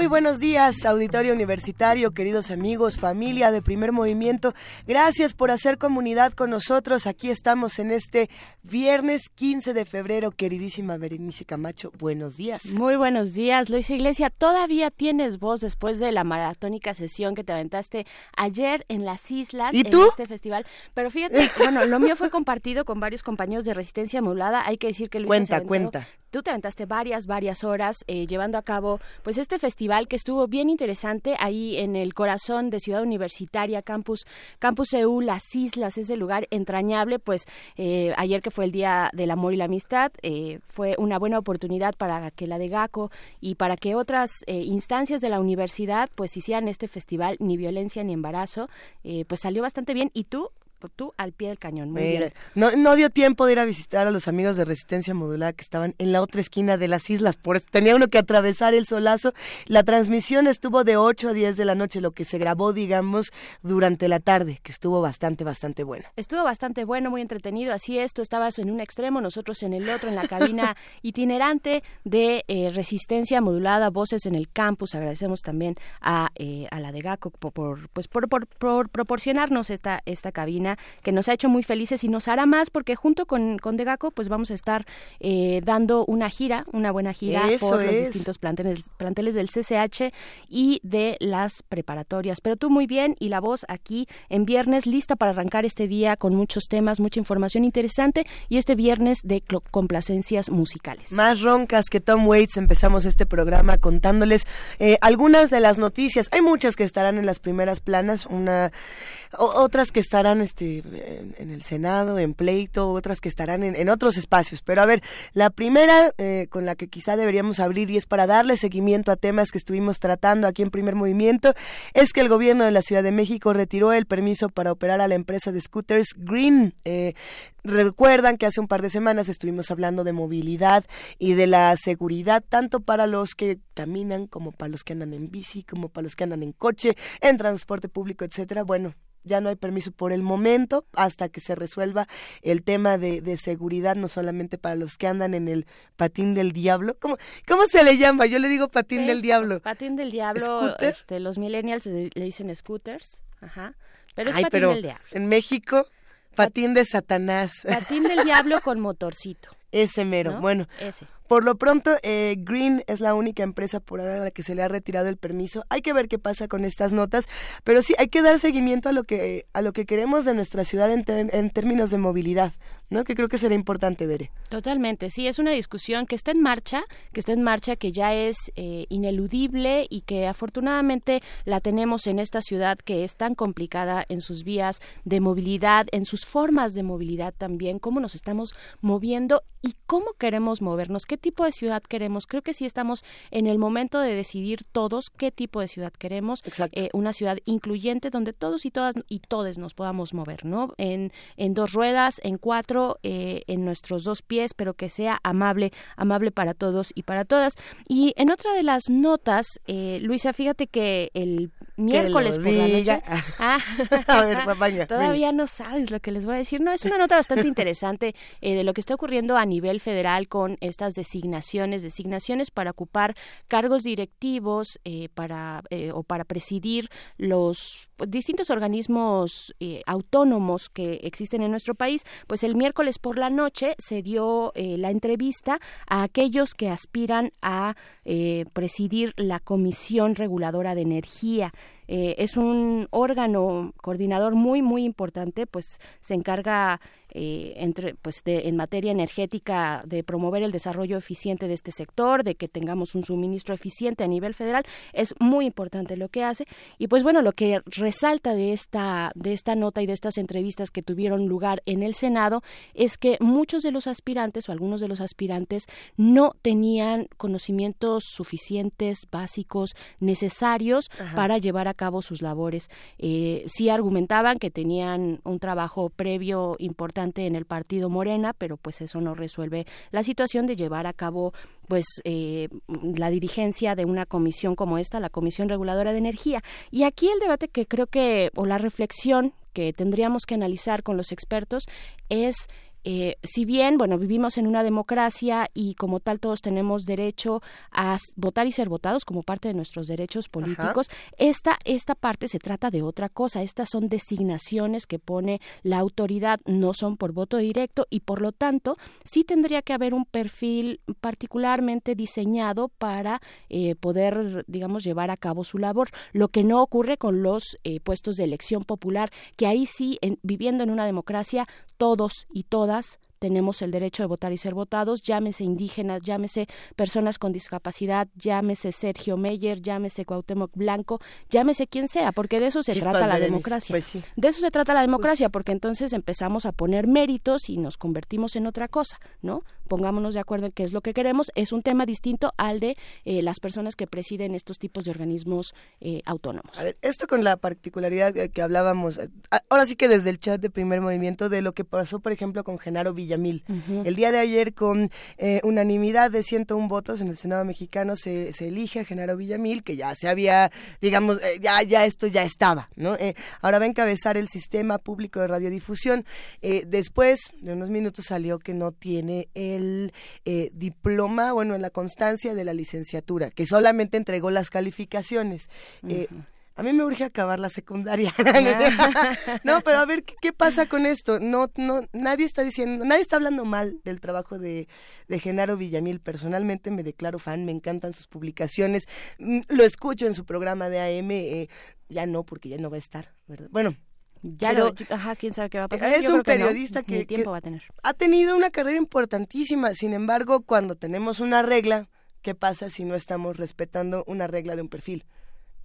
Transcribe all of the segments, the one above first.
Muy buenos días, auditorio universitario, queridos amigos, familia de primer movimiento. Gracias por hacer comunidad con nosotros. Aquí estamos en este viernes 15 de febrero. Queridísima Berenice Camacho, buenos días. Muy buenos días, Luisa Iglesia. Todavía tienes voz después de la maratónica sesión que te aventaste ayer en las islas, ¿Y tú? en este festival. Pero fíjate, bueno, lo mío fue compartido con varios compañeros de Resistencia Modulada. Hay que decir que Luisa Cuenta, se aventó cuenta. Tú te aventaste varias, varias horas eh, llevando a cabo pues este festival que estuvo bien interesante ahí en el corazón de Ciudad Universitaria, Campus, Campus EU, Las Islas, ese lugar entrañable, pues eh, ayer que fue el Día del Amor y la Amistad, eh, fue una buena oportunidad para que la de GACO y para que otras eh, instancias de la universidad pues hicieran este festival, ni violencia ni embarazo, eh, pues salió bastante bien. Y tú, tú al pie del cañón, muy Mira, bien. no, no dio tiempo de ir a visitar a los amigos de Resistencia Modulada que estaban en la otra esquina de las islas, por eso tenía uno que atravesar el solazo. La transmisión estuvo de 8 a 10 de la noche, lo que se grabó, digamos, durante la tarde, que estuvo bastante, bastante bueno. Estuvo bastante bueno, muy entretenido. Así es, tú estabas en un extremo, nosotros en el otro, en la cabina itinerante de eh, resistencia modulada, voces en el campus. Agradecemos también a, eh, a la de GACO por, por, pues por, por- por proporcionarnos esta, esta cabina que nos ha hecho muy felices y nos hará más porque junto con, con de GACO pues vamos a estar eh, dando una gira, una buena gira Eso por los es. distintos planteles, planteles del CCH y de las preparatorias. Pero tú muy bien y la voz aquí en viernes lista para arrancar este día con muchos temas, mucha información interesante y este viernes de complacencias musicales. Más roncas que Tom Waits empezamos este programa contándoles eh, algunas de las noticias. Hay muchas que estarán en las primeras planas, una, o- otras que estarán este, en, en el Senado, en pleito, otras que estarán en, en otros espacios. Pero a ver, la primera eh, con la que quizá deberíamos abrir y es para darle seguimiento a temas que estuvimos tratando aquí en Primer Movimiento, es que el gobierno de la Ciudad de México retiró el permiso para operar a la empresa de scooters Green. Eh, Recuerdan que hace un par de semanas estuvimos hablando de movilidad y de la seguridad, tanto para los que caminan como para los que andan en bici, como para los que andan en coche, en transporte público, etcétera. Bueno, ya no hay permiso por el momento hasta que se resuelva el tema de, de seguridad, no solamente para los que andan en el patín del diablo. ¿Cómo, cómo se le llama? Yo le digo patín del diablo. Patín del diablo, ¿Scooter? este, los millennials le, dicen scooters, ajá. Pero es Ay, patín pero del diablo. en México, patín de Satanás. Patín del diablo con motorcito. Ese mero. ¿no? Bueno, Ese. Por lo pronto, eh, Green es la única empresa por ahora a la que se le ha retirado el permiso. Hay que ver qué pasa con estas notas, pero sí hay que dar seguimiento a lo que a lo que queremos de nuestra ciudad en, ter- en términos de movilidad, ¿no? Que creo que será importante ver. Totalmente, sí, es una discusión que está en marcha, que está en marcha, que ya es eh, ineludible y que afortunadamente la tenemos en esta ciudad que es tan complicada en sus vías de movilidad, en sus formas de movilidad también, cómo nos estamos moviendo y cómo queremos movernos, qué tipo de ciudad queremos. Creo que sí estamos en el momento de decidir todos qué tipo de ciudad queremos, Exacto. eh, una ciudad incluyente donde todos y todas y todes nos podamos mover, ¿no? En, en dos ruedas, en cuatro, eh, en nuestros dos pies, pero que sea amable, amable para todos y para todas. Y en otra de las notas, eh, Luisa, fíjate que el miércoles por la noche. Ah, A ver, venga, Todavía no sabes lo que les voy a decir. No, es una nota bastante interesante eh, de lo que está ocurriendo a nivel federal con estas designaciones, designaciones para ocupar cargos directivos eh, para eh, o para presidir los distintos organismos eh, autónomos que existen en nuestro país. Pues el miércoles por la noche se dio eh, la entrevista a aquellos que aspiran a eh, presidir la Comisión Reguladora de Energía eh, es un órgano coordinador muy, muy importante, pues se encarga eh, entre, pues de, en materia energética de promover el desarrollo eficiente de este sector, de que tengamos un suministro eficiente a nivel federal, es muy importante lo que hace. Y pues bueno, lo que resalta de esta, de esta nota y de estas entrevistas que tuvieron lugar en el Senado es que muchos de los aspirantes o algunos de los aspirantes no tenían conocimientos suficientes, básicos, necesarios para llevar a cabo sus labores. Eh, sí argumentaban que tenían un trabajo previo importante en el partido Morena, pero pues eso no resuelve la situación de llevar a cabo pues eh, la dirigencia de una comisión como esta, la Comisión Reguladora de Energía. Y aquí el debate que creo que, o la reflexión que tendríamos que analizar con los expertos es eh, si bien, bueno, vivimos en una democracia y como tal todos tenemos derecho a votar y ser votados como parte de nuestros derechos políticos, esta, esta parte se trata de otra cosa. Estas son designaciones que pone la autoridad, no son por voto directo y por lo tanto sí tendría que haber un perfil particularmente diseñado para eh, poder, digamos, llevar a cabo su labor. Lo que no ocurre con los eh, puestos de elección popular, que ahí sí, viviendo en una democracia, todos y todas tenemos el derecho de votar y ser votados, llámese indígenas, llámese personas con discapacidad, llámese Sergio Meyer, llámese Cuauhtémoc Blanco, llámese quien sea, porque de eso se trata la democracia. Pues de eso se trata la democracia, porque entonces empezamos a poner méritos y nos convertimos en otra cosa, ¿no? Pongámonos de acuerdo en qué es lo que queremos. Es un tema distinto al de eh, las personas que presiden estos tipos de organismos eh, autónomos. A ver, esto con la particularidad que hablábamos, eh, ahora sí que desde el chat de primer movimiento, de lo que pasó, por ejemplo, con Genaro Villa el día de ayer, con eh, unanimidad de 101 votos en el Senado mexicano, se, se, elige a Genaro Villamil, que ya se había, digamos, ya, ya esto ya estaba, ¿no? Ahora va a encabezar el sistema público de radiodifusión. después de unos minutos salió que no tiene el diploma, bueno, en la constancia de la licenciatura, que solamente entregó las calificaciones. A mí me urge acabar la secundaria. no, pero a ver, ¿qué, pasa con esto? No, no, nadie está diciendo, nadie está hablando mal del trabajo de, de Genaro Villamil. Personalmente me declaro fan, me encantan sus publicaciones, mm, lo escucho en su programa de AM, eh, ya no, porque ya no va a estar, ¿verdad? Bueno, ya lo, ajá, quién sabe qué va a pasar. Es un periodista que, tiempo va a tener. ha tenido una carrera importantísima. Sin embargo, cuando tenemos una regla, ¿qué pasa si no estamos respetando una regla de un perfil?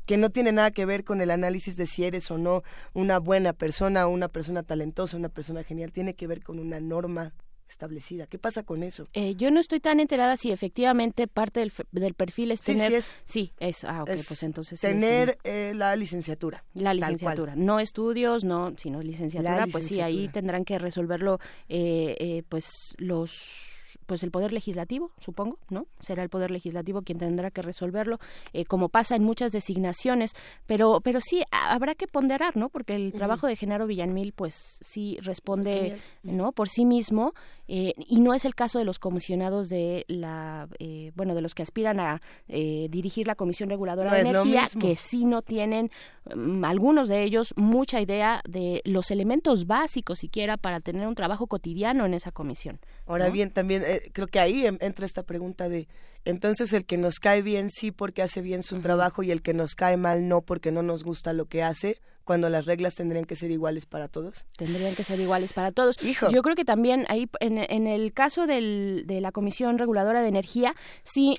que no tiene nada que ver con el análisis de si eres o no una buena persona, una persona talentosa, una persona genial, tiene que ver con una norma establecida. ¿Qué pasa con eso? Eh, yo no estoy tan enterada si efectivamente parte del, del perfil es tener... Sí, es. Sí, es. Ah, ok, pues entonces... Tener eh, la licenciatura. La licenciatura. No estudios, no, sino licenciatura, pues sí, ahí tendrán que resolverlo eh, pues los pues el poder legislativo, supongo, ¿no? Será el poder legislativo quien tendrá que resolverlo, eh, como pasa en muchas designaciones, pero, pero sí habrá que ponderar, ¿no? Porque el trabajo de Genaro Villamil, pues sí responde, ¿no? Por sí mismo eh, y no es el caso de los comisionados de la, eh, bueno, de los que aspiran a dirigir la Comisión Reguladora de Energía, que sí no tienen mm, algunos de ellos mucha idea de los elementos básicos siquiera para tener un trabajo cotidiano en esa comisión. Ahora bien, también eh, creo que ahí entra esta pregunta de, entonces el que nos cae bien sí porque hace bien su trabajo y el que nos cae mal no porque no nos gusta lo que hace cuando las reglas tendrían que ser iguales para todos? Tendrían que ser iguales para todos. Hijo. Yo creo que también ahí, en, en el caso del, de la Comisión Reguladora de Energía, sí,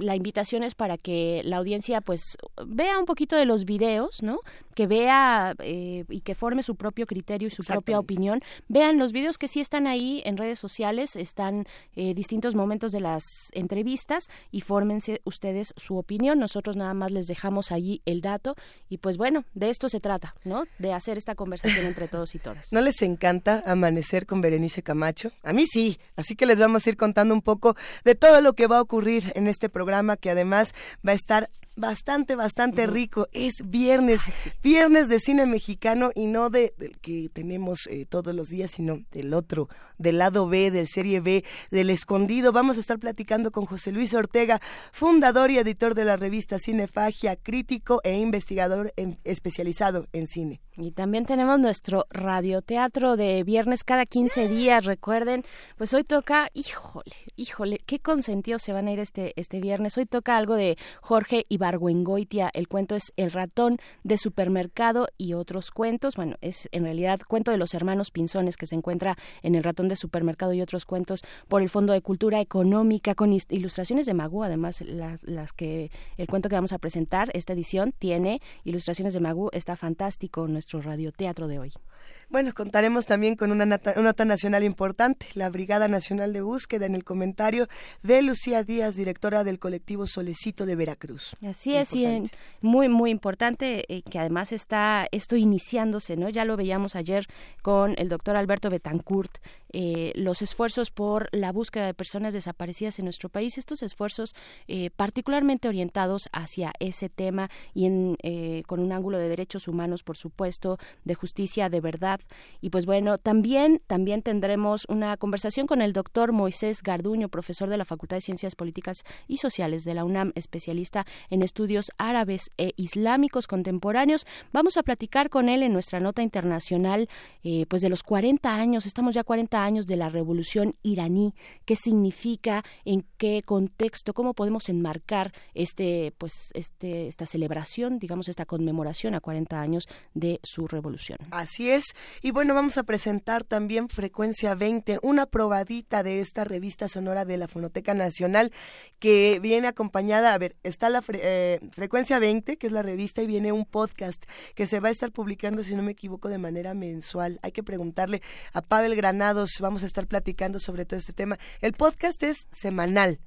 la invitación es para que la audiencia pues vea un poquito de los videos, ¿no? Que vea eh, y que forme su propio criterio y su propia opinión. Vean los videos que sí están ahí en redes sociales, están eh, distintos momentos de las entrevistas y fórmense ustedes su opinión. Nosotros nada más les dejamos ahí el dato y pues bueno, de esto se trata ¿no? De hacer esta conversación entre todos y todas. ¿No les encanta amanecer con Berenice Camacho? A mí sí, así que les vamos a ir contando un poco de todo lo que va a ocurrir en este programa que además va a estar bastante, bastante rico. Es viernes, viernes de cine mexicano y no de, del que tenemos eh, todos los días, sino del otro, del lado B, del serie B, del escondido. Vamos a estar platicando con José Luis Ortega, fundador y editor de la revista Cinefagia, crítico e investigador especializado en cine. Y también tenemos nuestro radioteatro de viernes cada 15 días, recuerden. Pues hoy toca, híjole, híjole, qué consentidos se van a ir este, este viernes. Hoy toca algo de Jorge y Ibargüengoitia. El cuento es El ratón de supermercado y otros cuentos. Bueno, es en realidad cuento de los hermanos Pinzones que se encuentra en El ratón de supermercado y otros cuentos por el Fondo de Cultura Económica con ilustraciones de Magú. Además, las, las que el cuento que vamos a presentar, esta edición, tiene ilustraciones de Magú. Está fantástico nuestro radioteatro de hoy. Bueno, contaremos también con una nota, nacional importante, la Brigada Nacional de Búsqueda en el comentario de Lucía Díaz, directora del colectivo Solecito de Veracruz. Así es, y muy, muy importante eh, que además está esto iniciándose, ¿no? Ya lo veíamos ayer con el doctor Alberto Betancourt, eh, los esfuerzos por la búsqueda de personas desaparecidas en nuestro país, estos esfuerzos eh, particularmente orientados hacia ese tema y en, con un ángulo de derechos humanos, por supuesto, de justicia, de verdad y pues bueno, también, también tendremos una conversación con el doctor Moisés Garduño, profesor de la Facultad de Ciencias Políticas y Sociales de la UNAM, especialista en estudios árabes e islámicos contemporáneos. Vamos a platicar con él en nuestra nota internacional, eh, pues de los 40 años, estamos ya 40 años de la revolución iraní, qué significa, en qué contexto, cómo podemos enmarcar este, pues, este, esta celebración, digamos, esta conmemoración a 40 años de su revolución. Así es. Y bueno, vamos a presentar también Frecuencia 20, una probadita de esta revista sonora de la Fonoteca Nacional que viene acompañada, a ver, está la eh, Frecuencia 20, que es la revista, y viene un podcast que se va a estar publicando, si no me equivoco, de manera mensual. Hay que preguntarle a Pavel Granados, vamos a estar platicando sobre todo este tema. El podcast es semanal.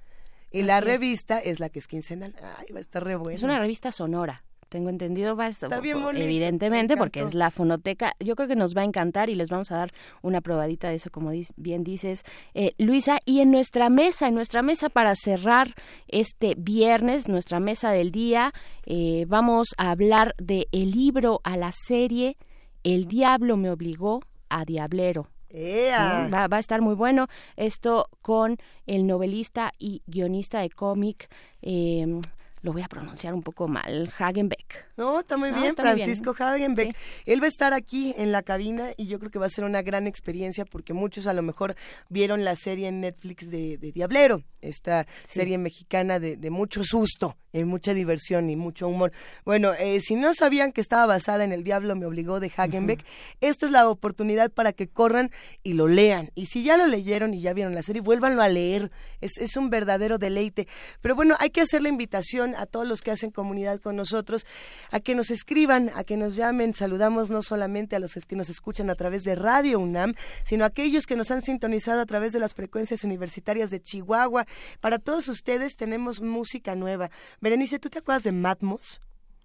Y la revista es. la que es quincenal. Ay, va a estar re Es una revista sonora tengo entendido, va a estar bien evidentemente, porque es la fonoteca. Yo creo que nos va a encantar y les vamos a dar una probadita de eso, como bien dices, eh, Luisa. Y en nuestra mesa, en nuestra mesa para cerrar este viernes, nuestra mesa del día, eh, vamos a hablar de el libro a la serie El diablo me obligó a Diablero. Va, va, a estar muy bueno esto con el novelista y guionista de cómic. Eh, lo voy a pronunciar un poco mal, Hagenbeck. No, está muy bien, Francisco Hagenbeck. Él va a estar aquí en la cabina y yo creo que va a ser una gran experiencia porque muchos a lo mejor vieron la serie en Netflix de, Diablero, esta serie mexicana de, mucho susto, y mucha diversión y mucho humor. Bueno, eh, si no sabían que estaba basada en El Diablo me obligó de Hagenbeck, esta es la oportunidad para que corran y lo lean. Y si ya lo leyeron y ya vieron la serie, vuélvanlo a leer. Es, es un verdadero deleite. Pero bueno, hay que hacer la invitación a todos los que hacen comunidad con nosotros a que nos escriban, a que nos llamen. Saludamos no solamente a los que nos escuchan a través de Radio UNAM, sino a aquellos que nos han sintonizado a través de las frecuencias universitarias de Chihuahua. Para todos ustedes tenemos música nueva. Berenice, ¿tú te acuerdas de Matmos?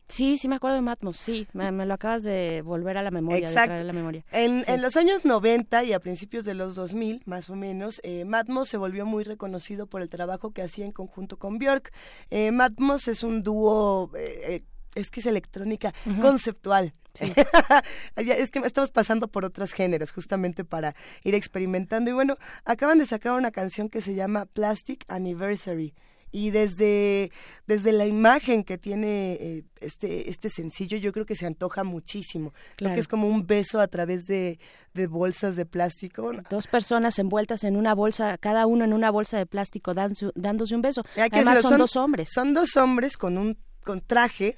Sí, sí me acuerdo de Matmos, sí, me, lo acabas de volver a la memoria, Exacto. de la memoria. En, en, los años 90 y a principios de los 2000, más o menos, eh, Matmos se volvió muy reconocido por el trabajo que hacía en conjunto con Björk. Eh, Matmos es un dúo, eh, es que es electrónica conceptual. Sí. es que estamos pasando por otros géneros justamente para ir experimentando. Y bueno, acaban de sacar una canción que se llama Plastic Anniversary y desde, desde la imagen que tiene eh, este, este sencillo, yo creo que se antoja muchísimo. Creo que es como un beso a través de, de bolsas de plástico. Dos personas envueltas en una bolsa, cada uno en una bolsa de plástico dándose un beso. Además son, dos hombres. Son dos hombres con un con traje,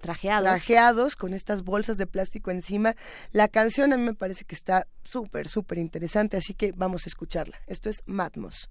trajeados. trajeados, con estas bolsas de plástico encima. La canción a mí me parece que está súper, súper interesante, así que vamos a escucharla. Esto es Matmos.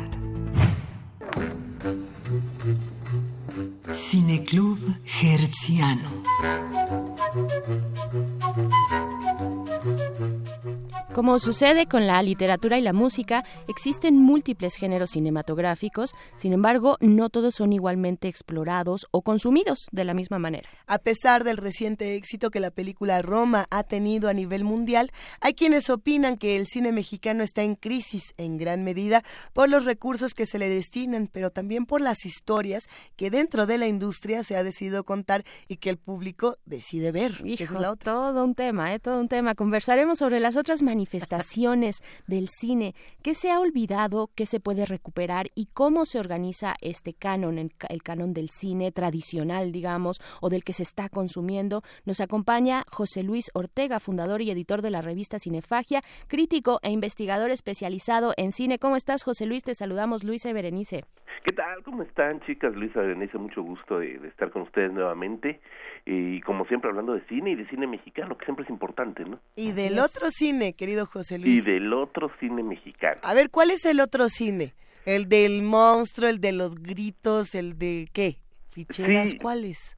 Como sucede con la literatura y la música, existen múltiples géneros cinematográficos, sin embargo, no todos son igualmente explorados o consumidos de la misma manera. A pesar del reciente éxito que la película Roma ha tenido a nivel mundial, hay quienes opinan que el cine mexicano está en crisis en gran medida por los recursos que se le destinan, pero también por las historias que dentro de la industria se ha decidido contar y que el público decide ver. Hijo, es todo un tema, ¿eh? todo un tema. Conversaremos sobre las otras manifestaciones manifestaciones del cine, qué se ha olvidado, qué se puede recuperar y cómo se organiza este canon, el canon del cine tradicional, digamos, o del que se está consumiendo. Nos acompaña José Luis Ortega, fundador y editor de la revista Cinefagia, crítico e investigador especializado en cine. ¿Cómo estás, José Luis? Te saludamos, Luisa Berenice. ¿Qué tal? ¿Cómo están, chicas? Luisa Berenice, mucho gusto de, de estar con ustedes nuevamente y como siempre hablando de cine y de cine mexicano, que siempre es importante, ¿no? Y del otro cine, querido José Luis. Y del otro cine mexicano. A ver, ¿cuál es el otro cine? ¿El del monstruo, el de los gritos, el de qué? ¿Ficheras? ¿Cuáles?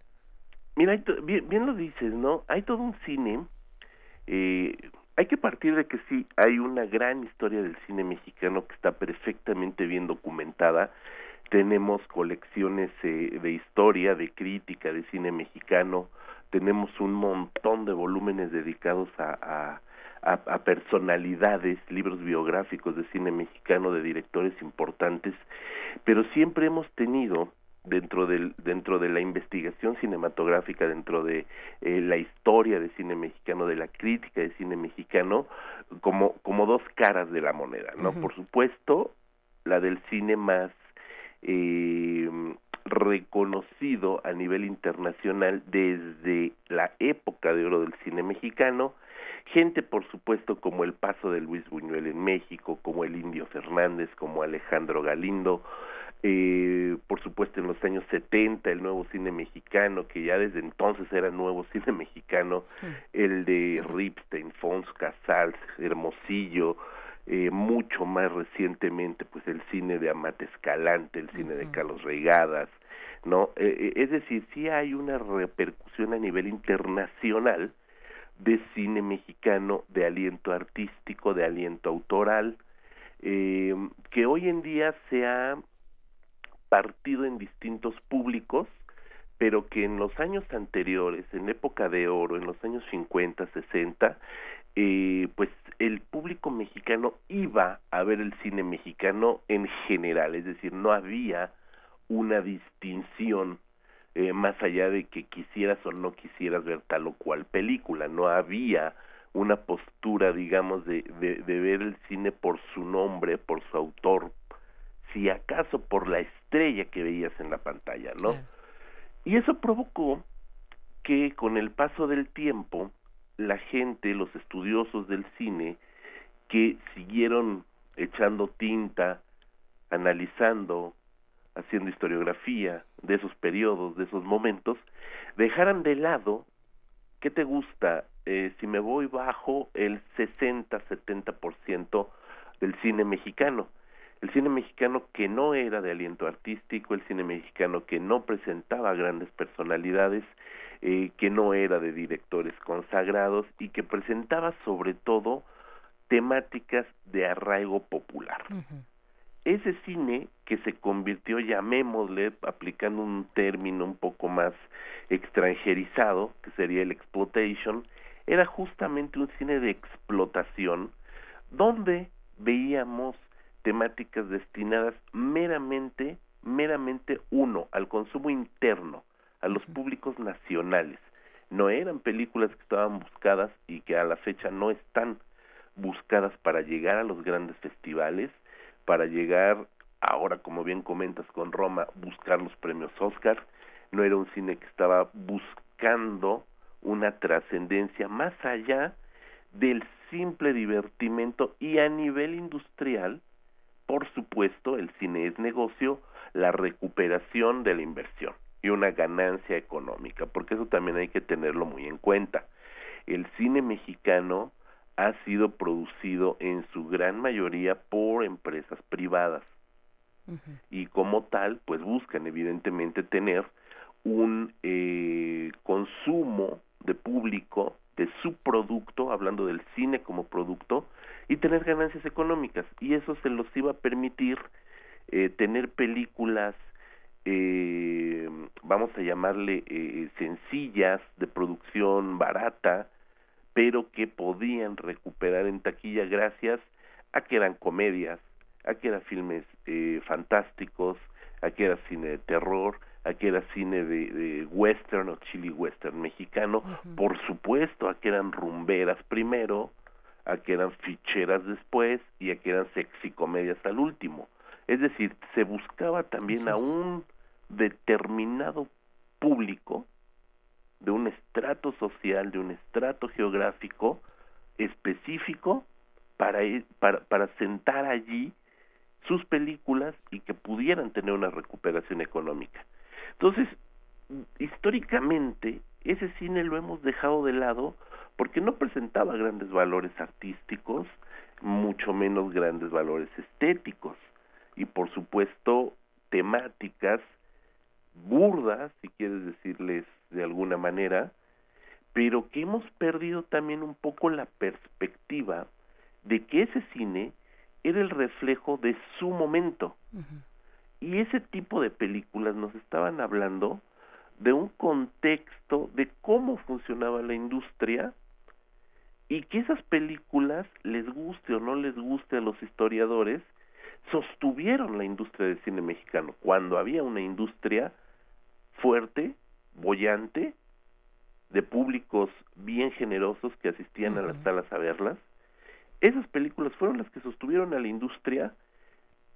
Mira, bien, bien, lo dices, ¿no? Hay todo un cine, eh, hay que partir de que sí, hay una gran historia del cine mexicano que está perfectamente bien documentada, tenemos colecciones eh, de historia, de crítica, de cine mexicano, tenemos un montón de volúmenes dedicados a, a, a, personalidades, libros biográficos de cine mexicano, de directores importantes, pero siempre hemos tenido dentro del dentro de la investigación cinematográfica dentro de eh, la historia de cine mexicano de la crítica de cine mexicano como como dos caras de la moneda no por supuesto la del cine más eh, reconocido a nivel internacional desde la época de oro del cine mexicano, gente por supuesto como el paso de Luis Buñuel en México, como el Indio Fernández, como Alejandro Galindo, eh, por supuesto en los años 70 el nuevo cine mexicano, que ya desde entonces era nuevo cine mexicano, el de Ripstein, Fons Casals, Hermosillo, eh, mucho más recientemente pues el cine de Amate Escalante, el cine de Carlos Reigadas, ¿no? Eh, eh, es decir, sí hay una repercusión a nivel internacional de cine mexicano, de aliento artístico, de aliento autoral, eh, que hoy en día se ha partido en distintos públicos, pero que en los años anteriores, en época de oro, en los años 50, 60, eh, pues el público mexicano iba a ver el cine mexicano en general, es decir, no había una distinción eh, más allá de que quisieras o no quisieras ver tal o cual película, no había una postura, digamos, de, de, de ver el cine por su nombre, por su autor, si acaso por la estrella que veías en la pantalla, ¿no? Y eso provocó que con el paso del tiempo, la gente, los estudiosos del cine, que siguieron echando tinta, analizando, haciendo historiografía de esos periodos, de esos momentos, dejaran de lado, ¿qué te gusta? Eh, si me voy bajo el 60-70% del cine mexicano. El cine mexicano que no era de aliento artístico, el cine mexicano que no presentaba grandes personalidades, eh, que no era de directores consagrados y que presentaba sobre todo temáticas de arraigo popular. Ese cine que se convirtió, llamémosle, aplicando un término un poco más extranjerizado, que sería el exploitation, era justamente un cine de explotación donde veíamos temáticas destinadas meramente, meramente uno, al consumo interno, a los públicos nacionales. No eran películas que estaban buscadas y que a la fecha no están buscadas para llegar a los grandes festivales, para llegar, ahora como bien comentas con Roma, buscar los premios Oscar. No era un cine que estaba buscando una trascendencia más allá del simple divertimento y a nivel industrial, por supuesto, el cine es negocio, la recuperación de la inversión y una ganancia económica, porque eso también hay que tenerlo muy en cuenta. El cine mexicano ha sido producido en su gran mayoría por empresas privadas y como tal pues buscan evidentemente tener un eh, consumo de público de su producto, hablando del cine como producto, y tener ganancias económicas. Y eso se los iba a permitir eh, tener películas, eh, vamos a llamarle eh, sencillas, de producción barata, pero que podían recuperar en taquilla gracias a que eran comedias, a que eran filmes eh, fantásticos, a que era cine de terror, a que era cine de, western o chili western mexicano, por supuesto a que eran rumberas primero, a que eran ficheras después y a que eran sexy comedias al último. Es decir, se buscaba también a un determinado público de un estrato social, de un estrato geográfico específico para, para, para sentar allí sus películas y que pudieran tener una recuperación económica. Entonces, históricamente, ese cine lo hemos dejado de lado porque no presentaba grandes valores artísticos, mucho menos grandes valores estéticos y por supuesto temáticas burdas, si quieres decirles de alguna manera, pero que hemos perdido también un poco la perspectiva de que ese cine era el reflejo de su momento. Y ese tipo de películas nos estaban hablando de un contexto de cómo funcionaba la industria y que esas películas, les guste o no les guste a los historiadores, sostuvieron la industria del cine mexicano, cuando había una industria fuerte, bollante, de públicos bien generosos que asistían a las salas a verlas, esas películas fueron las que sostuvieron a la industria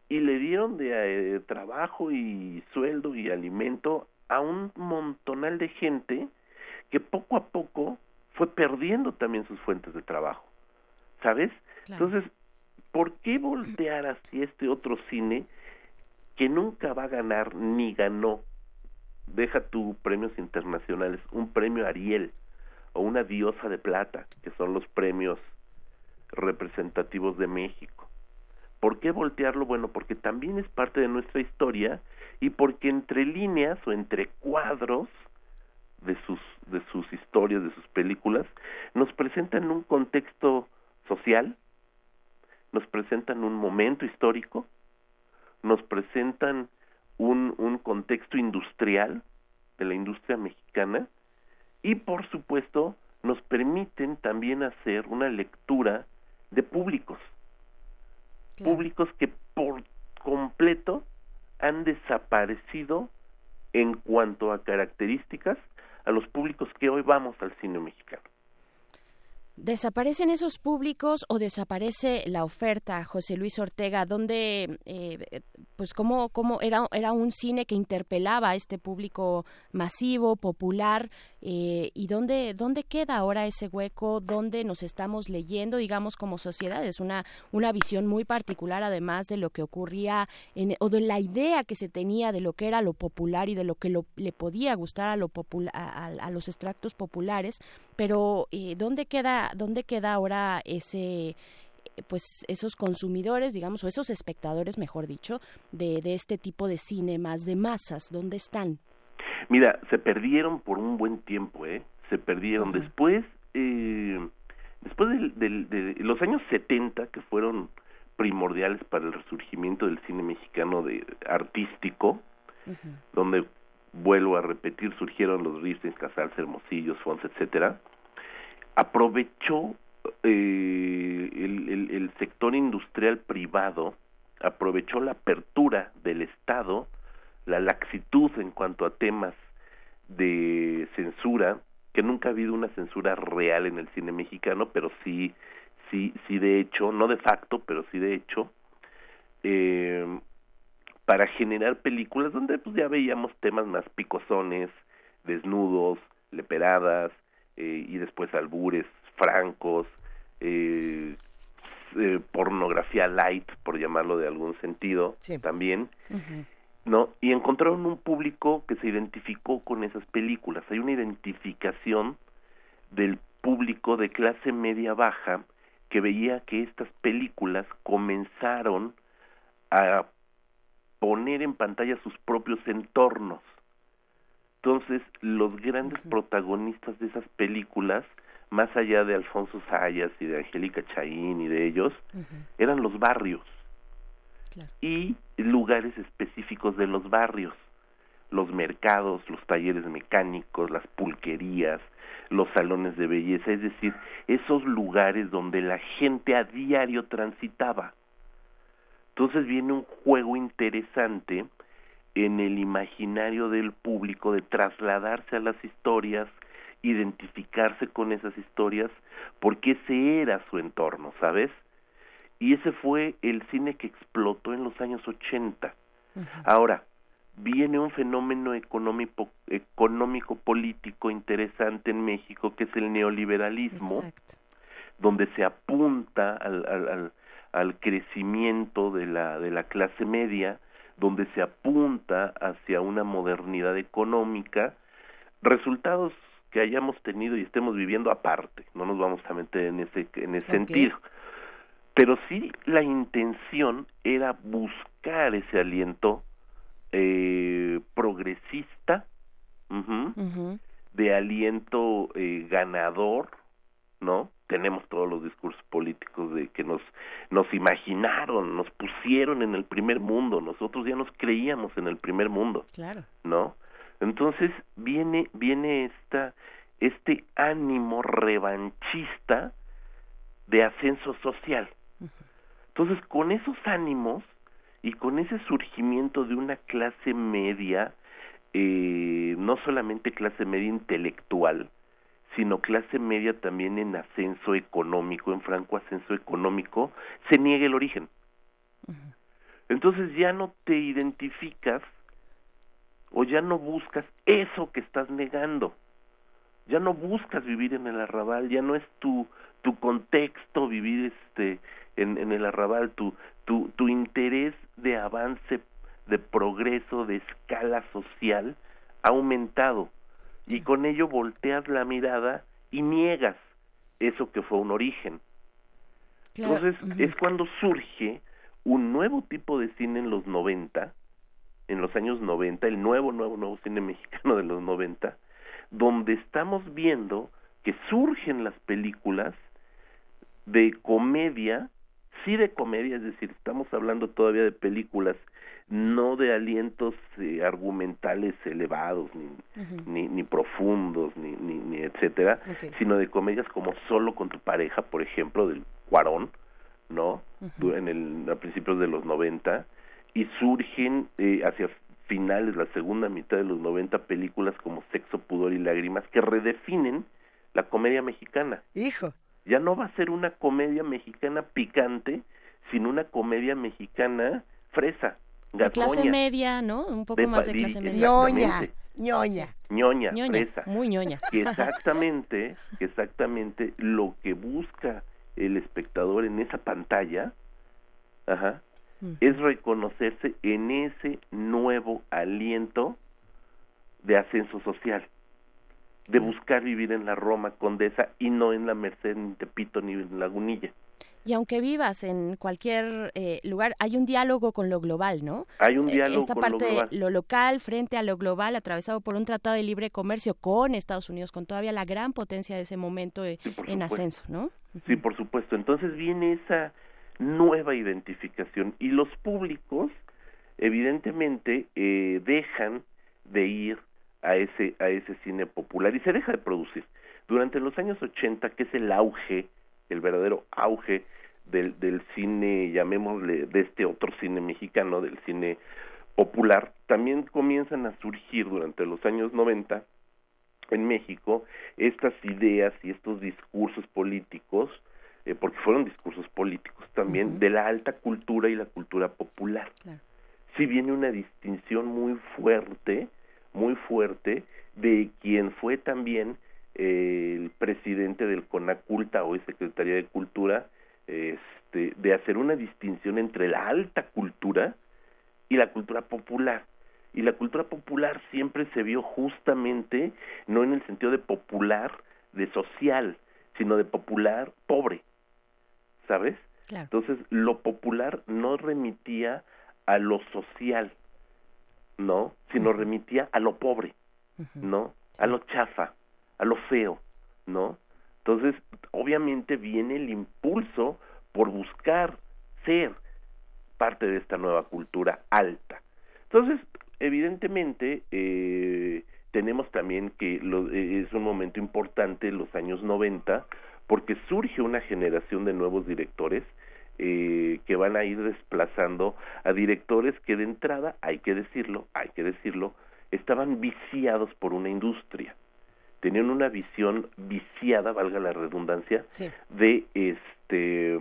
y le dieron de eh, trabajo y sueldo y alimento a un montonal de gente que poco a poco fue perdiendo también sus fuentes de trabajo. ¿Sabes? Entonces, ¿por qué voltear hacia este otro cine que nunca va a ganar ni ganó? Deja tu premios internacionales, un premio Ariel o una diosa de plata, que son los premios representativos de México. ¿Por qué voltearlo? Bueno, porque también es parte de nuestra historia y porque entre líneas o entre cuadros de sus de sus historias, de sus películas, nos presentan un contexto social, nos presentan un momento histórico, nos presentan un, un contexto industrial de la industria mexicana y por supuesto nos permiten también hacer una lectura de públicos públicos que por completo han desaparecido en cuanto a características a los públicos que hoy vamos al cine mexicano. ¿Desaparecen esos públicos o desaparece la oferta, José Luis Ortega? donde eh, pues cómo, cómo era, era un cine que interpelaba a este público masivo, popular, eh, y dónde, dónde queda ahora ese hueco, dónde nos estamos leyendo, digamos, como sociedad. Es una, una visión muy particular, además de lo que ocurría, en, o de la idea que se tenía de lo que era lo popular y de lo que le podía gustar a, lo a, los extractos populares, pero eh, ¿dónde, queda, ¿dónde queda ahora ese pues esos consumidores, digamos, o esos espectadores, mejor dicho, de, de este tipo de cine más de masas, ¿dónde están? Mira, se perdieron por un buen tiempo, ¿eh? Se perdieron. Después, eh, después de los años 70, que fueron primordiales para el resurgimiento del cine mexicano de artístico, donde vuelvo a repetir, surgieron los Ristings, Casals, Hermosillos, Fons, etcétera, aprovechó eh, el, el, sector industrial privado aprovechó la apertura del Estado, la laxitud en cuanto a temas de censura, que nunca ha habido una censura real en el cine mexicano, pero sí, sí, sí de hecho, no de facto, pero sí de hecho, eh, para generar películas donde pues ya veíamos temas más picosones, desnudos, leperadas, eh, y después albures francos, eh, eh, pornografía light, por llamarlo de algún sentido, también, ¿no? Y encontraron un público que se identificó con esas películas. Hay una identificación del público de clase media baja que veía que estas películas comenzaron a poner en pantalla sus propios entornos. Entonces, los grandes protagonistas de esas películas, más allá de Alfonso Sayas y de Angélica Chaín y de ellos, eran los barrios. Y lugares específicos de los barrios, los mercados, los talleres mecánicos, las pulquerías, los salones de belleza, es decir, esos lugares donde la gente a diario transitaba. Entonces viene un juego interesante en el imaginario del público de trasladarse a las historias, identificarse con esas historias, porque ese era su entorno, ¿sabes? Y ese fue el cine que explotó en los años 80. Ahora, viene un fenómeno económico, económico político interesante en México que es el neoliberalismo, donde se apunta al, al, al, crecimiento de la, de la clase media, donde se apunta hacia una modernidad económica, resultados que hayamos tenido y estemos viviendo aparte, no nos vamos a meter en ese, en ese sentido. Pero sí la intención era buscar ese aliento eh, progresista, de aliento eh, ganador, ¿no? Tenemos todos los discursos políticos de que nos nos imaginaron, nos pusieron en el primer mundo, nosotros ya nos creíamos en el primer mundo, claro. ¿no? Entonces viene viene esta este ánimo revanchista de ascenso social. Entonces, con esos ánimos y con ese surgimiento de una clase media, eh, no solamente clase media intelectual, sino clase media también en ascenso económico, en franco ascenso económico, se niega el origen. Entonces ya no te identificas o ya no buscas eso que estás negando. Ya no buscas vivir en el arrabal, ya no es tu tu contexto vivir este en, en el arrabal, tu, tu, tu interés de avance, de progreso, de escala social ha aumentado y con ello volteas la mirada y niegas eso que fue un origen. Entonces es cuando surge un nuevo tipo de cine en los 90, en los años 90, el nuevo, nuevo, nuevo cine mexicano de los 90, donde estamos viendo que surgen las películas de comedia sí de comedia, es decir, estamos hablando todavía de películas, no de alientos eh, argumentales elevados, ni, ni, profundos, ni, ni, etcétera, sino de comedias como Solo con tu pareja, por ejemplo, del Cuarón, ¿no? En el, a principios de los 90, y surgen eh, hacia finales, la segunda mitad de los 90, películas como Sexo, Pudor y Lágrimas, que redefinen la comedia mexicana. Hijo ya no va a ser una comedia mexicana picante, sino una comedia mexicana fresa. De clase media, ¿no? Un poco más de clase media. Ñoña, ñoña. Ñoña, fresa. Muy ñoña. Que exactamente, exactamente lo que busca el espectador en esa pantalla, ajá, mm. es reconocerse en ese nuevo aliento de ascenso social de buscar vivir en la Roma Condesa y no en la Merced, ni Tepito, ni en Lagunilla. Y aunque vivas en cualquier eh, lugar, hay un diálogo con lo global, ¿no? Hay un eh, diálogo Esta parte, lo global. lo local frente a lo global, atravesado por un tratado de libre comercio con Estados Unidos, con todavía la gran potencia de ese momento eh, en ascenso, ¿no? Sí, por supuesto. Entonces viene esa nueva identificación y los públicos, evidentemente, dejan de ir a ese, a ese cine popular y se deja de producir. Durante los años 80, que es el auge, el verdadero auge del, del cine, llamémosle, de este otro cine mexicano, del cine popular, también comienzan a surgir durante los años 90 en México estas ideas y estos discursos políticos, eh, porque fueron discursos políticos también, de la alta cultura y la cultura popular. si viene una distinción muy fuerte muy fuerte de quien fue también eh, el presidente del CONACULTA o Secretaría de Cultura, este, de hacer una distinción entre la alta cultura y la cultura popular. Y la cultura popular siempre se vio justamente no en el sentido de popular, de social, sino de popular pobre, ¿sabes? Entonces, lo popular no remitía a lo social, ¿no? Sino remitía a lo pobre, ¿no? A lo chafa, a lo feo, ¿no? Entonces, obviamente viene el impulso por buscar ser parte de esta nueva cultura alta. Entonces, evidentemente, eh, tenemos también que lo, eh, es un momento importante los años 90 porque surge una generación de nuevos directores eh, que van a ir desplazando a directores que de entrada, hay que decirlo, hay que decirlo, estaban viciados por una industria. Tenían una visión viciada, valga la redundancia, de este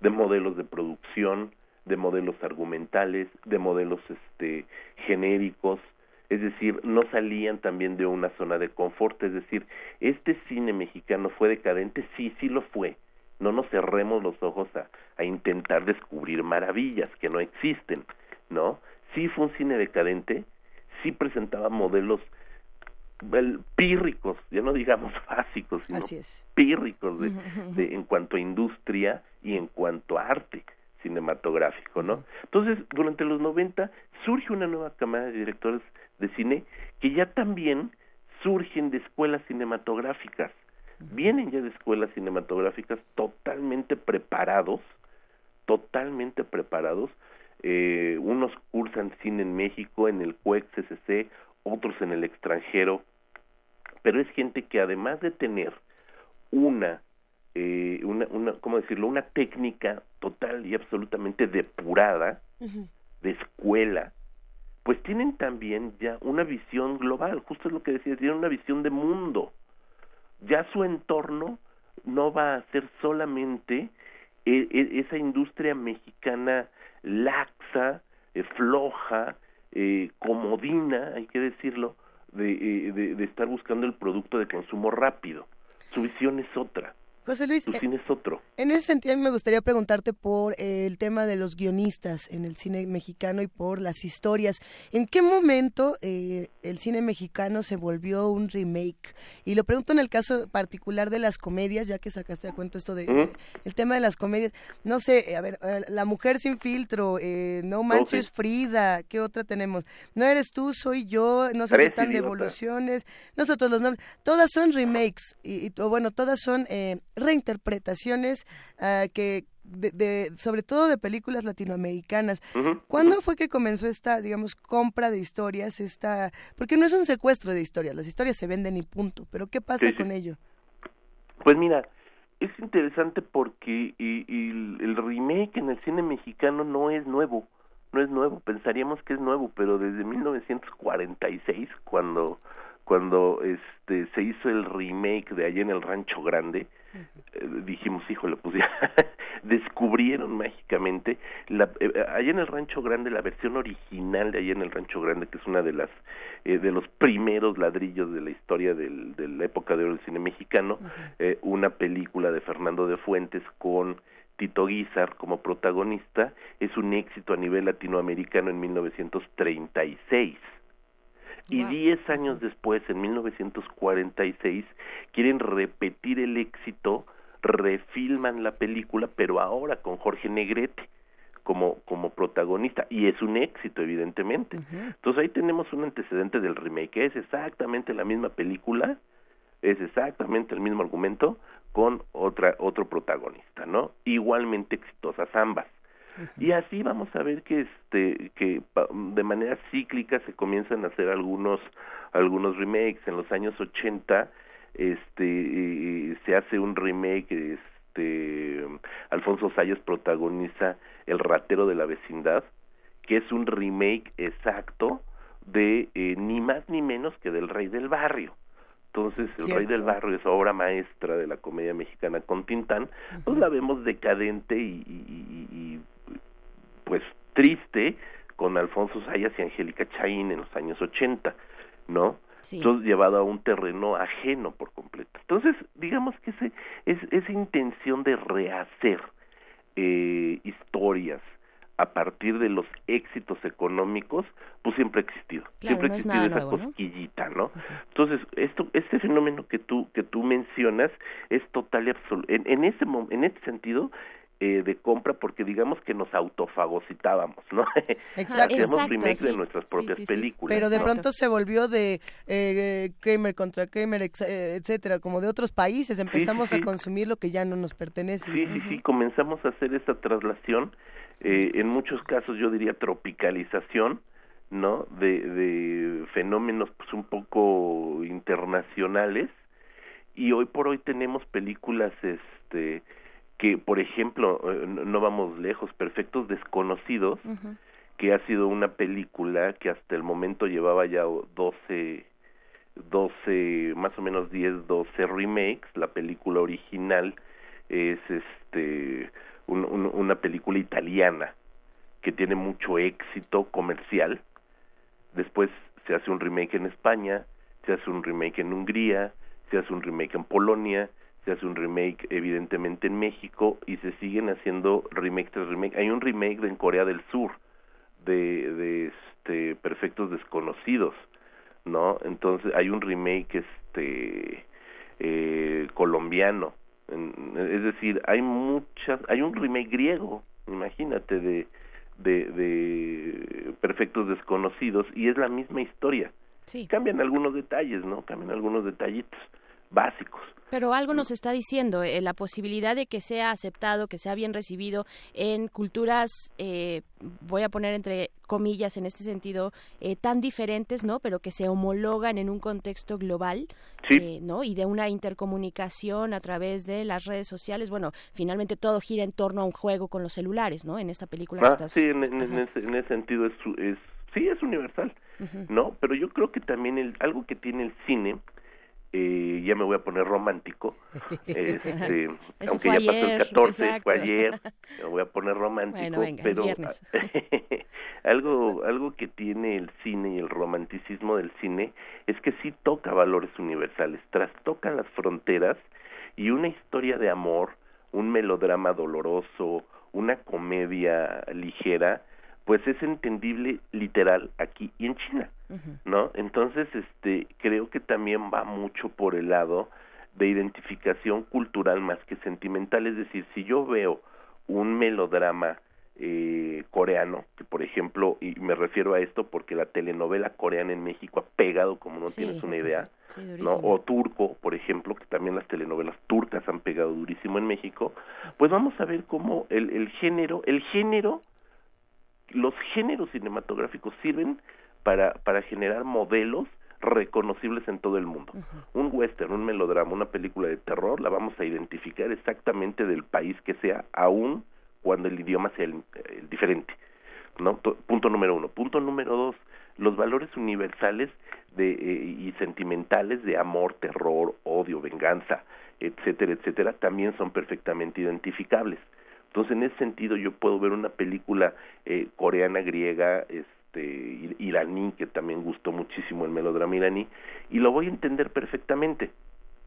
de modelos de producción, de modelos argumentales, de modelos este genéricos, es decir, no salían también de una zona de confort, es decir, este cine mexicano fue decadente, sí, sí lo fue. No nos cerremos los ojos a, a intentar descubrir maravillas que no existen, ¿no? Sí fue un cine decadente, sí presentaba modelos pírricos, ya no digamos básicos, sino pírricos de, de, en cuanto a industria y en cuanto a arte cinematográfico, ¿no? Entonces, durante los 90 surge una nueva camada de directores de cine que ya también surgen de escuelas cinematográficas. Vienen ya de escuelas cinematográficas totalmente preparados, totalmente preparados. Eh, unos cursan cine en México, en el CUEC CCC, otros en el extranjero, pero es gente que además de tener una, eh, una, una ¿cómo decirlo? Una técnica total y absolutamente depurada de escuela, pues tienen también ya una visión global, justo es lo que decía, tienen una visión de mundo. Ya su entorno no va a ser solamente e, e, esa industria mexicana laxa, eh, floja, eh, comodina, hay que decirlo, de, eh, de, de estar buscando el producto de consumo rápido. Su visión es otra. José Luis, tu cine es otro. En ese sentido, a mí me gustaría preguntarte por el tema de los guionistas en el cine mexicano y por las historias. ¿En qué momento eh, el cine mexicano se volvió un remake? Y lo pregunto en el caso particular de las comedias, ya que sacaste a cuento esto de el tema de las comedias. No sé, a ver, eh, La Mujer sin filtro, eh, No Manches Frida, ¿qué otra tenemos? No eres tú, soy yo, no se aceptan devoluciones, nosotros los nombres, todas son remakes, y, bueno, todas son reinterpretaciones uh, que de, sobre todo de películas latinoamericanas. ¿Cuándo fue que comenzó esta, digamos, compra de historias? Esta, porque no es un secuestro de historias, las historias se venden y punto. Pero ¿qué pasa con ello? Pues mira, es interesante porque y, y el remake en el cine mexicano no es nuevo, no es nuevo. Pensaríamos que es nuevo, pero desde 1946, cuando cuando este se hizo el remake de allá en el Rancho Grande, eh, dijimos, híjole, pues ya descubrieron mágicamente la, eh, allá en el Rancho Grande la versión original de allá en el Rancho Grande, que es una de las eh, de los primeros ladrillos de la historia del, de la época de oro del cine mexicano, una película de Fernando de Fuentes con Tito Guizar como protagonista, es un éxito a nivel latinoamericano en 1936 y diez años después, en 1946, quieren repetir el éxito, refilman la película, pero ahora con Jorge Negrete como, como protagonista, y es un éxito, evidentemente. Entonces ahí tenemos un antecedente del remake, es exactamente la misma película, es exactamente el mismo argumento, con otra, otro protagonista, ¿no? Igualmente exitosas ambas. Y así vamos a ver que este que de manera cíclica se comienzan a hacer algunos algunos remakes. En los años 80 este se hace un remake este Alfonso Sayas protagoniza El ratero de la vecindad que es un remake exacto de eh, ni más ni menos que del Rey del Barrio. Entonces, El Rey del Barrio es obra maestra de la comedia mexicana con Tintán, pues la vemos decadente y, y, pues triste con Alfonso Sayas y Angélica Chaín en los años 80, ¿no? Entonces llevado a un terreno ajeno por completo. Entonces, digamos que ese, es, esa intención de rehacer eh, historias a partir de los éxitos económicos, pues siempre ha existido, siempre ha existido esa cosquillita, ¿no? Entonces, esto, este fenómeno que tú que tú mencionas es total y absoluto. En, en ese en este sentido, eh, de compra porque digamos que nos autofagocitábamos, ¿no? Exacto. Remake de nuestras propias películas. Pero de pronto se volvió de eh, Kramer contra Kramer, eh, etcétera, como de otros países. Empezamos a consumir lo que ya no nos pertenece. Sí, sí, sí, comenzamos a hacer esa traslación. Eh, en muchos casos yo diría tropicalización, ¿no? De, de fenómenos pues un poco internacionales y hoy por hoy tenemos películas este que por ejemplo eh, no vamos lejos perfectos desconocidos que ha sido una película que hasta el momento llevaba ya 12 12 más o menos 10 12 remakes. La película original es este una película italiana que tiene mucho éxito comercial. Después se hace un remake en España se hace un remake en Hungría se hace un remake en Polonia, se hace un remake evidentemente en México y se siguen haciendo remake tras remake. Hay un remake en Corea del Sur de, de este Perfectos Desconocidos, ¿no? Entonces hay un remake este eh, colombiano, es decir, hay muchas, hay un remake griego, imagínate de de, de Perfectos Desconocidos y es la misma historia. Sí. Cambian algunos detalles, ¿no? Cambian algunos detallitos básicos. Pero algo nos está diciendo, eh, la posibilidad de que sea aceptado, que sea bien recibido en culturas, eh, voy a poner entre comillas en este sentido, eh, tan diferentes, ¿no? Pero que se homologan en un contexto global, ¿no? Y de una intercomunicación a través de las redes sociales. Bueno, finalmente todo gira en torno a un juego con los celulares, ¿no? En esta película. Ah, sí, en, ese, sentido es, es sí, es universal, ¿no? Pero yo creo que también el, algo que tiene el cine eh, ya me voy a poner romántico, este, aunque ya pasó el 14, fue ayer, me voy a poner romántico, pero algo, algo que tiene el cine y el romanticismo del cine es que sí toca valores universales, trastoca las fronteras y una historia de amor, un melodrama doloroso, una comedia ligera, pues es entendible literal aquí y en China, ¿no? Entonces, este, creo que también va mucho por el lado de identificación cultural más que sentimental, es decir, si yo veo un melodrama eh, coreano, que por ejemplo, y me refiero a esto porque la telenovela coreana en México ha pegado como no tienes una idea, ¿no? O turco, por ejemplo, que también las telenovelas turcas han pegado durísimo en México, pues vamos a ver cómo el, el género, el género los géneros cinematográficos sirven para, para generar modelos reconocibles en todo el mundo. Un western, un melodrama, una película de terror, la vamos a identificar exactamente del país que sea, aún cuando el idioma sea el, diferente. ¿no? Punto número uno. Punto número dos, los valores universales de, eh, y sentimentales de amor, terror, odio, venganza, etcétera, etcétera, también son perfectamente identificables. Entonces, en ese sentido, yo puedo ver una película eh, coreana, griega, este, iraní, que también gustó muchísimo el melodrama iraní, y lo voy a entender perfectamente.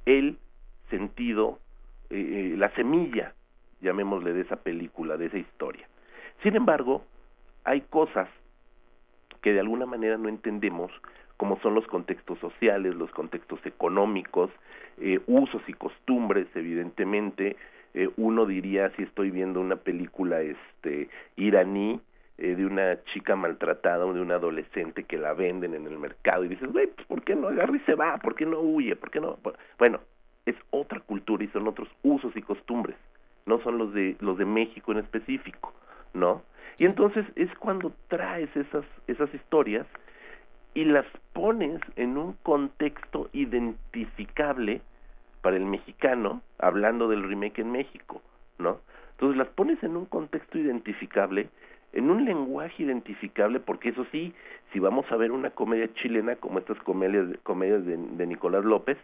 El sentido, eh, eh, la semilla, llamémosle, de esa película, de esa historia. Sin embargo, hay cosas que de alguna manera no entendemos, como son los contextos sociales, los contextos económicos, usos y costumbres, evidentemente, eh, uno diría si estoy viendo una película este iraní eh, de una chica maltratada o de una adolescente que la venden en el mercado y dices, güey, pues ¿por qué no agarra y se va? ¿Por qué no huye? ¿Por qué no? Bueno, es otra cultura y son otros usos y costumbres, no son los de los de México en específico, ¿no? Y entonces es cuando traes esas esas historias y las pones en un contexto identificable para el mexicano, hablando del remake en México, ¿no? Entonces las pones en un contexto identificable, en un lenguaje identificable, porque eso sí, si vamos a ver una comedia chilena como estas comedias, comedias de, de Nicolás López,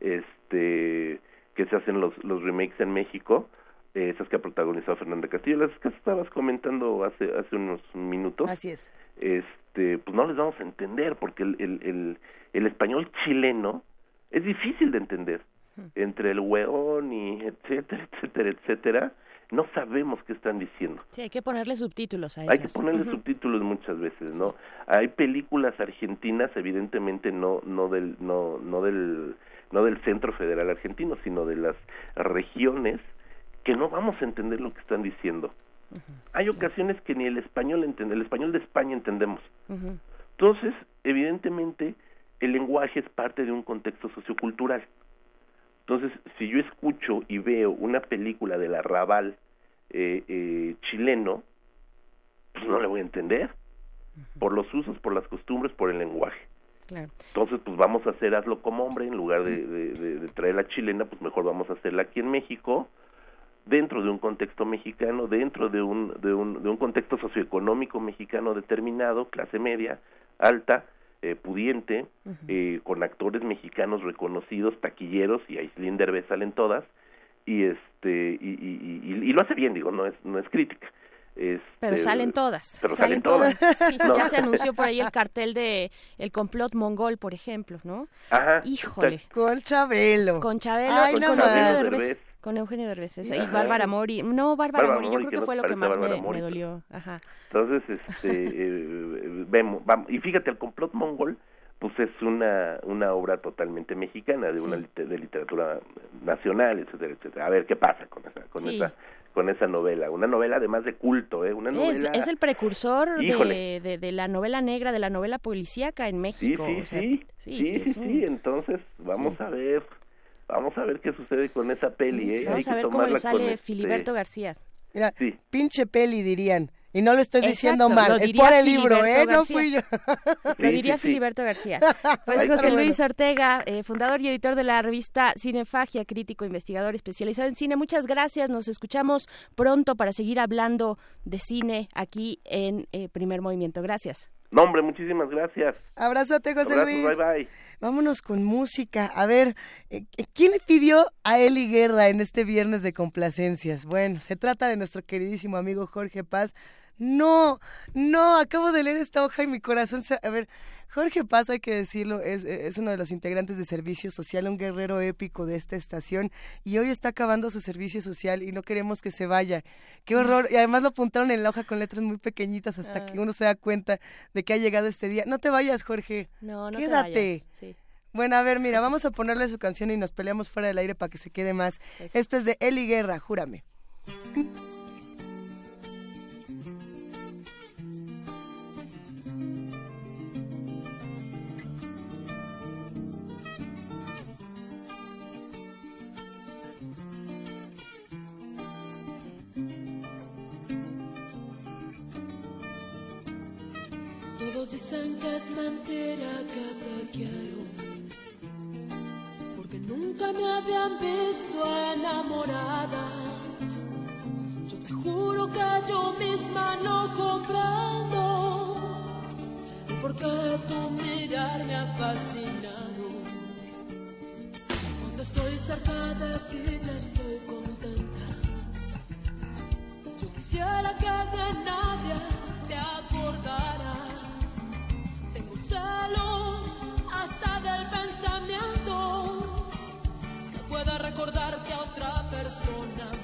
este, que se hacen los, los remakes en México, esas que ha protagonizado Fernanda Castillo, las que estabas comentando hace, hace unos minutos. Así es. Este, pues no les vamos a entender, porque el, el, el, el español chileno es difícil de entender entre el hueón y etcétera, etcétera, etcétera, no sabemos qué están diciendo. Sí, hay que ponerle subtítulos a Hay que ponerle subtítulos muchas veces, ¿no? Hay películas argentinas, evidentemente no no del no no del no del Centro Federal Argentino, sino de las regiones que no vamos a entender lo que están diciendo. Hay ocasiones que ni el español entiende, el español de España entendemos. Entonces, evidentemente, el lenguaje es parte de un contexto sociocultural. Entonces, si yo escucho y veo una película del arrabal eh, eh, chileno, pues no le voy a entender. Por los usos, por las costumbres, por el lenguaje. Entonces, pues vamos a hacer hazlo como hombre, en lugar de, de, traer la chilena, pues mejor vamos a hacerla aquí en México, dentro de un contexto mexicano, dentro de un, de un, de un contexto socioeconómico mexicano determinado, clase media, alta, eh, pudiente, eh, con actores mexicanos reconocidos, taquilleros, y Aislinn Derbez salen todas, y este y, y, y, lo hace bien, digo, no es, no es crítica. Este, pero salen todas. Pero salen, todas. Ya se anunció por ahí el cartel de el complot mongol, por ejemplo, ¿no? Ajá. Híjole. Con Chabelo. Con Chabelo. con, Eugenio Derbez. Con Eugenio Derbez. Y Bárbara Mori. No, Bárbara, Mori, yo creo que, fue lo que más me, dolió. Ajá. Entonces, este, eh, vemos, vamos, y fíjate, el complot mongol, pues es una, una obra totalmente mexicana, de una de literatura nacional, etcétera, etcétera. A ver qué pasa con esa, con esa con esa novela. Una novela además de culto, ¿eh? Una novela... es, el precursor de, de, la novela negra, de la novela policíaca en México. Sí, sí, sí, sí, sí, entonces vamos a ver, vamos a ver qué sucede con esa peli, ¿eh? Vamos a ver cómo le sale este Filiberto García. Mira, pinche peli dirían. Y no lo estoy diciendo mal, es por el libro, ¿eh? No fui yo. lo diría Filiberto García. Pues José Luis Ortega, eh, fundador y editor de la revista Cinefagia, crítico, investigador especializado en cine. Muchas gracias, nos escuchamos pronto para seguir hablando de cine aquí en eh, Primer Movimiento. Gracias. No, hombre, muchísimas gracias. Abrázate, José Luis. Bye, bye. Vámonos con música. A ver, eh, ¿quién le pidió a Eli Guerra en este viernes de complacencias? Bueno, se trata de nuestro queridísimo amigo Jorge Paz no, no, acabo de leer esta hoja y mi corazón se... A ver, Jorge Paz, hay que decirlo, es, es uno de los integrantes de Servicio Social, un guerrero épico de esta estación, y hoy está acabando su servicio social y no queremos que se vaya. Qué horror. Y además lo apuntaron en la hoja con letras muy pequeñitas hasta que ah. uno se da cuenta de que ha llegado este día. No te vayas, Jorge. No, no Quédate. te vayas. Sí. Bueno, a ver, mira, vamos a ponerle su canción y nos peleamos fuera del aire para que se quede más. Esto es de Eli Guerra, júrame. Que te quiero, porque nunca me habían visto enamorada. Yo te juro que yo misma no comprendo porque tu mirar me ha fascinado. Cuando estoy cerca de ti ya estoy contenta. Yo quisiera que de nadie te hasta del pensamiento que pueda recordarte a otra persona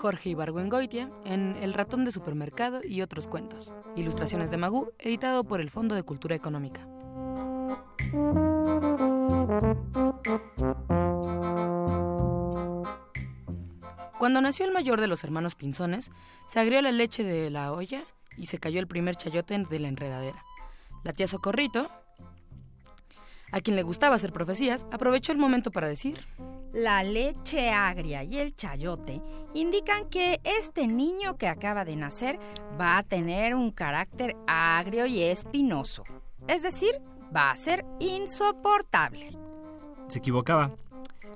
Jorge Ibargüengoitia, en El ratón de supermercado y otros cuentos. Ilustraciones de Magú, editado por el Fondo de Cultura Económica. Cuando nació el mayor de los hermanos Pinzones, se agrió la leche de la olla y se cayó el primer chayote de la enredadera. La tía Socorrito, a quien le gustaba hacer profecías, aprovechó el momento para decir... La leche agria y el chayote indican que este niño que acaba de nacer va a tener un carácter agrio y espinoso. Es decir, va a ser insoportable. Se equivocaba.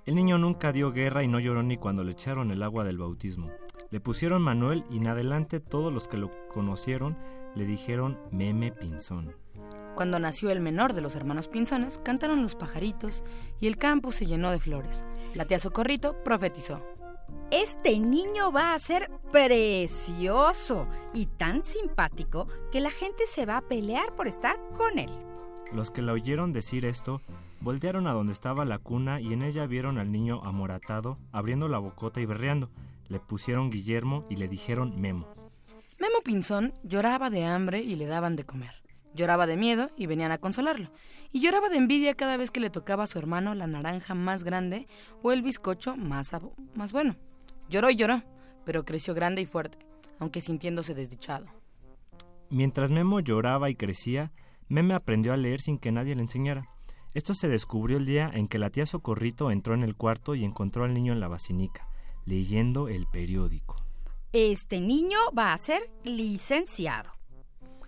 El niño nunca dio guerra y no lloró ni cuando le echaron el agua del bautismo. Le pusieron Manuel y en adelante todos los que lo conocieron le dijeron Meme Pinzón. Cuando nació el menor de los hermanos Pinzones, cantaron los pajaritos y el campo se llenó de flores. La tía Socorrito profetizó. Este niño va a ser precioso y tan simpático que la gente se va a pelear por estar con él. Los que la oyeron decir esto voltearon a donde estaba la cuna y en ella vieron al niño amoratado, abriendo la bocota y berreando. Le pusieron Guillermo y le dijeron Memo. Memo Pinzón lloraba de hambre y le daban de comer. Lloraba de miedo y venían a consolarlo. Y lloraba de envidia cada vez que le tocaba a su hermano la naranja más grande o el bizcocho más, más bueno. Lloró y lloró, pero creció grande y fuerte, aunque sintiéndose desdichado. Mientras Memo lloraba y crecía, Meme aprendió a leer sin que nadie le enseñara. Esto se descubrió el día en que la tía Socorrito entró en el cuarto y encontró al niño en la basinica, leyendo el periódico. Este niño va a ser licenciado.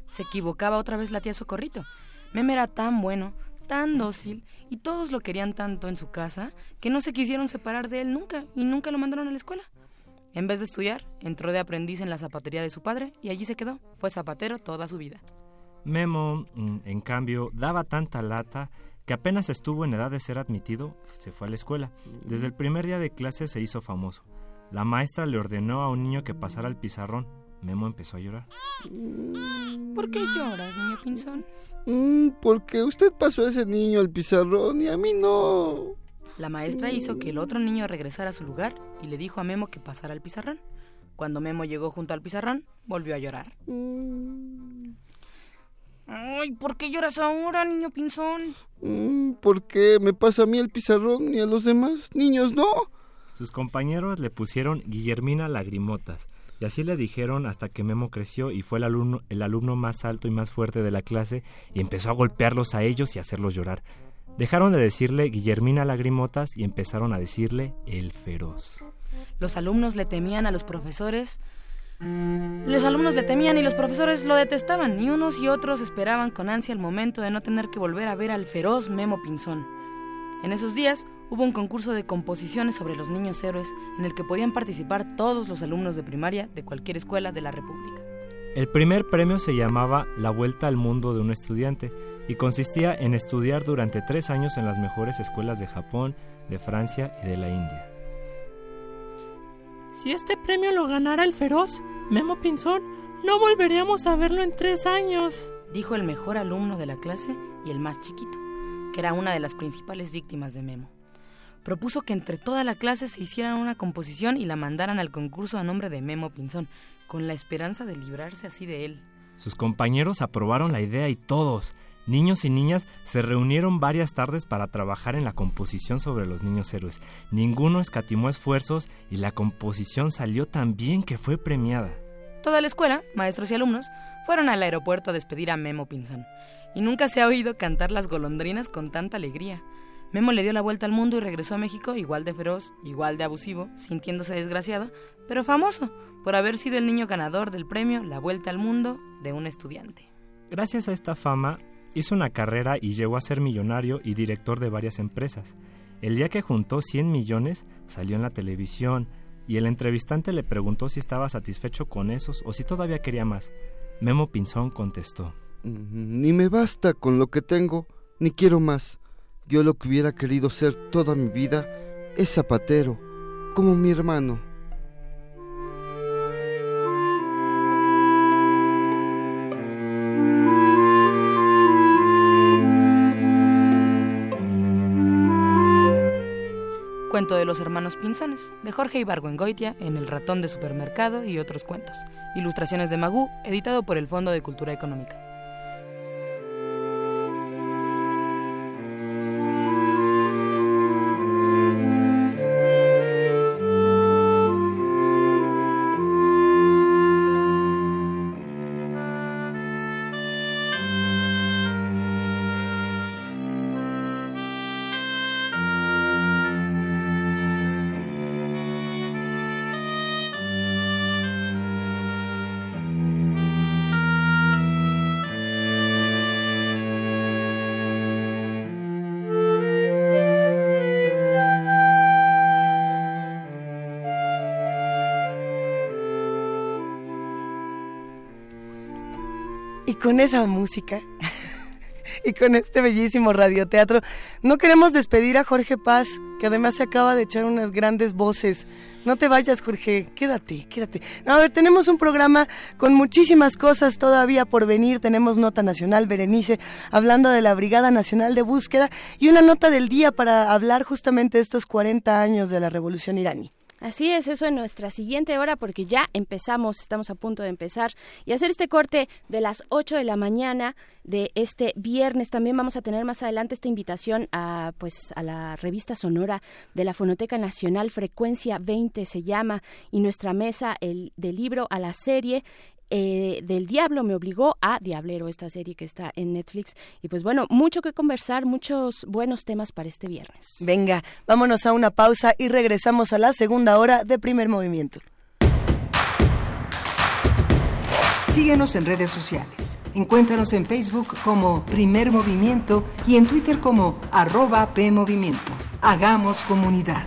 Se equivocaba otra vez la tía Socorrito. Meme era tan bueno, tan dócil, y todos lo querían tanto en su casa que no se quisieron separar de él nunca y nunca lo mandaron a la escuela. En vez de estudiar, entró de aprendiz en la zapatería de su padre y allí se quedó. Fue zapatero toda su vida. Memo, mm, en cambio, daba tanta lata que apenas estuvo en edad de ser admitido, se fue a la escuela. Desde el primer día de clase se hizo famoso. La maestra le ordenó a un niño que pasara al pizarrón. Memo empezó a llorar. ¿Por qué lloras, niño Pinzón? Mm, porque usted pasó a ese niño al pizarrón y a mí no. La maestra hizo que el otro niño regresara a su lugar y le dijo a Memo que pasara al pizarrón. Cuando Memo llegó junto al pizarrón, volvió a llorar. Ay, ¿por qué lloras ahora, niño pinzón? Mm, ¿Por qué me pasa a mí el pizarrón y a los demás niños no? Sus compañeros le pusieron Guillermina Lagrimotas, y así le dijeron hasta que Memo creció y fue el alumno, el alumno más alto y más fuerte de la clase y empezó a golpearlos a ellos y a hacerlos llorar. Dejaron de decirle Guillermina Lagrimotas y empezaron a decirle el feroz. Los alumnos le temían a los profesores. Los alumnos le temían y los profesores lo detestaban, y unos y otros esperaban con ansia el momento de no tener que volver a ver al feroz Memo Pinzón. En esos días hubo un concurso de composiciones sobre los niños héroes en el que podían participar todos los alumnos de primaria de cualquier escuela de la República. El primer premio se llamaba La Vuelta al Mundo de un Estudiante y consistía en estudiar durante tres años en las mejores escuelas de Japón, de Francia y de la India. Si este premio lo ganara el feroz, Memo Pinzón, no volveríamos a verlo en tres años. Dijo el mejor alumno de la clase y el más chiquito, que era una de las principales víctimas de Memo. Propuso que entre toda la clase se hicieran una composición y la mandaran al concurso a nombre de Memo Pinzón, con la esperanza de librarse así de él. Sus compañeros aprobaron la idea y todos, niños y niñas, se reunieron varias tardes para trabajar en la composición sobre los niños héroes. Ninguno escatimó esfuerzos y la composición salió tan bien que fue premiada. Toda la escuela, maestros y alumnos, fueron al aeropuerto a despedir a Memo Pinzón. Y nunca se ha oído cantar las golondrinas con tanta alegría. Memo le dio la vuelta al mundo y regresó a México igual de feroz, igual de abusivo, sintiéndose desgraciado, pero famoso por haber sido el niño ganador del premio La Vuelta al Mundo de un estudiante. Gracias a esta fama, hizo una carrera y llegó a ser millonario y director de varias empresas. El día que juntó 100 millones, salió en la televisión y el entrevistante le preguntó si estaba satisfecho con esos o si todavía quería más. Memo Pinzón contestó. Ni me basta con lo que tengo, ni quiero más. Yo lo que hubiera querido ser toda mi vida es zapatero, como mi hermano. Cuento de los hermanos Pinzones, de Jorge Ibargüengoitia en El ratón de supermercado y otros cuentos. Ilustraciones de Magú, editado por el Fondo de Cultura Económica. Con esa música y con este bellísimo radioteatro, no queremos despedir a Jorge Paz, que además se acaba de echar unas grandes voces. No te vayas, Jorge, quédate, quédate. A ver, tenemos un programa con muchísimas cosas todavía por venir. Tenemos nota nacional, Berenice, hablando de la Brigada Nacional de Búsqueda y una nota del día para hablar justamente de estos 40 años de la Revolución iraní. Así es, eso en nuestra siguiente hora porque ya empezamos, estamos a punto de empezar y hacer este corte de las 8 de la mañana de este viernes. También vamos a tener más adelante esta invitación a pues a la revista sonora de la Fonoteca Nacional Frecuencia 20 se llama y nuestra mesa el del libro a la serie eh, del Diablo me obligó a Diablero, esta serie que está en Netflix. Y pues bueno, mucho que conversar, muchos buenos temas para este viernes. Venga, vámonos a una pausa y regresamos a la segunda hora de primer movimiento. Síguenos en redes sociales. Encuéntranos en Facebook como Primer Movimiento y en Twitter como arroba PMovimiento. Hagamos comunidad.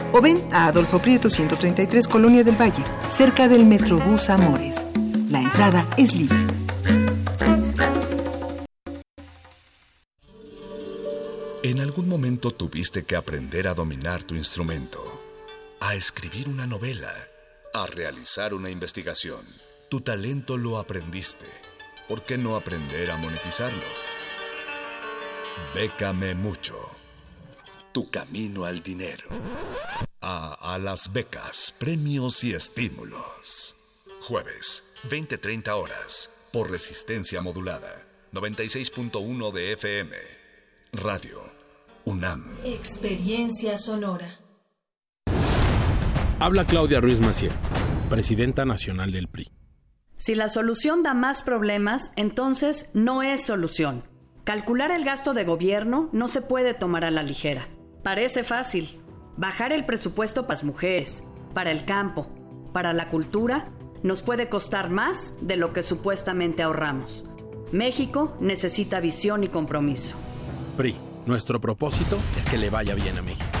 o ven a Adolfo Prieto 133 Colonia del Valle, cerca del Metrobús Amores. La entrada es libre. En algún momento tuviste que aprender a dominar tu instrumento, a escribir una novela, a realizar una investigación. Tu talento lo aprendiste. ¿Por qué no aprender a monetizarlo? Bécame mucho. Tu camino al dinero. A, a las becas, premios y estímulos. Jueves, 20-30 horas, por resistencia modulada. 96.1 de FM. Radio UNAM. Experiencia sonora. Habla Claudia Ruiz Macier, presidenta nacional del PRI. Si la solución da más problemas, entonces no es solución. Calcular el gasto de gobierno no se puede tomar a la ligera. Parece fácil. Bajar el presupuesto para las mujeres, para el campo, para la cultura, nos puede costar más de lo que supuestamente ahorramos. México necesita visión y compromiso. PRI, nuestro propósito es que le vaya bien a México.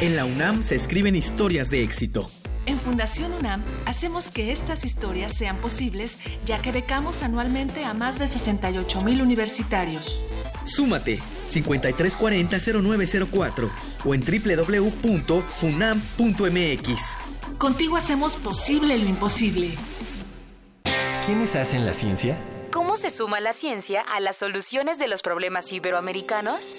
En la UNAM se escriben historias de éxito. En Fundación UNAM hacemos que estas historias sean posibles ya que becamos anualmente a más de 68 mil universitarios. Súmate 5340-0904 o en www.funam.mx. Contigo hacemos posible lo imposible. ¿Quiénes hacen la ciencia? ¿Cómo se suma la ciencia a las soluciones de los problemas iberoamericanos?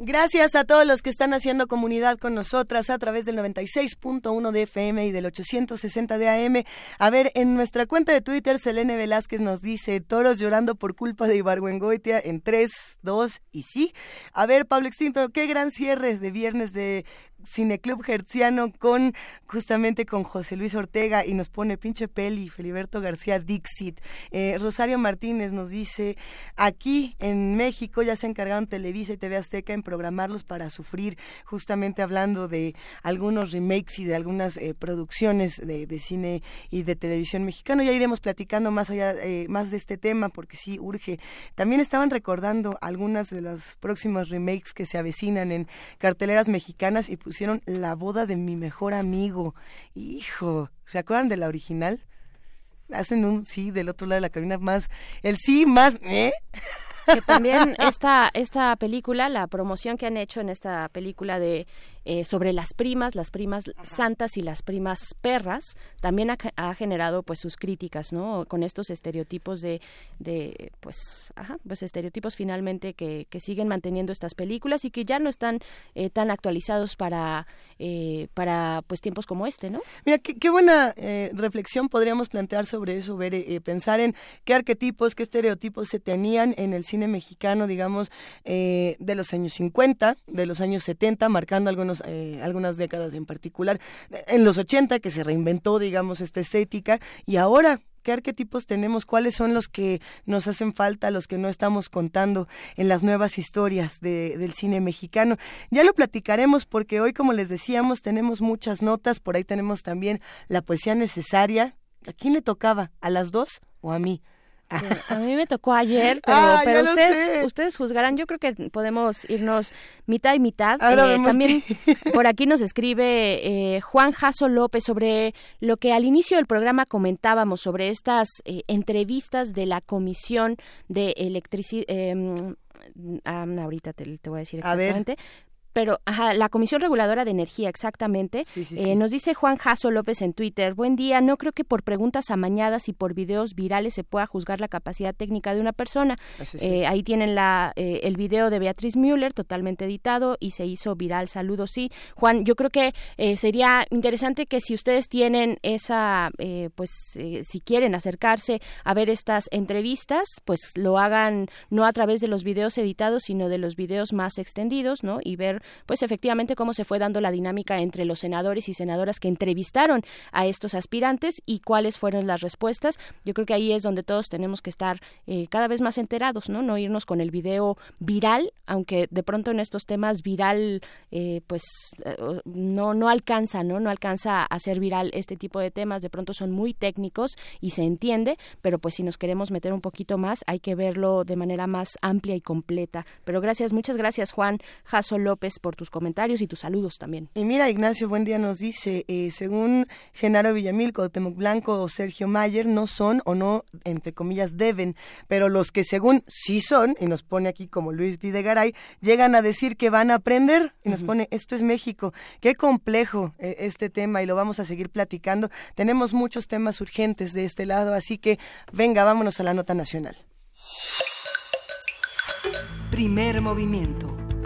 Gracias a todos los que están haciendo comunidad con nosotras a través del 96.1 de FM y del 860 de AM. A ver, en nuestra cuenta de Twitter, Selene Velázquez nos dice, toros llorando por culpa de Ibargüengoitia en 3, 2 y sí. A ver, Pablo Extinto, qué gran cierre de viernes de Cineclub Hertziano con justamente con José Luis Ortega y nos pone pinche peli, Feliberto García Dixit. Eh, Rosario Martínez nos dice, aquí en México ya se encargaron Televisa y TV Azteca en programarlos para sufrir, justamente hablando de algunos remakes y de algunas eh, producciones de, de, cine y de televisión mexicano. Ya iremos platicando más allá, eh, más de este tema porque sí urge. También estaban recordando algunas de los próximos remakes que se avecinan en carteleras mexicanas y pusieron La boda de mi mejor amigo. Hijo, ¿se acuerdan de la original? Hacen un sí del otro lado de la cabina más, el sí más, ¿eh? que también esta esta película, la promoción que han hecho en esta película de eh, sobre las primas, las primas santas y las primas perras, también ha, ha, generado pues sus críticas, ¿no? Con estos estereotipos de, de pues, ajá, pues estereotipos finalmente que, que siguen manteniendo estas películas y que ya no están eh, tan actualizados para eh, para pues tiempos como este, ¿no? Mira, qué, qué buena reflexión podríamos plantear sobre eso, ver, pensar en qué arquetipos, qué estereotipos se tenían en el cine mexicano, digamos, de los años 50, de los años 70, marcando algunos eh, algunas décadas en particular, en los 80 que se reinventó, digamos, esta estética y ahora ¿Qué arquetipos tenemos? ¿Cuáles son los que nos hacen falta, los que no estamos contando en las nuevas historias de, del cine mexicano? Ya lo platicaremos porque hoy, como les decíamos, tenemos muchas notas, por ahí tenemos también la poesía necesaria, ¿A quién le tocaba? ¿A las dos o a mí? A mí me tocó ayer, pero, Ah, pero ustedes, sé. ustedes juzgarán. Yo creo que podemos irnos mitad y mitad. Ahora Eh, también por aquí nos escribe eh, Juan Jaso López sobre lo que al inicio del programa comentábamos sobre estas eh, entrevistas de la Comisión de Electricidad. ahorita te, te voy a decir A exactamente. Pero, ajá, la Comisión Reguladora de Energía, exactamente. sí, Eh, sí. nos dice Juan Jaso López en Twitter, buen día, no creo que por preguntas amañadas y por videos virales se pueda juzgar la capacidad técnica de una persona. Eh, ahí tienen la, eh, el video de Beatriz Müller, totalmente editado y se hizo viral. Saludos, sí. Juan, yo creo que eh, sería interesante que si ustedes tienen esa, eh, pues eh, si quieren acercarse a ver estas entrevistas, pues lo hagan no a través de los videos editados, sino de los videos más extendidos, ¿no? Y ver, pues efectivamente cómo se fue dando la dinámica entre los senadores y senadoras que entrevistaron a estos aspirantes y cuáles fueron las respuestas. Yo creo que ahí es donde todos tenemos que estar eh, cada vez más enterados, ¿no? No irnos con el video viral, aunque de pronto en estos temas viral, eh, pues eh, no, no alcanza, ¿no? No alcanza a ser viral este tipo de temas. De pronto son muy técnicos y se entiende, pero pues si nos queremos meter un poquito más, hay que verlo de manera más amplia y completa. Pero gracias, muchas gracias Juan Jaso López por tus comentarios y tus saludos también. Y mira, Ignacio, buen día, nos dice, eh, según Genaro Villamil, Cuauhtémoc Blanco o Sergio Mayer, no son o no, entre comillas, deben, pero los que según sí son, y nos pone aquí como Luis Videgaray, llegan a decir que van a aprender, y nos pone, esto es México. Qué complejo eh, este tema, y lo vamos a seguir platicando. Tenemos muchos temas urgentes de este lado, así que venga, vámonos a la nota nacional. Primer movimiento.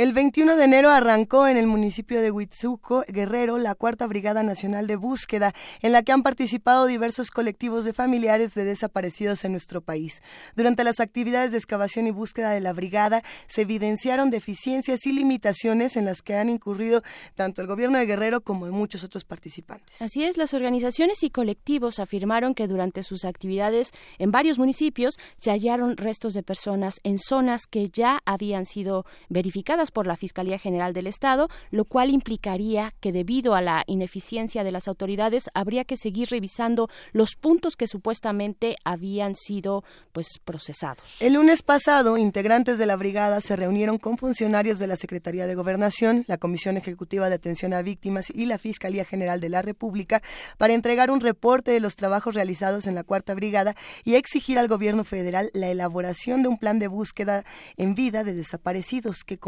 El 21 de enero arrancó en el municipio de Huitzuco, Guerrero, la Cuarta Brigada Nacional de Búsqueda, en la que han participado diversos colectivos de familiares de desaparecidos en nuestro país. Durante las actividades de excavación y búsqueda de la brigada, se evidenciaron deficiencias y limitaciones en las que han incurrido tanto el gobierno de Guerrero como de muchos otros participantes. Así es, las organizaciones y colectivos afirmaron que durante sus actividades en varios municipios se hallaron restos de personas en zonas que ya habían sido verificadas por la Fiscalía General del Estado, lo cual implicaría que debido a la ineficiencia de las autoridades habría que seguir revisando los puntos que supuestamente habían sido pues procesados. El lunes pasado, integrantes de la brigada se reunieron con funcionarios de la Secretaría de Gobernación, la Comisión Ejecutiva de Atención a Víctimas y la Fiscalía General de la República para entregar un reporte de los trabajos realizados en la Cuarta Brigada y exigir al Gobierno federal la elaboración de un plan de búsqueda en vida de desaparecidos que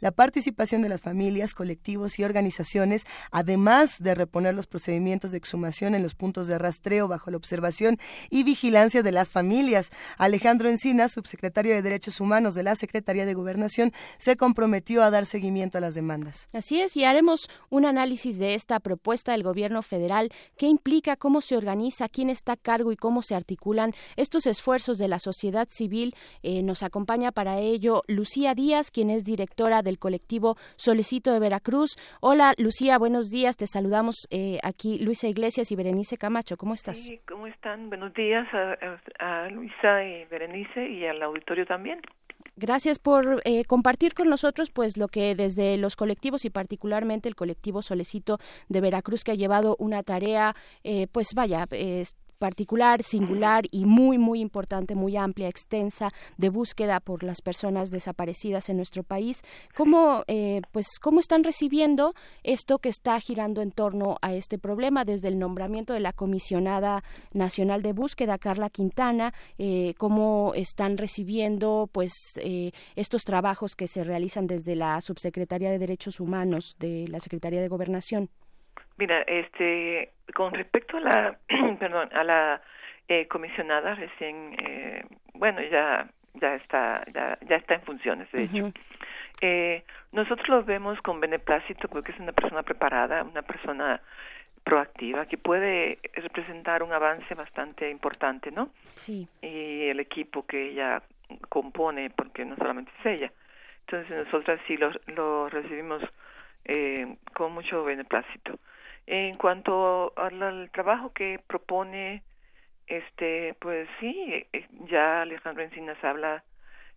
la participación de las familias, colectivos y organizaciones, además de reponer los procedimientos de exhumación en los puntos de rastreo bajo la observación y vigilancia de las familias. Alejandro Encina, subsecretario de Derechos Humanos de la Secretaría de Gobernación, se comprometió a dar seguimiento a las demandas. Así es, y haremos un análisis de esta propuesta del gobierno federal, qué implica, cómo se organiza, quién está a cargo y cómo se articulan estos esfuerzos de la sociedad civil. Eh, nos acompaña para ello Lucía Díaz, quien es directora del colectivo Solicito de Veracruz. Hola, Lucía, buenos días. Te saludamos eh, aquí Luisa Iglesias y Berenice Camacho. ¿Cómo estás? Sí, ¿cómo están? Buenos días a, a- a Luisa y Berenice y al auditorio también. Gracias por eh, compartir con nosotros pues lo que desde los colectivos y particularmente el colectivo Solecito de Veracruz que ha llevado una tarea eh, pues vaya es particular, singular y muy muy importante, muy amplia, extensa de búsqueda por las personas desaparecidas en nuestro país. ¿Cómo eh, pues cómo están recibiendo esto que está girando en torno a este problema desde el nombramiento de la comisionada nacional de búsqueda Carla Quintana? Eh, ¿Cómo están recibiendo pues eh, estos trabajos que se realizan desde la subsecretaría de Derechos Humanos de la Secretaría de Gobernación? Mira, este, con respecto a la, perdón, a la eh, comisionada recién, eh, bueno, ya, ya está, ya, ya está en funciones, de hecho. Eh, nosotros lo vemos con beneplácito porque es una persona preparada, una persona proactiva que puede representar un avance bastante importante, ¿no? Sí. Y el equipo que ella compone, porque no solamente es ella. Entonces nosotras sí lo, lo recibimos eh, con mucho beneplácito. En cuanto al, al trabajo que propone, este, pues sí, eh, ya Alejandro Encinas habla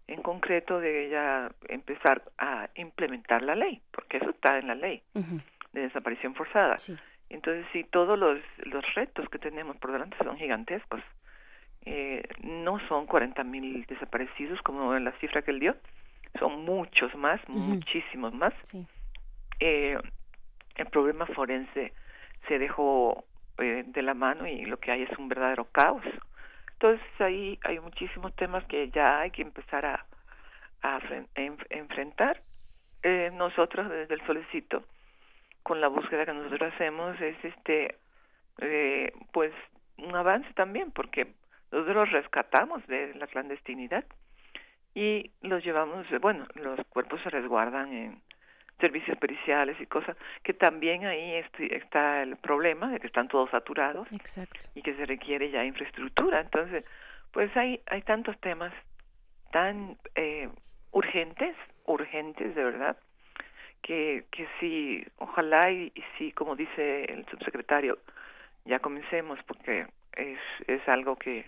en concreto de ya empezar a implementar la ley, porque eso está en la ley de desaparición forzada. Entonces, sí, todos los, los retos que tenemos por delante son gigantescos. Eh, no son 40 mil desaparecidos como en la cifra que él dio, son muchos más, muchísimos más. Eh, el problema forense se dejó eh, de la mano y lo que hay es un verdadero caos. Entonces ahí hay muchísimos temas que ya hay que empezar a, a fren- en- enfrentar. Eh, nosotros desde el solicito, con la búsqueda que nosotros hacemos, es este, eh, pues un avance también, porque nosotros los rescatamos de la clandestinidad y los llevamos, bueno, los cuerpos se resguardan en servicios periciales y cosas, que también ahí est- está el problema de que están todos saturados y que se requiere ya infraestructura. Entonces, pues hay, hay tantos temas tan eh, urgentes, urgentes de verdad, que, que sí, ojalá y, y sí, como dice el subsecretario, ya comencemos porque es, es algo que,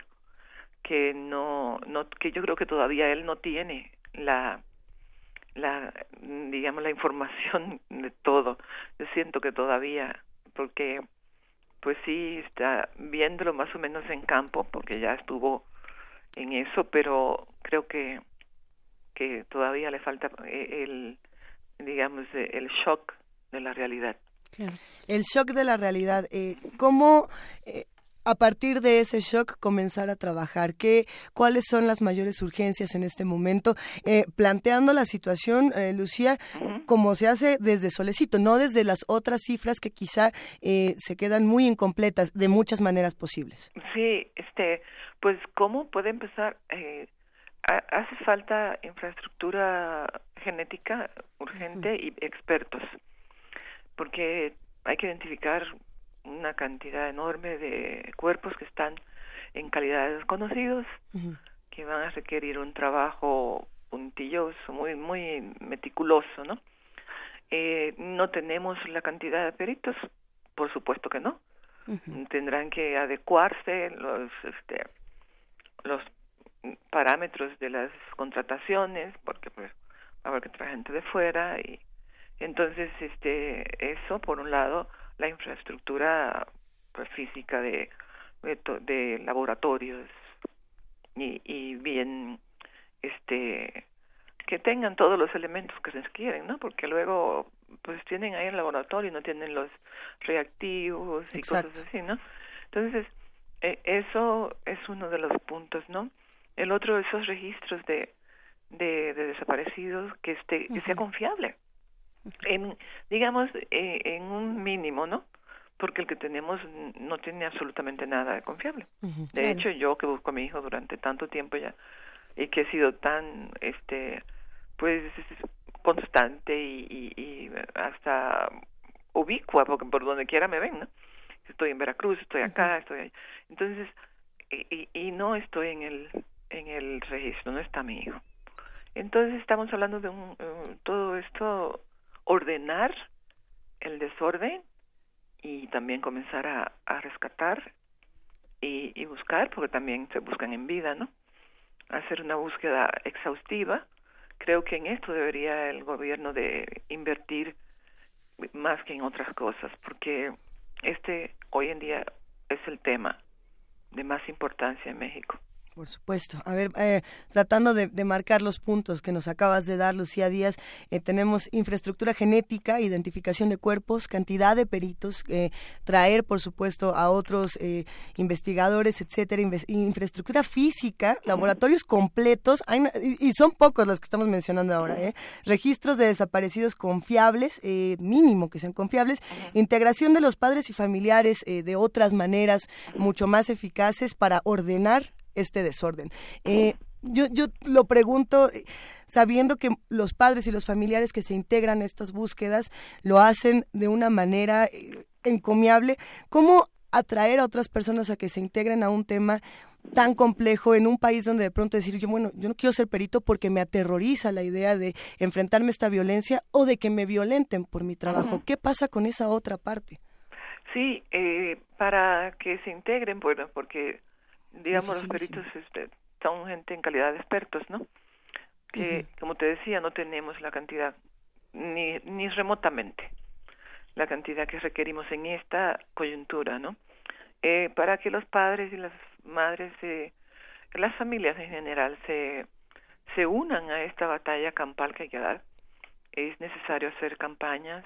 que no, no, que yo creo que todavía él no tiene la, la, digamos, la información de todo. Yo siento que todavía, porque pues sí está viéndolo más o menos en campo, porque ya estuvo en eso, pero creo que que todavía le falta eh, el, digamos, eh, el shock de la realidad. El shock de la realidad. Eh, ¿Cómo eh, a partir de ese shock comenzar a trabajar? ¿Qué, ¿Cuáles son las mayores urgencias en este momento? Eh, planteando la situación, eh, Lucía, como se hace desde Solecito, no desde las otras cifras que quizá eh, se quedan muy incompletas de muchas maneras posibles. Sí, este, pues cómo puede empezar. Eh, ha- hace falta infraestructura genética urgente y expertos, porque hay que identificar una cantidad enorme de cuerpos que están en calidades desconocidos, que van a requerir un trabajo puntilloso, muy muy meticuloso, ¿no? Eh, no tenemos la cantidad de peritos, por supuesto que no. Tendrán que adecuarse los este, los parámetros de las contrataciones, porque pues va a haber que traer gente de fuera y entonces este eso por un lado la infraestructura pues física de de, to- de laboratorios y, y bien este que tengan todos los elementos que se requieren, ¿no? Porque luego pues tienen ahí el laboratorio y no tienen los reactivos y Exacto. cosas así, ¿no? Entonces, eh, eso es uno de los puntos, ¿no? El otro, esos registros de, de, de desaparecidos que, esté, que sea confiable. En, digamos, eh, en un mínimo, ¿no? Porque el que tenemos no tiene absolutamente nada de confiable. De Claro. hecho, yo que busco a mi hijo durante tanto tiempo ya y que he sido tan, este, pues, constante y, y, y hasta ubicua, porque por donde quiera me ven, ¿no? Estoy en Veracruz, estoy acá, estoy ahí. Entonces, y, no estoy en el, en el registro, no está mi hijo. Entonces estamos hablando de un, eh, todo esto, ordenar el desorden y también comenzar a, rescatar y, y buscar, porque también se buscan en vida, ¿no? Hacer una búsqueda exhaustiva. Creo que en esto debería el gobierno de invertir más que en otras cosas, porque este hoy en día es el tema de más importancia en México. Por supuesto. A ver, eh, tratando de, de marcar los puntos que nos acabas de dar, Lucía Díaz, eh, tenemos infraestructura genética, identificación de cuerpos, cantidad de peritos, eh, traer, por supuesto, a otros eh, investigadores, etcétera, inves- infraestructura física, laboratorios completos, hay y, y son pocos los que estamos mencionando ahora, ¿eh? registros de desaparecidos confiables, eh, mínimo que sean confiables, integración de los padres y familiares de otras maneras mucho más eficaces para ordenar este desorden. Eh, yo, yo lo pregunto eh, sabiendo que los padres y los familiares que se integran a estas búsquedas lo hacen de una manera eh, encomiable. ¿Cómo atraer a otras personas a que se integren a un tema tan complejo en un país donde de pronto decir yo bueno yo no quiero ser perito porque me aterroriza la idea de enfrentarme a esta violencia o de que me violenten por mi trabajo qué pasa con esa otra parte Sí, eh, para que se integren, bueno, porque digamos los peritos este, son gente en calidad de expertos, ¿no? que, como te decía, no tenemos la cantidad ni, ni remotamente la cantidad que requerimos en esta coyuntura, ¿no? Eh, para que los padres y las madres, eh, las familias en general se, se unan a esta batalla campal que hay que dar, es necesario hacer campañas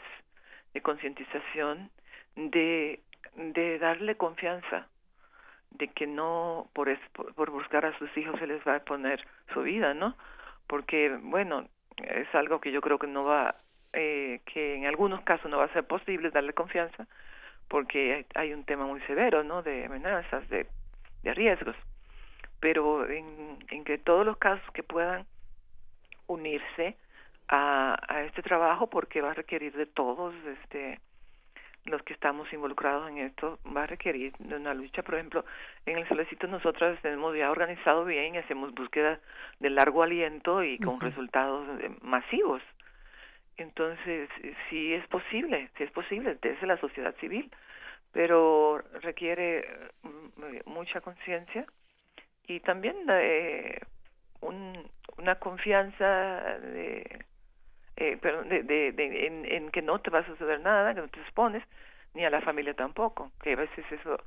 de concientización, de, de darle confianza, de que no por, es- por, buscar a sus hijos se les va a poner su vida, ¿no? Porque, bueno, es algo que yo creo que no va, eh, que en algunos casos no va a ser posible darle confianza, porque hay, hay un tema muy severo, ¿no? De amenazas, de, de riesgos. Pero en, en que todos los casos que puedan unirse a, a este trabajo, porque va a requerir de todos, este, los que estamos involucrados en esto, va a requerir de una lucha. Por ejemplo, en el Solecito nosotras tenemos ya organizado bien y hacemos búsqueda de largo aliento y con resultados eh, masivos. Entonces, sí es posible, sí es posible desde la sociedad civil, pero requiere eh, m- mucha conciencia y también eh, un- una confianza de, eh, perdón, de, de- de- en, que no te va a suceder nada, que no te expones, ni a la familia tampoco, que a veces eso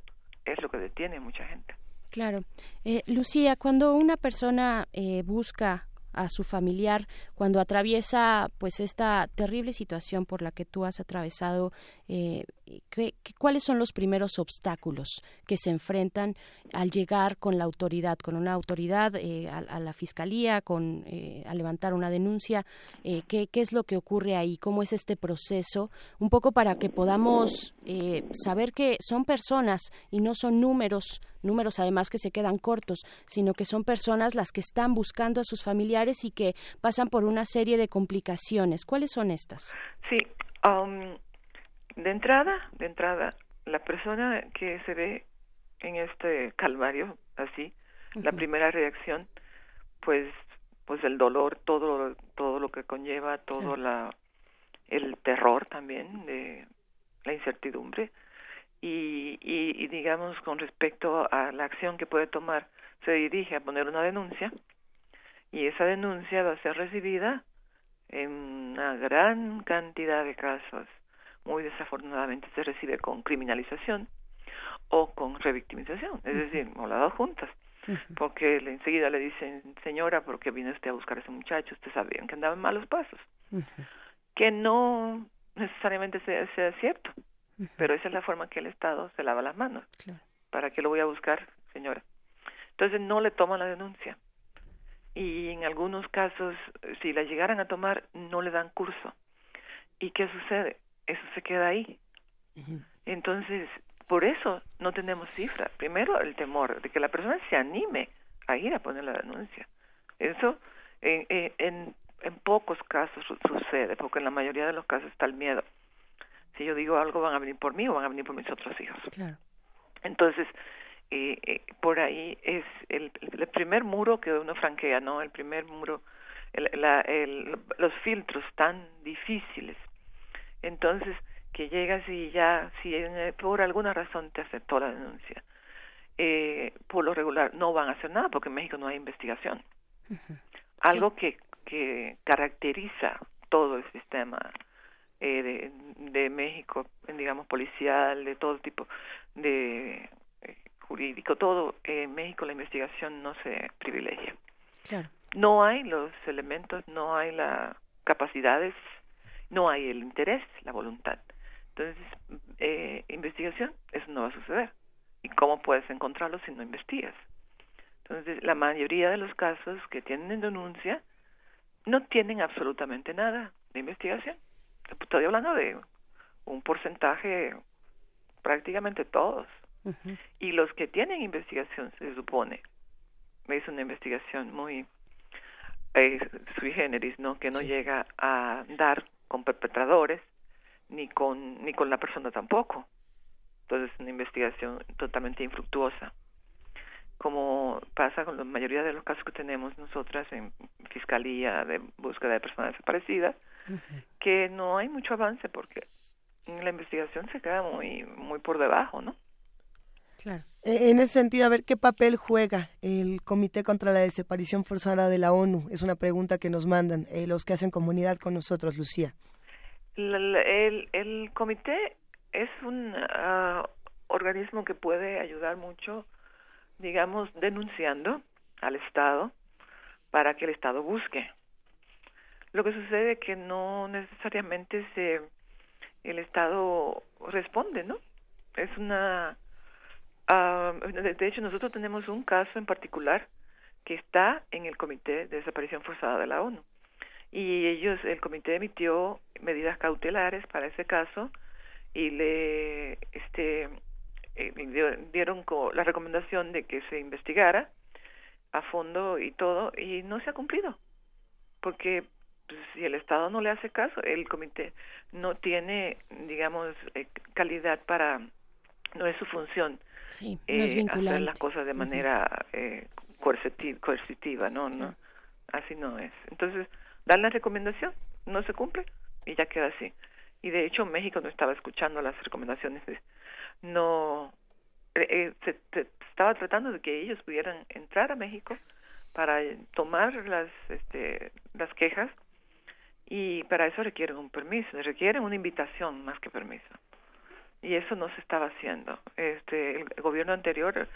es lo que detiene a mucha gente. Claro. Eh, Lucía, cuando una persona eh, busca a su familiar, cuando atraviesa pues esta terrible situación por la que tú has atravesado, eh, ¿qué- ¿cuáles son los primeros obstáculos que se enfrentan al llegar con la autoridad, con una autoridad eh, a, la fiscalía, con eh, a levantar una denuncia? ¿qué, ¿Qué es lo que ocurre ahí? ¿Cómo es este proceso? Un poco para que podamos saber que son personas y no son números números además que se quedan cortos, sino que son personas las que están buscando a sus familiares y que pasan por una serie de complicaciones. ¿Cuáles son estas? Sí, um, de entrada, de entrada, la persona que se ve en este calvario, así, la primera reacción, pues, pues el dolor, todo, todo lo que conlleva, todo la, el terror también de la incertidumbre y, y, y digamos con respecto a la acción que puede tomar, se dirige a poner una denuncia y esa denuncia va a ser recibida en una gran cantidad de casos. Muy desafortunadamente se recibe con criminalización o con revictimización, es decir, o las dos juntas, porque enseguida le dicen, señora, ¿por qué vino usted a buscar a ese muchacho? Usted sabía que andaba en malos pasos. Que no necesariamente sea, sea cierto, pero esa es la forma que el Estado se lava las manos. ¿Para qué lo voy a buscar, señora? Entonces no le toman la denuncia. Y en algunos casos, si la llegaran a tomar, no le dan curso. ¿Y qué sucede? Eso se queda ahí. Entonces, por eso no tenemos cifra. Primero, el temor de que la persona se anime a ir a poner la denuncia. Eso en, en, en, en pocos casos su- sucede, porque en la mayoría de los casos está el miedo. Si yo digo algo, van a venir por mí o van a venir por mis otros hijos. Claro. Entonces, eh, eh, por ahí es el, el primer muro que uno franquea, ¿no? El primer muro, el, la, el, los filtros tan difíciles. Entonces, que llegas y ya, si eh, por alguna razón te aceptó la denuncia, eh, por lo regular no van a hacer nada porque en México no hay investigación. Algo que, que caracteriza todo el sistema eh, de, de México, digamos, policial, de todo tipo, de eh, jurídico, todo, en México la investigación no se privilegia. Claro. No hay los elementos, no hay las capacidades, no hay el interés, la voluntad. Entonces, eh, investigación, eso no va a suceder. ¿Y cómo puedes encontrarlo si no investigas? Entonces, la mayoría de los casos que tienen denuncia no tienen absolutamente nada de investigación. Estoy hablando de un porcentaje, prácticamente todos. Y los que tienen investigación, se supone, es una investigación muy eh, sui generis, ¿no? Que no llega a dar con perpetradores ni con ni con la persona tampoco. Entonces, es una investigación totalmente infructuosa. Como pasa con la mayoría de los casos que tenemos nosotras en Fiscalía de búsqueda de personas desaparecidas, que no hay mucho avance porque la investigación se queda muy muy por debajo, ¿no? Claro. Eh, En ese sentido, a ver, ¿qué papel juega el Comité contra la Desaparición Forzada de la ONU? Es una pregunta que nos mandan eh, los que hacen comunidad con nosotros, Lucía. El comité es un ah, organismo que puede ayudar mucho, digamos, denunciando al Estado para que el Estado busque. Lo que sucede es que no necesariamente se el Estado responde, ¿no? Es una ah, de hecho nosotros tenemos un caso en particular que está en el Comité de Desaparición Forzada de la ONU y ellos el comité emitió medidas cautelares para ese caso y le este eh, dieron la recomendación de que se investigara a fondo y todo y no se ha cumplido porque pues, si el Estado no le hace caso el comité no tiene digamos eh, calidad para no es su función Sí, eh, no es hacer vinculante. las cosas de manera eh, coerciti- coercitiva, no, no, así no es. Entonces, dan la recomendación, no se cumple y ya queda así. Y de hecho, México no estaba escuchando las recomendaciones, no, eh, eh, se, estaba tratando de que ellos pudieran entrar a México para eh, tomar las, este, las quejas y para eso requieren un permiso, requieren una invitación más que permiso y eso no se estaba haciendo. Este, el, gobierno anterior,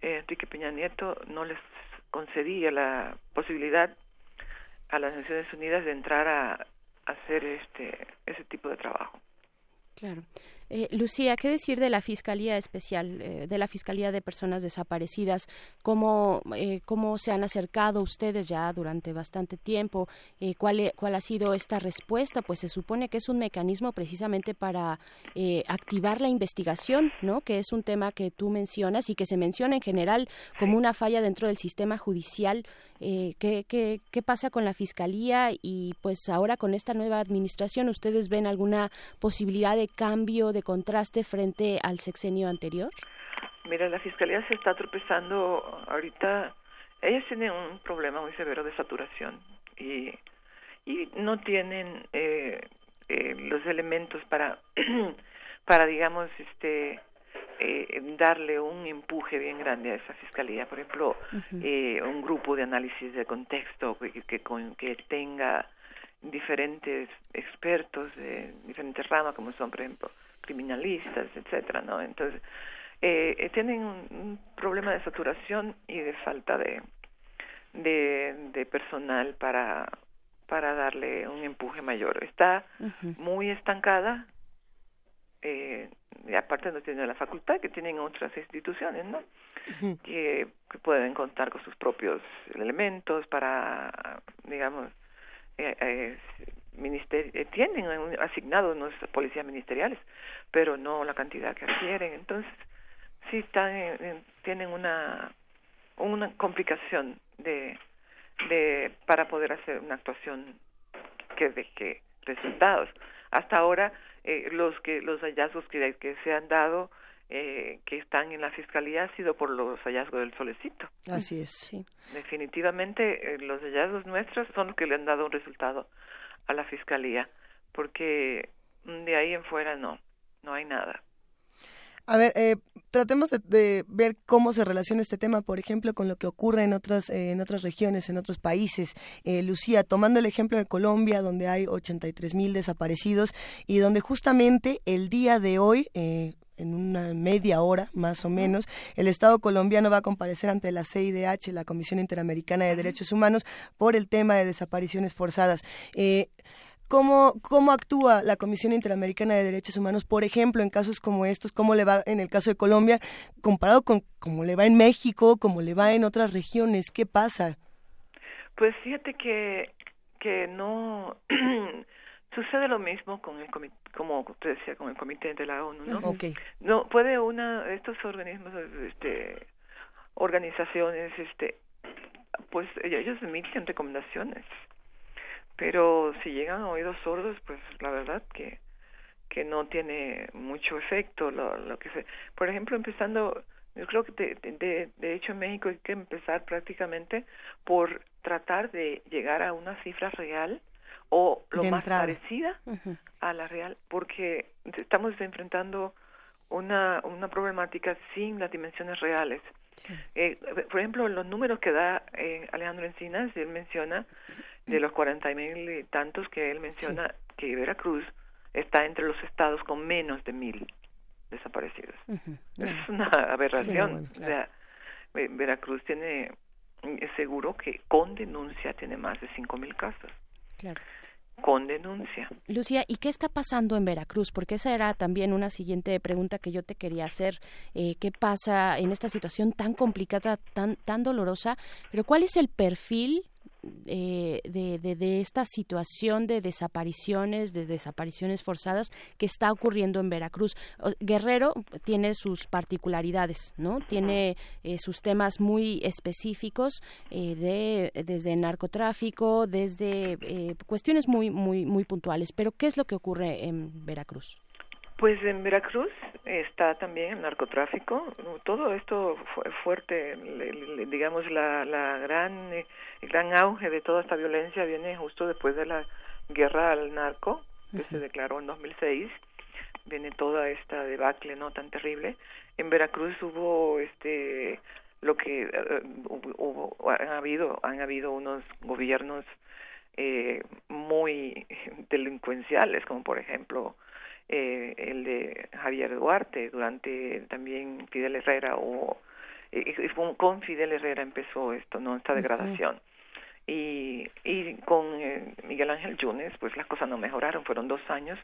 eh, Enrique Peña Nieto, no les concedía la posibilidad a las Naciones Unidas de entrar a, a hacer este ese tipo de trabajo. Claro. Eh, Lucía, ¿qué decir de la Fiscalía Especial, eh, de la Fiscalía de Personas Desaparecidas? ¿Cómo, eh, ¿Cómo se han acercado ustedes ya durante bastante tiempo? Eh, ¿cuál, e- ¿Cuál ha sido esta respuesta? Pues se supone que es un mecanismo precisamente para activar la investigación, ¿no? Que es un tema que tú mencionas y que se menciona en general como una falla dentro del sistema judicial. ¿qué, qué, qué pasa con la Fiscalía? Y pues ahora con esta nueva administración, ¿ustedes ven alguna posibilidad de cambio, de contraste frente al sexenio anterior? Mira, la Fiscalía se está tropezando ahorita. Ellos tienen un problema muy severo de saturación y, y no tienen eh, eh, los elementos para, para digamos, este eh, darle un empuje bien grande a esa fiscalía. Por ejemplo, eh, un grupo de análisis de contexto que, que, con- que tenga diferentes expertos de diferentes ramas, como son, por ejemplo, criminalistas, etcétera, ¿no? Entonces, eh, eh, tienen un, un problema de saturación y de falta de, de, de personal para, para darle un empuje mayor. Está muy estancada, eh, y aparte no tiene la facultad que tienen otras instituciones, ¿no? que, que pueden contar con sus propios elementos para, digamos, eh, eh, eh, tienen asignados unos policías ministeriales, pero no la cantidad que requieren. Entonces, sí están en- en- tienen una una complicación de, de para poder hacer una actuación que deje resultados. Hasta ahora eh, los que los hallazgos que se han dado eh, que están en la fiscalía ha sido por los hallazgos del solecito. Así es. Definitivamente eh, los hallazgos nuestros son los que le han dado un resultado a la fiscalía, porque de ahí en fuera no, no hay nada. A ver, eh, tratemos de, de ver cómo se relaciona este tema, por ejemplo, con lo que ocurre en otras eh, en otras regiones, en otros países. Eh, Lucía, tomando el ejemplo de Colombia, donde hay 83 mil desaparecidos y donde justamente el día de hoy, eh, en una media hora más o menos, el Estado colombiano va a comparecer ante la CIDH, la Comisión Interamericana de Derechos Humanos, por el tema de desapariciones forzadas. Eh, ¿Cómo, ¿Cómo actúa la Comisión Interamericana de Derechos Humanos, por ejemplo, en casos como estos? ¿Cómo le va en el caso de Colombia, comparado con cómo le va en México, cómo le va en otras regiones? ¿Qué pasa? Pues fíjate que que no sucede lo mismo con el comité, como te decía, con el comité de la ONU, ¿no? Ok. No puede una estos organismos, este, organizaciones, este, pues ellos emiten recomendaciones, pero si llegan a oídos sordos, pues la verdad que que no tiene mucho efecto lo, lo que se, por ejemplo, empezando yo creo que de, de, de hecho en México hay que empezar prácticamente por tratar de llegar a una cifra real o lo De más entrada. parecida a la real, porque estamos enfrentando una, una problemática sin las dimensiones reales. Eh, por ejemplo, los números que da eh, Alejandro Encinas, él menciona de los 40 mil y tantos que él menciona que Veracruz está entre los estados con menos de mil desaparecidos. Es una aberración. Sí, O sea, Ve- Veracruz tiene, seguro que con denuncia tiene más de cinco mil casos. Claro. Con denuncia. Lucía, ¿y qué está pasando en Veracruz? Porque esa era también una siguiente pregunta que yo te quería hacer. Eh, ¿Qué pasa en esta situación tan complicada, tan, tan dolorosa? Pero ¿cuál es el perfil eh, de, de, de esta situación de desapariciones, de desapariciones forzadas que está ocurriendo en Veracruz? Guerrero tiene sus particularidades, ¿no? Tiene eh, sus temas muy específicos eh, de desde narcotráfico, desde eh, cuestiones muy muy muy puntuales. Pero ¿qué es lo que ocurre en Veracruz? Pues en Veracruz está también el narcotráfico. Todo esto fue fuerte, le- le- digamos, la, la gran, eh, el gran auge de toda esta violencia viene justo después de la guerra al narco, que se declaró en 2006. Viene toda esta debacle, ¿no? Tan terrible. En Veracruz hubo, este, lo que eh, hubo, hubo- han habido, han habido unos gobiernos eh, muy delincuenciales, como por ejemplo eh, el de Javier Duarte durante también Fidel Herrera o eh, con- Fidel Herrera empezó esto no esta degradación. Y y con eh, Miguel Ángel Yunes pues las cosas no mejoraron. Fueron dos años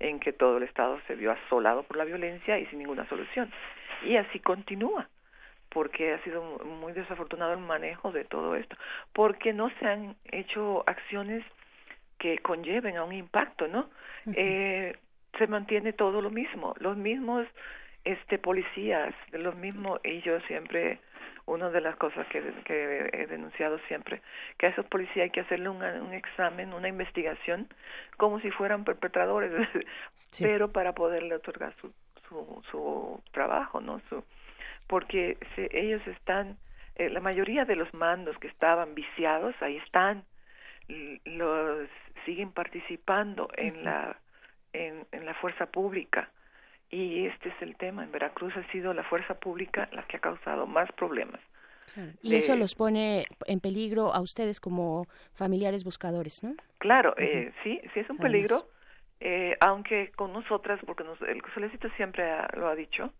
en que todo el estado se vio asolado por la violencia y sin ninguna solución. Y así continúa porque ha sido muy desafortunado el manejo de todo esto, porque no se han hecho acciones que conlleven a un impacto, ¿no? eh, se mantiene todo lo mismo, los mismos este policías, los mismos y yo siempre una de las cosas que, que he denunciado siempre que a esos policías hay que hacerle un, un examen, una investigación como si fueran perpetradores, pero para poderle otorgar su, su, su trabajo, ¿no? Su, porque se- ellos están, eh, la mayoría de los mandos que estaban viciados, ahí están, los siguen participando en la en, en la fuerza pública y este es el tema. En Veracruz ha sido la fuerza pública la que ha causado más problemas. Y de- eso los pone en peligro a ustedes como familiares buscadores, ¿no? Claro, eh, sí, sí es un Además. peligro, eh, aunque con nosotras, porque nos, el solicito siempre ha- lo ha dicho,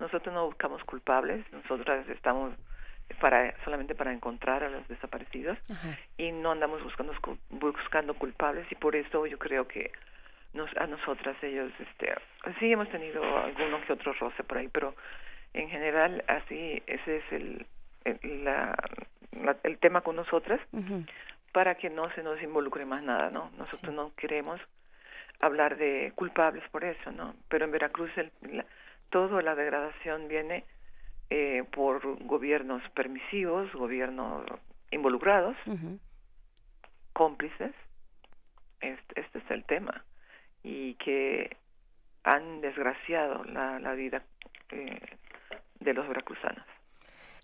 nosotros no buscamos culpables, nosotras estamos para solamente para encontrar a los desaparecidos y no andamos buscando buscando culpables y por eso yo creo que nos, a nosotras ellos este sí hemos tenido alguno que otro roce por ahí pero en general así ese es el el, la- la- el tema con nosotras para que no se nos involucre más nada no nosotros no queremos hablar de culpables por eso no pero en Veracruz el, la, toda la degradación viene eh, por gobiernos permisivos gobiernos involucrados. Cómplices. Este, este es el tema y que han desgraciado la, vida eh, de los veracruzanos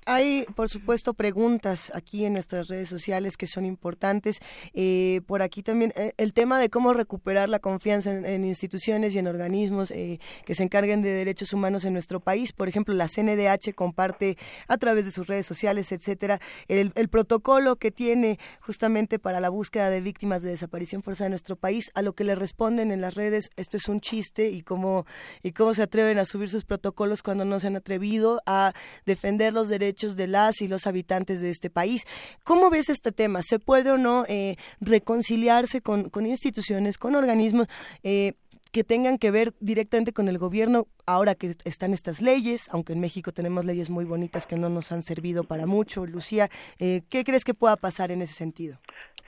Hay, por supuesto, preguntas aquí en nuestras redes sociales que son importantes. Eh, por aquí también eh, el tema de cómo recuperar la confianza en, en instituciones y en organismos eh, que se encarguen de derechos humanos en nuestro país. Por ejemplo, la CNDH comparte a través de sus redes sociales, etcétera, el, el protocolo que tiene justamente para la búsqueda de víctimas de desaparición forzada en nuestro país. A lo que le responden en las redes, esto es un chiste y cómo y cómo se atreven a subir sus protocolos cuando no se han atrevido a defender los derechos de las y los habitantes de este país. ¿Cómo ves este tema? ¿Se puede o no eh, reconciliarse con, con instituciones, con organismos eh, que tengan que ver directamente con el gobierno ahora que están estas leyes, aunque en México tenemos leyes muy bonitas que no nos han servido para mucho? Lucía, eh, ¿qué crees que pueda pasar en ese sentido?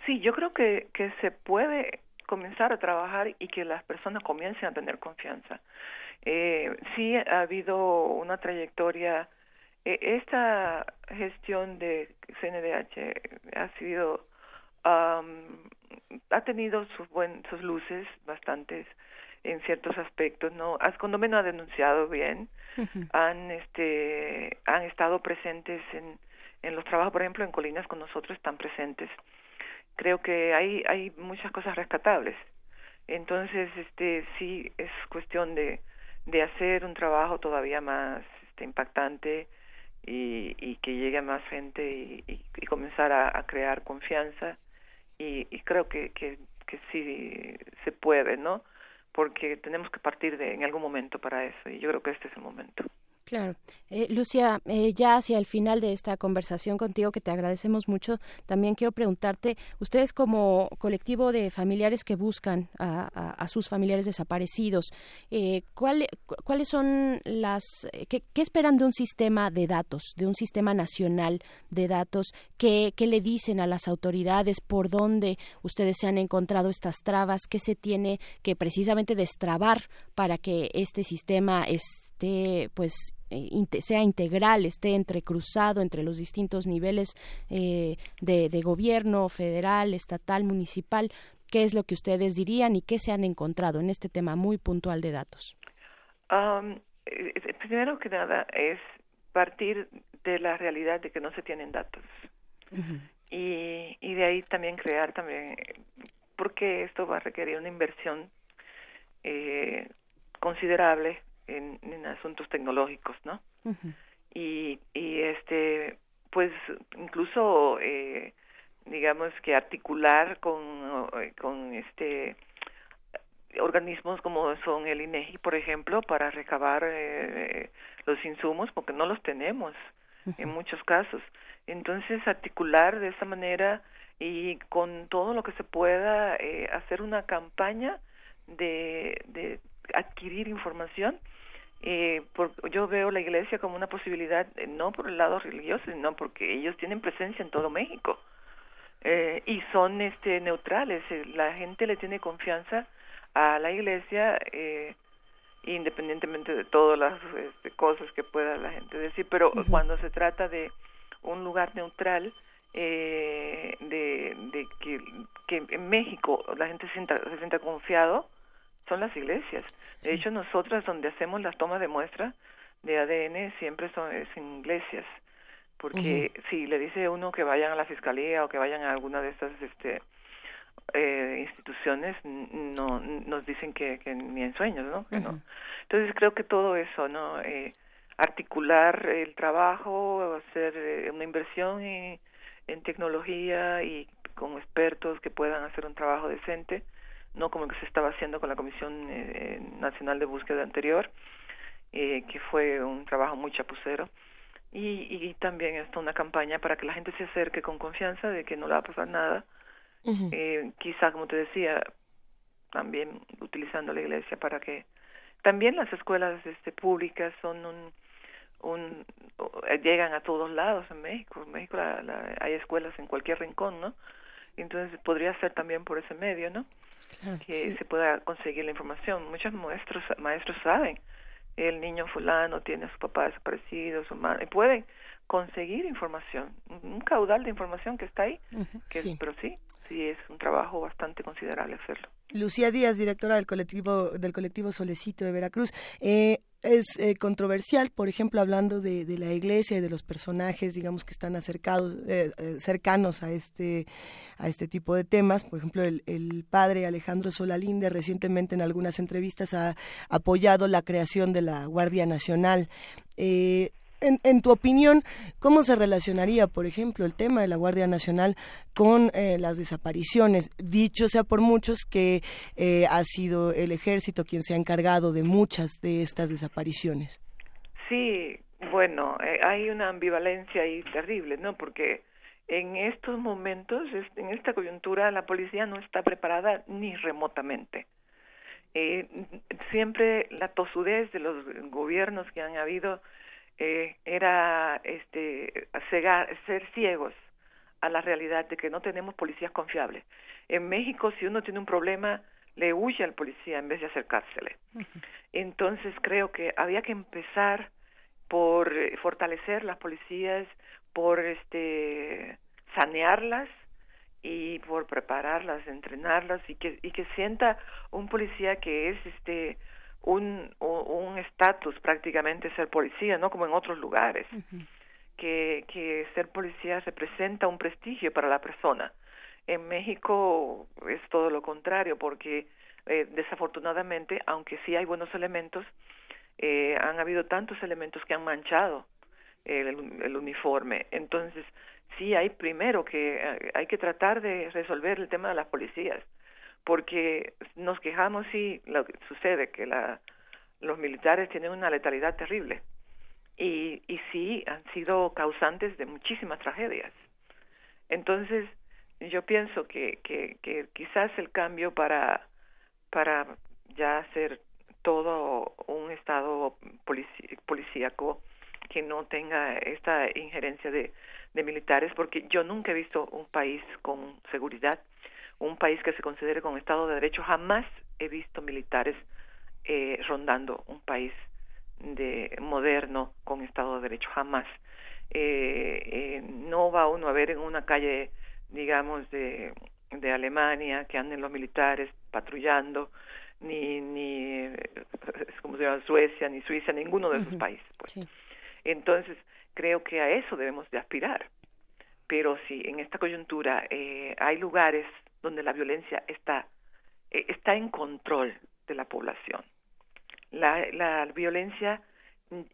Sí, yo creo que, que se puede comenzar a trabajar y que las personas comiencen a tener confianza. Eh, sí ha habido una trayectoria, esta gestión de CNDH ha sido, am, ha tenido sus, buen, sus luces bastantes en ciertos aspectos, ¿no? Cuando menos ha denunciado bien, han este han estado presentes en en los trabajos por ejemplo en Colinas con nosotros están presentes. Creo que hay hay muchas cosas rescatables. Entonces este sí es cuestión de de hacer un trabajo todavía más este, impactante y, y que llegue más gente y, comenzar a, crear confianza y, creo que, que sí se puede, ¿no? Porque tenemos que partir de en algún momento para eso y yo creo que este es el momento. Claro. Eh, Lucia, eh, ya hacia el final de esta conversación contigo, que te agradecemos mucho, también quiero preguntarte, ustedes como colectivo de familiares que buscan a, sus familiares desaparecidos, eh, ¿cuál- cu- ¿cuáles son las, eh, qué, qué esperan de un sistema de datos, de un sistema nacional de datos? ¿Qué, qué le dicen a las autoridades? ¿Por dónde ustedes se han encontrado estas trabas? ¿Qué se tiene que precisamente destrabar para que este sistema esté, pues, eh, sea integral, esté entrecruzado entre los distintos niveles eh, de, de gobierno, federal, estatal, municipal. ¿Qué es lo que ustedes dirían y qué se han encontrado en este tema muy puntual de datos? Am, eh, eh, primero que nada es partir de la realidad de que no se tienen datos y, y de ahí también crear también porque esto va a requerir una inversión eh, considerable en, en asuntos tecnológicos, ¿no? y, y este pues incluso eh, digamos que articular con con este organismos como son el INEGI por ejemplo para recabar eh, los insumos porque no los tenemos en muchos casos. Entonces articular de esa manera y con todo lo que se pueda eh, hacer una campaña de, de adquirir información eh, por, yo veo la iglesia como una posibilidad eh, no por el lado religioso sino porque ellos tienen presencia en todo México eh, y son este neutrales eh, la gente le tiene confianza a la iglesia eh, independientemente de todas las este, cosas que pueda la gente decir pero cuando se trata de un lugar neutral eh, de, de que, que en México la gente se sienta, se sienta confiado son las iglesias. De hecho, nosotras donde hacemos las tomas de muestra de ADN siempre son es en iglesias, porque si le dice uno que vayan a la fiscalía o que vayan a alguna de estas este, eh, instituciones, no nos dicen que, que ni en sueños, ¿no? Que no. Entonces creo que todo eso, ¿no? Eh, articular el trabajo, hacer eh, una inversión en, en tecnología y con expertos que puedan hacer un trabajo decente, no como el que se estaba haciendo con la Comisión eh, Nacional de Búsqueda anterior, eh, que fue un trabajo muy chapucero. Y, y también está una campaña para que la gente se acerque con confianza de que no le va a pasar nada. Eh, quizá, como te decía, también utilizando la iglesia para que también las escuelas este, públicas son un, un eh, llegan a todos lados en México. En México la- la- hay escuelas en cualquier rincón, ¿no? Entonces podría ser también por ese medio, ¿no? Que se pueda conseguir la información. Muchos maestros maestros saben el niño fulano tiene a su papá desaparecido, su madre, y pueden conseguir información, un caudal de información que está ahí, que sí. pero sí, sí es un trabajo bastante considerable hacerlo. Lucía Díaz, directora del colectivo del colectivo Solecito de Veracruz. Eh, es eh, controversial, por ejemplo, hablando de, de la iglesia y de los personajes, digamos que están acercados, eh, eh, cercanos a este a este tipo de temas. Por ejemplo, el, el padre Alejandro Solalinde recientemente en algunas entrevistas ha apoyado la creación de la Guardia Nacional. Eh, en, tu opinión, ¿cómo se relacionaría, por ejemplo, el tema de la Guardia Nacional con eh, las desapariciones? Dicho sea por muchos que eh, ha sido el ejército quien se ha encargado de muchas de estas desapariciones. Sí, bueno, eh, hay una ambivalencia ahí terrible, ¿no? Porque en estos momentos, en esta coyuntura, la policía no está preparada ni remotamente. Siempre la tosudez de los gobiernos que han habido eh, era este cegar, ser ciegos a la realidad de que no tenemos policías confiables. En México, si uno tiene un problema, le huye al policía en vez de acercársele. Entonces creo que había que empezar por eh, fortalecer las policías, por este sanearlas y por prepararlas, entrenarlas y que y que sienta un policía que es este un estatus prácticamente ser policía, no como en otros lugares. Que que ser policía representa un prestigio para la persona. En México es todo lo contrario porque eh, desafortunadamente, aunque sí hay buenos elementos, eh, han habido tantos elementos que han manchado el, el uniforme. Entonces, sí hay primero que eh, hay que tratar de resolver el tema de las policías, porque nos quejamos y lo que sucede que la, los militares tienen una letalidad terrible y, y sí han sido causantes de muchísimas tragedias. Entonces, yo pienso que, quizás el cambio para, para ya hacer todo un estado policíaco que no tenga esta injerencia de, de militares, porque yo nunca he visto un país con seguridad, un país que se considere con Estado de Derecho, jamás he visto militares eh, rondando un país de moderno con Estado de Derecho, jamás. Eh, eh, no va uno a ver en una calle, digamos, de, de Alemania que anden los militares patrullando, ni, ni eh, como se llama, Suecia, ni Suiza, ninguno de esos países. Pues. Entonces, creo que a eso debemos de aspirar. Pero si en esta coyuntura eh, hay lugares donde la violencia está, eh, está en control de la población, la, la violencia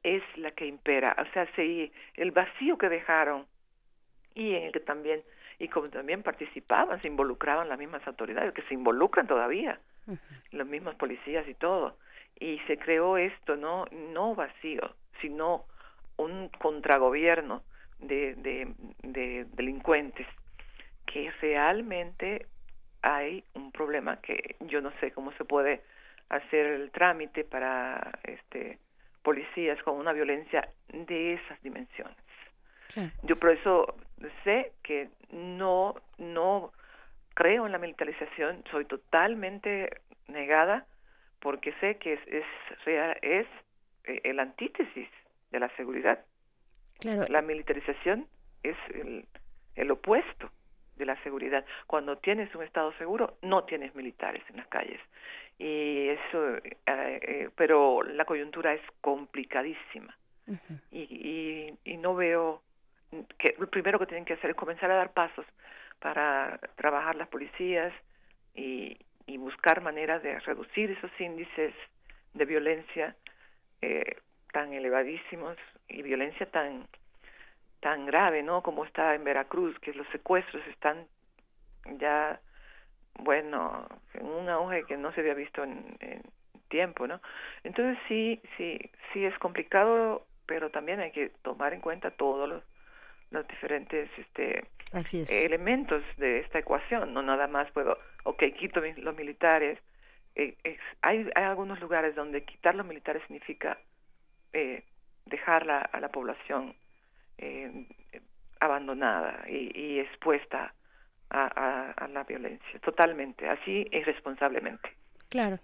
es la que impera. O sea, si el vacío que dejaron y en el que también, y como también participaban, se involucraban las mismas autoridades, que se involucran todavía, los mismos policías y todo. Y se creó esto, no, no vacío, sino un contragobierno de, de, de delincuentes que realmente hay un problema que yo no sé cómo se puede hacer el trámite para este policías con una violencia de esas dimensiones. Yo por eso sé que no no creo en la militarización, soy totalmente negada porque sé que es es real- es eh, el antítesis de la seguridad. Claro. La militarización es el, el opuesto de la seguridad. Cuando tienes un estado seguro, no tienes militares en las calles. Y eso, eh, eh, pero la coyuntura es complicadísima. Y, y, y no veo que lo primero que tienen que hacer es comenzar a dar pasos para trabajar las policías y, y buscar maneras de reducir esos índices de violencia eh, tan elevadísimos y violencia tan tan grave, ¿no? Como está en Veracruz, que los secuestros están ya, bueno, en un auge que no se había visto en, en tiempo, ¿no? Entonces sí, sí, sí es complicado, pero también hay que tomar en cuenta todos los, los diferentes este, Así es. elementos de esta ecuación. No nada más puedo, ok, quito mis- los militares. Eh, hay, hay algunos lugares donde quitar los militares significa eh, dejar la- a la población eh, abandonada y, y expuesta a, la violencia, totalmente, así irresponsablemente. Claro.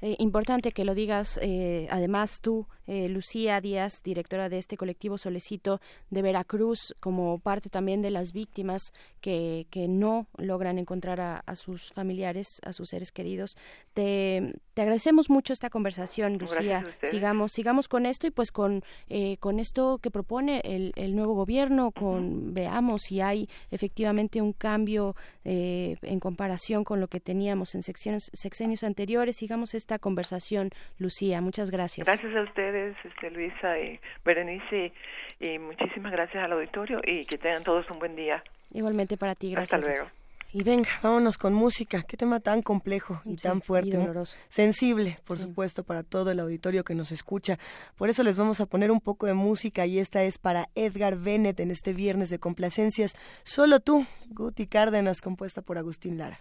Eh, importante que lo digas, eh, además tú, eh, Lucía Díaz, directora de este colectivo Solecito de Veracruz, como parte también de las víctimas que, que no logran encontrar a, a sus familiares, a sus seres queridos. Te, te agradecemos mucho esta conversación, Lucía. Sigamos, sigamos con esto y pues con, eh, con esto que propone el, el nuevo gobierno, con veamos si hay efectivamente un cambio eh, en comparación con lo que teníamos en secciones, sexenios anteriores. Sigamos esta conversación, Lucía. Muchas gracias. Gracias a ustedes, este, Luisa y Berenice, y, y muchísimas gracias al auditorio y que tengan todos un buen día. Igualmente para ti, gracias. Hasta luego. Lucía. Y venga, vámonos con música. Qué tema tan complejo y tan fuerte. y ¿no? doloroso. Sensible, por supuesto, para todo el auditorio que nos escucha. Por eso les vamos a poner un poco de música y esta es para Edgar Bennett en este viernes de complacencias. Solo tú, Guti Cárdenas, compuesta por Agustín Lara.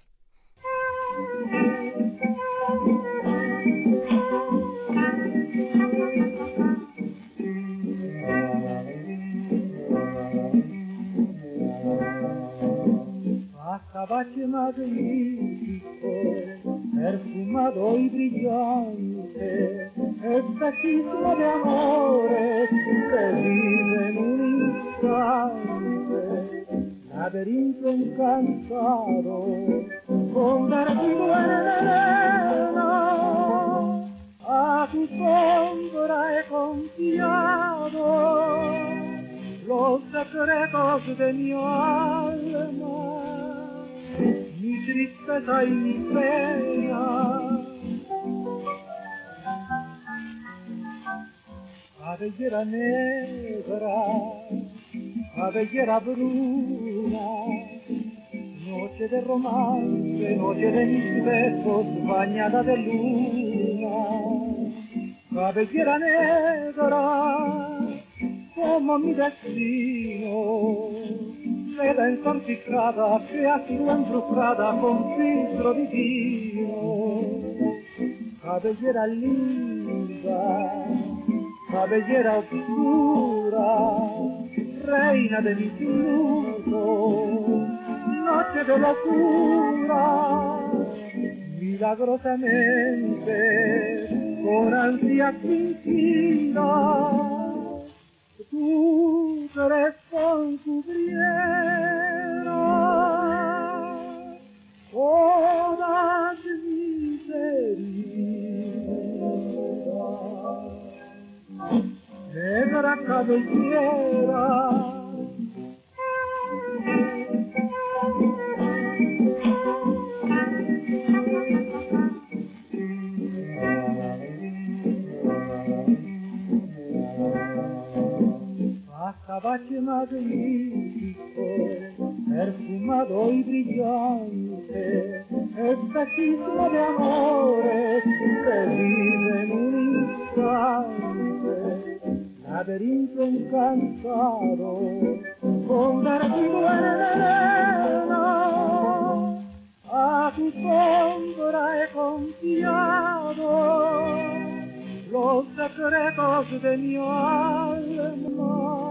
Azabache magnífico, perfumado y brillante, espejismo de amores que vive en un instante, laberinto encantado, convertido en arena, a tu sombra he confiado los secretos de mi alma, mi tristeza y mi pena. cabellera negra, cabellera bruna, noche de romance, noche de mis besos, bañada de luna, cabellera negra, como mi destino, seda ensanticada que ha sido embrujada con filtro divino, cabellera linda, cabellera oscura, reina de mis nudos, noche de locura, milagrosamente, con ansia fingida, tu corazón cubriera todas mis heridas. Negra cabellera, azabache magnífico, perfumado y brillante, espejismo de amores que vive en un instante, laberinto encantado, convertido en arena, a tu sombra he confiado los secretos de mi alma,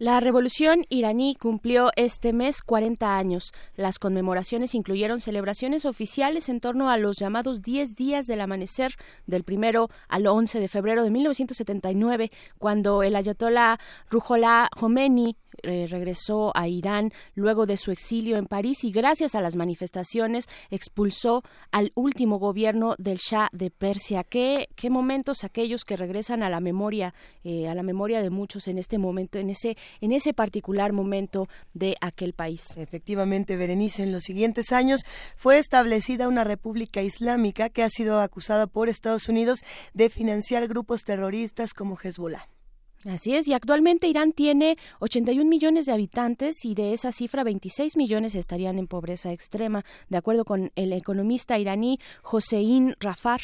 La revolución iraní cumplió este mes 40 años. Las conmemoraciones incluyeron celebraciones oficiales en torno a los llamados 10 días del amanecer del primero al 11 de febrero de 1979, cuando el ayatollah Ruhollah Khomeini eh, regresó a Irán luego de su exilio en París y gracias a las manifestaciones expulsó al último gobierno del Shah de Persia. ¿Qué, qué momentos aquellos que regresan a la memoria, eh, a la memoria de muchos en este momento, en ese, en ese particular momento de aquel país? Efectivamente, Berenice, en los siguientes años fue establecida una república islámica que ha sido acusada por Estados Unidos de financiar grupos terroristas como Hezbollah. Así es, y actualmente Irán tiene 81 millones de habitantes y de esa cifra 26 millones estarían en pobreza extrema, de acuerdo con el economista iraní Hossein Rafar.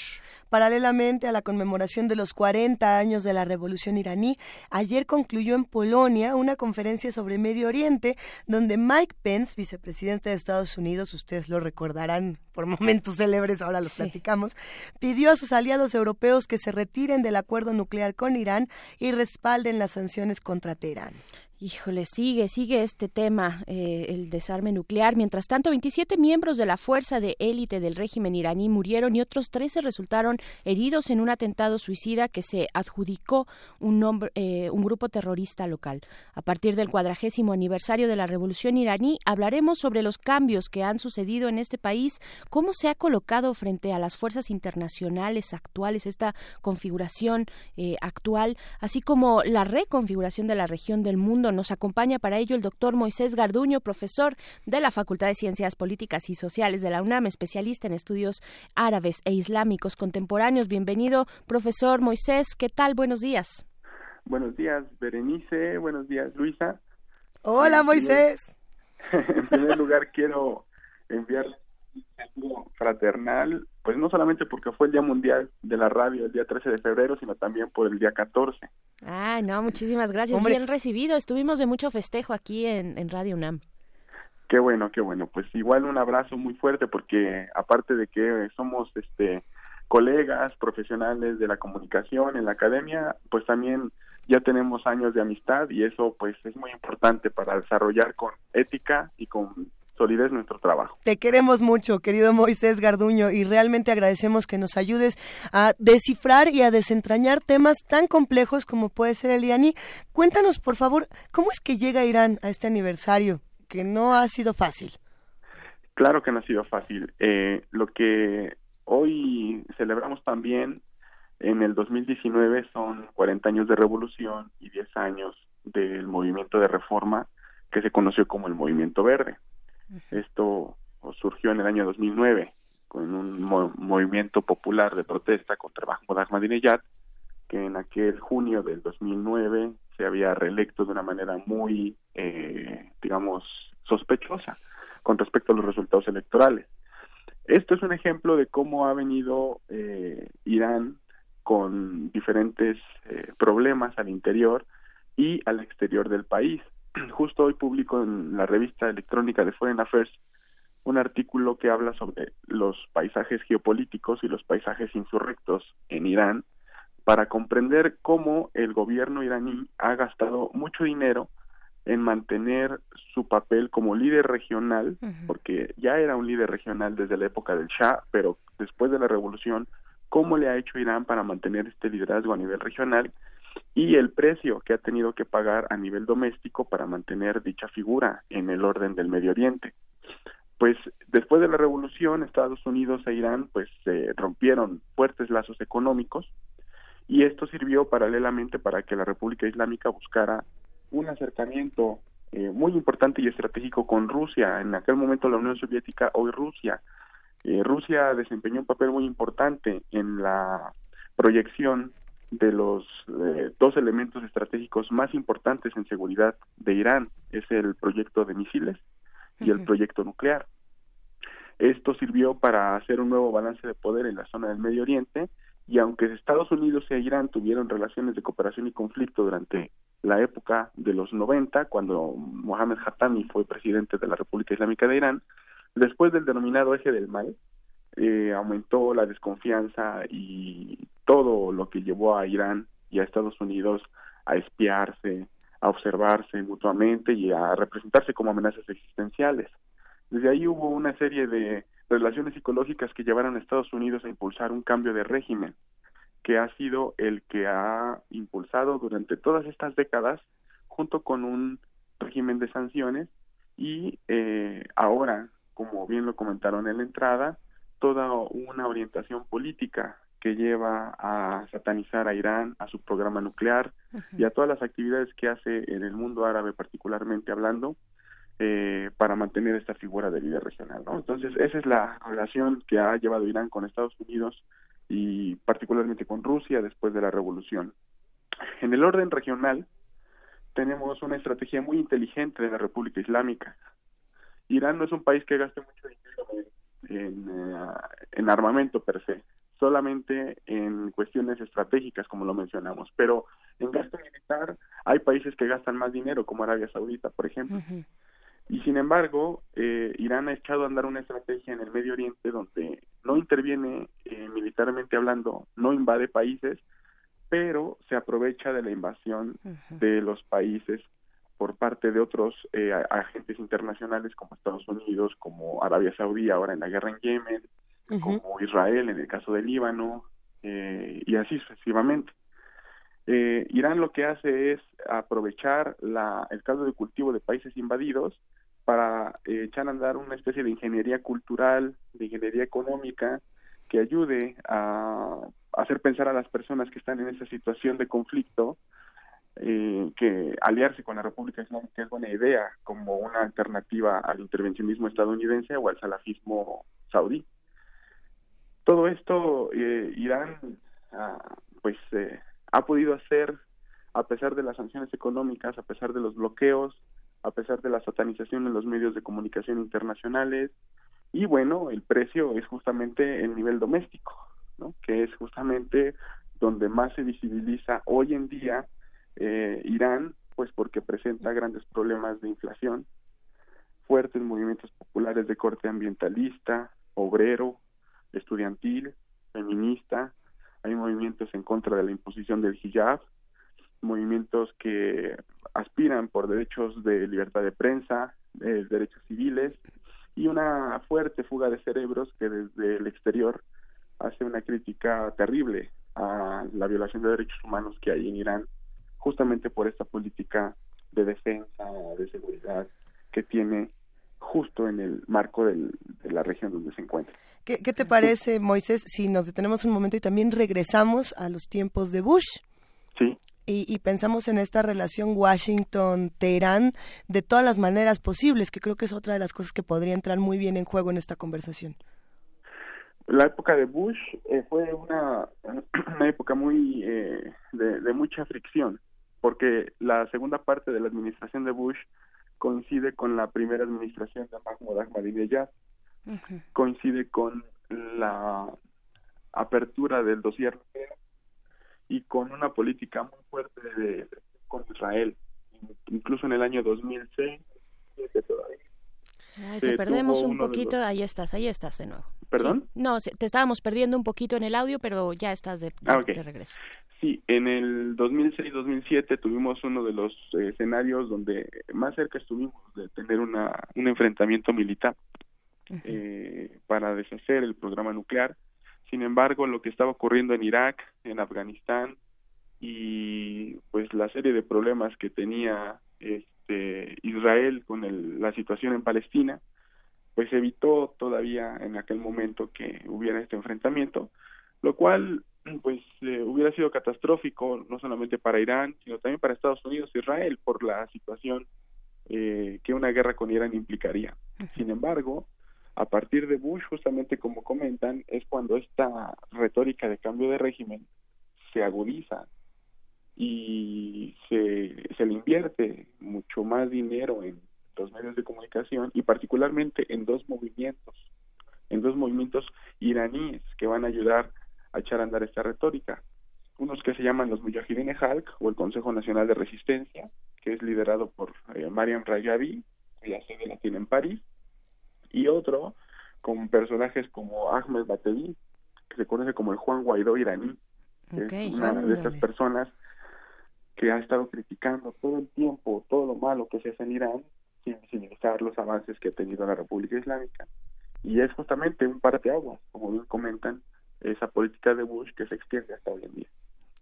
Paralelamente a la conmemoración de los 40 años de la Revolución iraní, ayer concluyó en Polonia una conferencia sobre Medio Oriente donde Mike Pence, vicepresidente de Estados Unidos, ustedes lo recordarán por momentos célebres, ahora los Sí. platicamos, pidió a sus aliados europeos que se retiren del acuerdo nuclear con Irán y respalden las sanciones contra Teherán. Híjole, sigue, sigue este tema, eh, el desarme nuclear. Mientras tanto, 27 miembros de la fuerza de élite del régimen iraní murieron y otros 13 resultaron heridos en un atentado suicida que se adjudicó un, nombre- eh, un grupo terrorista local. A partir del cuadragésimo aniversario de la revolución iraní, hablaremos sobre los cambios que han sucedido en este país, cómo se ha colocado frente a las fuerzas internacionales actuales esta configuración eh, actual, así como la reconfiguración de la región del mundo. Nos acompaña para ello el doctor Moisés Garduño, profesor de la Facultad de Ciencias Políticas y Sociales de la UNAM, especialista en estudios árabes e islámicos contemporáneos. Bienvenido, profesor Moisés. ¿Qué tal? Buenos días. Buenos días, Berenice. Buenos días, Luisa. Hola, En primer- Moisés. en primer lugar, quiero enviar fraternal, pues no solamente porque fue el Día Mundial de la Radio el día 13 de febrero, sino también por el día 14. Ah, no, muchísimas gracias. Hombre. Bien recibido. Estuvimos de mucho festejo aquí en, en Radio UNAM. Qué bueno, qué bueno. Pues igual un abrazo muy fuerte porque aparte de que somos este colegas profesionales de la comunicación en la academia, pues también ya tenemos años de amistad y eso pues es muy importante para desarrollar con ética y con solidez nuestro trabajo. Te queremos mucho, querido Moisés Garduño, y realmente agradecemos que nos ayudes a descifrar y a desentrañar temas tan complejos como puede ser el iraní. Cuéntanos, por favor, ¿cómo es que llega Irán a este aniversario? Que no ha sido fácil. Claro que no ha sido fácil. Eh, lo que hoy celebramos también en el 2019 son 40 años de revolución y 10 años del movimiento de reforma que se conoció como el Movimiento Verde. Esto surgió en el año 2009 con un mo- movimiento popular de protesta contra Mahmoud Ahmadinejad, que en aquel junio del 2009 se había reelecto de una manera muy, eh, digamos, sospechosa con respecto a los resultados electorales. Esto es un ejemplo de cómo ha venido eh, Irán con diferentes eh, problemas al interior y al exterior del país. Justo hoy publico en la revista electrónica de Foreign Affairs un artículo que habla sobre los paisajes geopolíticos y los paisajes insurrectos en Irán para comprender cómo el gobierno iraní ha gastado mucho dinero en mantener su papel como líder regional, porque ya era un líder regional desde la época del Shah, pero después de la revolución, cómo le ha hecho Irán para mantener este liderazgo a nivel regional y el precio que ha tenido que pagar a nivel doméstico para mantener dicha figura en el orden del Medio Oriente. Pues después de la revolución, Estados Unidos e Irán pues se rompieron fuertes lazos económicos y esto sirvió paralelamente para que la República Islámica buscara un acercamiento eh, muy importante y estratégico con Rusia. En aquel momento la Unión Soviética, hoy Rusia. Eh, Rusia desempeñó un papel muy importante en la proyección de los eh, dos elementos estratégicos más importantes en seguridad de Irán. Es el proyecto de misiles y el proyecto nuclear. Esto sirvió para hacer un nuevo balance de poder en la zona del Medio Oriente y aunque Estados Unidos e Irán tuvieron relaciones de cooperación y conflicto durante la época de los 90, cuando Mohammed Khatami fue presidente de la República Islámica de Irán, después del denominado eje del mal, eh, aumentó la desconfianza y todo lo que llevó a Irán y a Estados Unidos a espiarse, a observarse mutuamente y a representarse como amenazas existenciales. Desde ahí hubo una serie de relaciones psicológicas que llevaron a Estados Unidos a impulsar un cambio de régimen, que ha sido el que ha impulsado durante todas estas décadas, junto con un régimen de sanciones, y eh, ahora, como bien lo comentaron en la entrada, toda una orientación política que lleva a satanizar a Irán, a su programa nuclear y a todas las actividades que hace en el mundo árabe particularmente hablando eh, para mantener esta figura de líder regional. ¿no? Entonces, esa es la relación que ha llevado Irán con Estados Unidos y particularmente con Rusia después de la revolución. En el orden regional, tenemos una estrategia muy inteligente de la República Islámica. Irán no es un país que gaste mucho dinero en, en, eh, en armamento per se, solamente en cuestiones estratégicas, como lo mencionamos, pero en gasto militar hay países que gastan más dinero, como Arabia Saudita, por ejemplo. Y sin embargo, eh, Irán ha echado a andar una estrategia en el Medio Oriente donde no interviene eh, militarmente hablando, no invade países, pero se aprovecha de la invasión de los países por parte de otros eh, agentes internacionales como Estados Unidos, como Arabia Saudí ahora en la guerra en Yemen, como Israel en el caso del Líbano, eh, y así sucesivamente. Eh, Irán lo que hace es aprovechar la, el caldo de cultivo de países invadidos para eh, echar a andar una especie de ingeniería cultural, de ingeniería económica, que ayude a hacer pensar a las personas que están en esa situación de conflicto eh, que aliarse con la República Islámica es buena idea como una alternativa al intervencionismo estadounidense o al salafismo saudí. Todo esto eh, Irán ah, pues eh, ha podido hacer a pesar de las sanciones económicas, a pesar de los bloqueos, a pesar de la satanización en los medios de comunicación internacionales y bueno, el precio es justamente el nivel doméstico, ¿no? que es justamente donde más se visibiliza hoy en día eh, Irán, pues porque presenta grandes problemas de inflación, fuertes movimientos populares de corte ambientalista, obrero, estudiantil, feminista, hay movimientos en contra de la imposición del hijab, movimientos que aspiran por derechos de libertad de prensa, derechos civiles y una fuerte fuga de cerebros que desde el exterior hace una crítica terrible a la violación de derechos humanos que hay en Irán, justamente por esta política de defensa, de seguridad que tiene justo en el marco del- de la región donde se encuentra. ¿Qué, qué te parece, Moisés, si nos detenemos un momento y también regresamos a los tiempos de Bush? Sí. Y, y pensamos en esta relación Washington-Teherán de todas las maneras posibles, que creo que es otra de las cosas que podría entrar muy bien en juego en esta conversación. La época de Bush eh, fue una, una época muy eh, de, de mucha fricción, porque la segunda parte de la administración de Bush coincide con la primera administración de Mahmoud Ahmadinejad, coincide con la apertura del dossier y con una política muy fuerte de, con Israel, incluso en el año 2006 que todavía Ay, te perdemos un poquito, los- ahí estás, ahí estás de nuevo. ¿Perdón? Sí. No, te estábamos perdiendo un poquito en el audio, pero ya estás de, Ah, de regreso. Sí, en el 2006-2007 tuvimos uno de los eh, escenarios donde más cerca estuvimos de tener una, un enfrentamiento militar eh, para deshacer el programa nuclear. Sin embargo, lo que estaba ocurriendo en Irak, en Afganistán y pues la serie de problemas que tenía este Israel con el- la situación en Palestina, pues evitó todavía en aquel momento que hubiera este enfrentamiento, lo cual pues eh, hubiera sido catastrófico no solamente para Irán, sino también para Estados Unidos e Israel por la situación eh, que una guerra con Irán implicaría. Sin embargo, a partir de Bush, justamente como comentan, es cuando esta retórica de cambio de régimen se agudiza y se, se le invierte mucho más dinero en los medios de comunicación y particularmente en dos movimientos, en dos movimientos iraníes que van a ayudar a echar a andar esta retórica. Unos que se llaman los Mujahideen Halk o el Consejo Nacional de Resistencia, que es liderado por eh, Mariam Rajavi, cuya sede la tiene en París, y otro con personajes como Ahmed Batevi, que se conoce como el Juan Guaidó iraní, que es una de estas personas que ha estado criticando todo el tiempo todo lo malo que se hace en Irán sin visibilizar los avances que ha tenido la República Islámica. Y es justamente un parteaguas, como bien comentan, esa política de Bush que se extiende hasta hoy en día.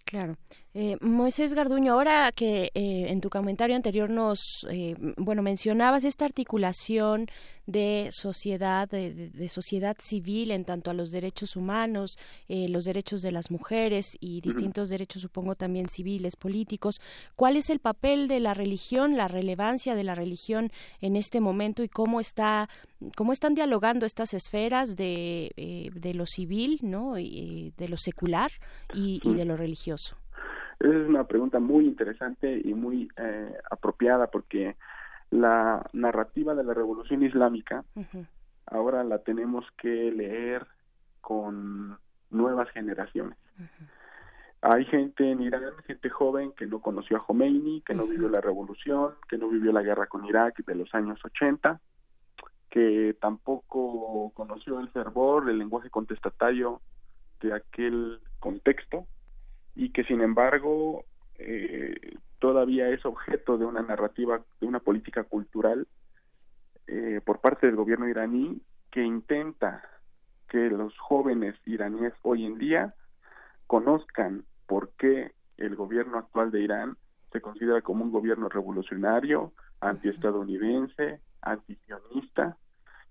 Claro. Eh, Moisés Garduño, ahora que eh, en tu comentario anterior nos, eh, bueno, mencionabas esta articulación de sociedad, de, de- de sociedad civil en tanto a los derechos humanos, eh, los derechos de las mujeres y distintos derechos, supongo, también civiles, políticos. ¿Cuál es el papel de la religión, la relevancia de la religión en este momento y cómo está, cómo están dialogando estas esferas de, eh, de lo civil, ¿no? Y, de lo secular y, y de lo religioso? Esa es una pregunta muy interesante y muy eh, apropiada porque la narrativa de la revolución islámica ahora la tenemos que leer con nuevas generaciones. Hay gente en Irán, gente joven que no conoció a Khomeini, que no vivió la revolución, que no vivió la guerra con Irak de los años 80, que tampoco conoció el fervor, el lenguaje contestatario de aquel contexto y que sin embargo eh, todavía es objeto de una narrativa, de una política cultural eh, por parte del gobierno iraní que intenta que los jóvenes iraníes hoy en día conozcan por qué el gobierno actual de Irán se considera como un gobierno revolucionario, antiestadounidense, antisionista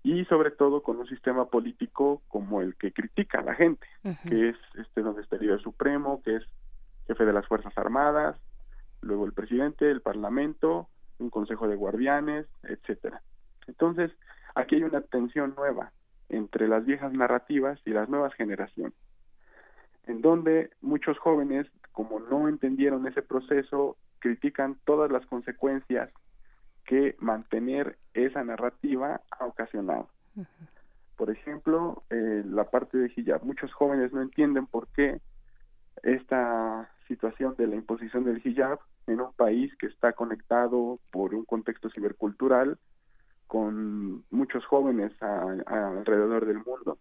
y sobre todo con un sistema político como el que critica a la gente, que es este donde está el líder supremo, que es jefe de las Fuerzas Armadas, luego el presidente, el parlamento, un consejo de guardianes, etcétera. Entonces, aquí hay una tensión nueva entre las viejas narrativas y las nuevas generaciones, en donde muchos jóvenes, como no entendieron ese proceso, critican todas las consecuencias que mantener esa narrativa ha ocasionado. Por ejemplo, eh, la parte de hijab. Muchos jóvenes no entienden por qué esta situación de la imposición del hijab en un país que está conectado por un contexto cibercultural con muchos jóvenes a- a alrededor del mundo.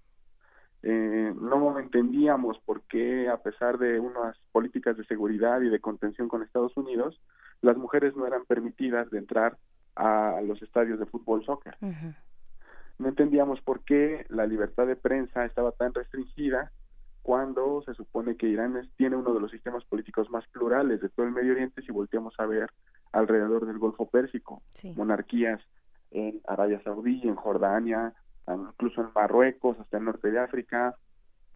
Eh, no entendíamos por qué, a pesar de unas políticas de seguridad y de contención con Estados Unidos, las mujeres no eran permitidas de entrar a los estadios de fútbol soccer. No entendíamos por qué la libertad de prensa estaba tan restringida cuando se supone que Irán es- tiene uno de los sistemas políticos más plurales de todo el Medio Oriente si volteamos a ver alrededor del Golfo Pérsico, monarquías en Arabia Saudí, en Jordania, incluso en Marruecos, hasta el norte de África.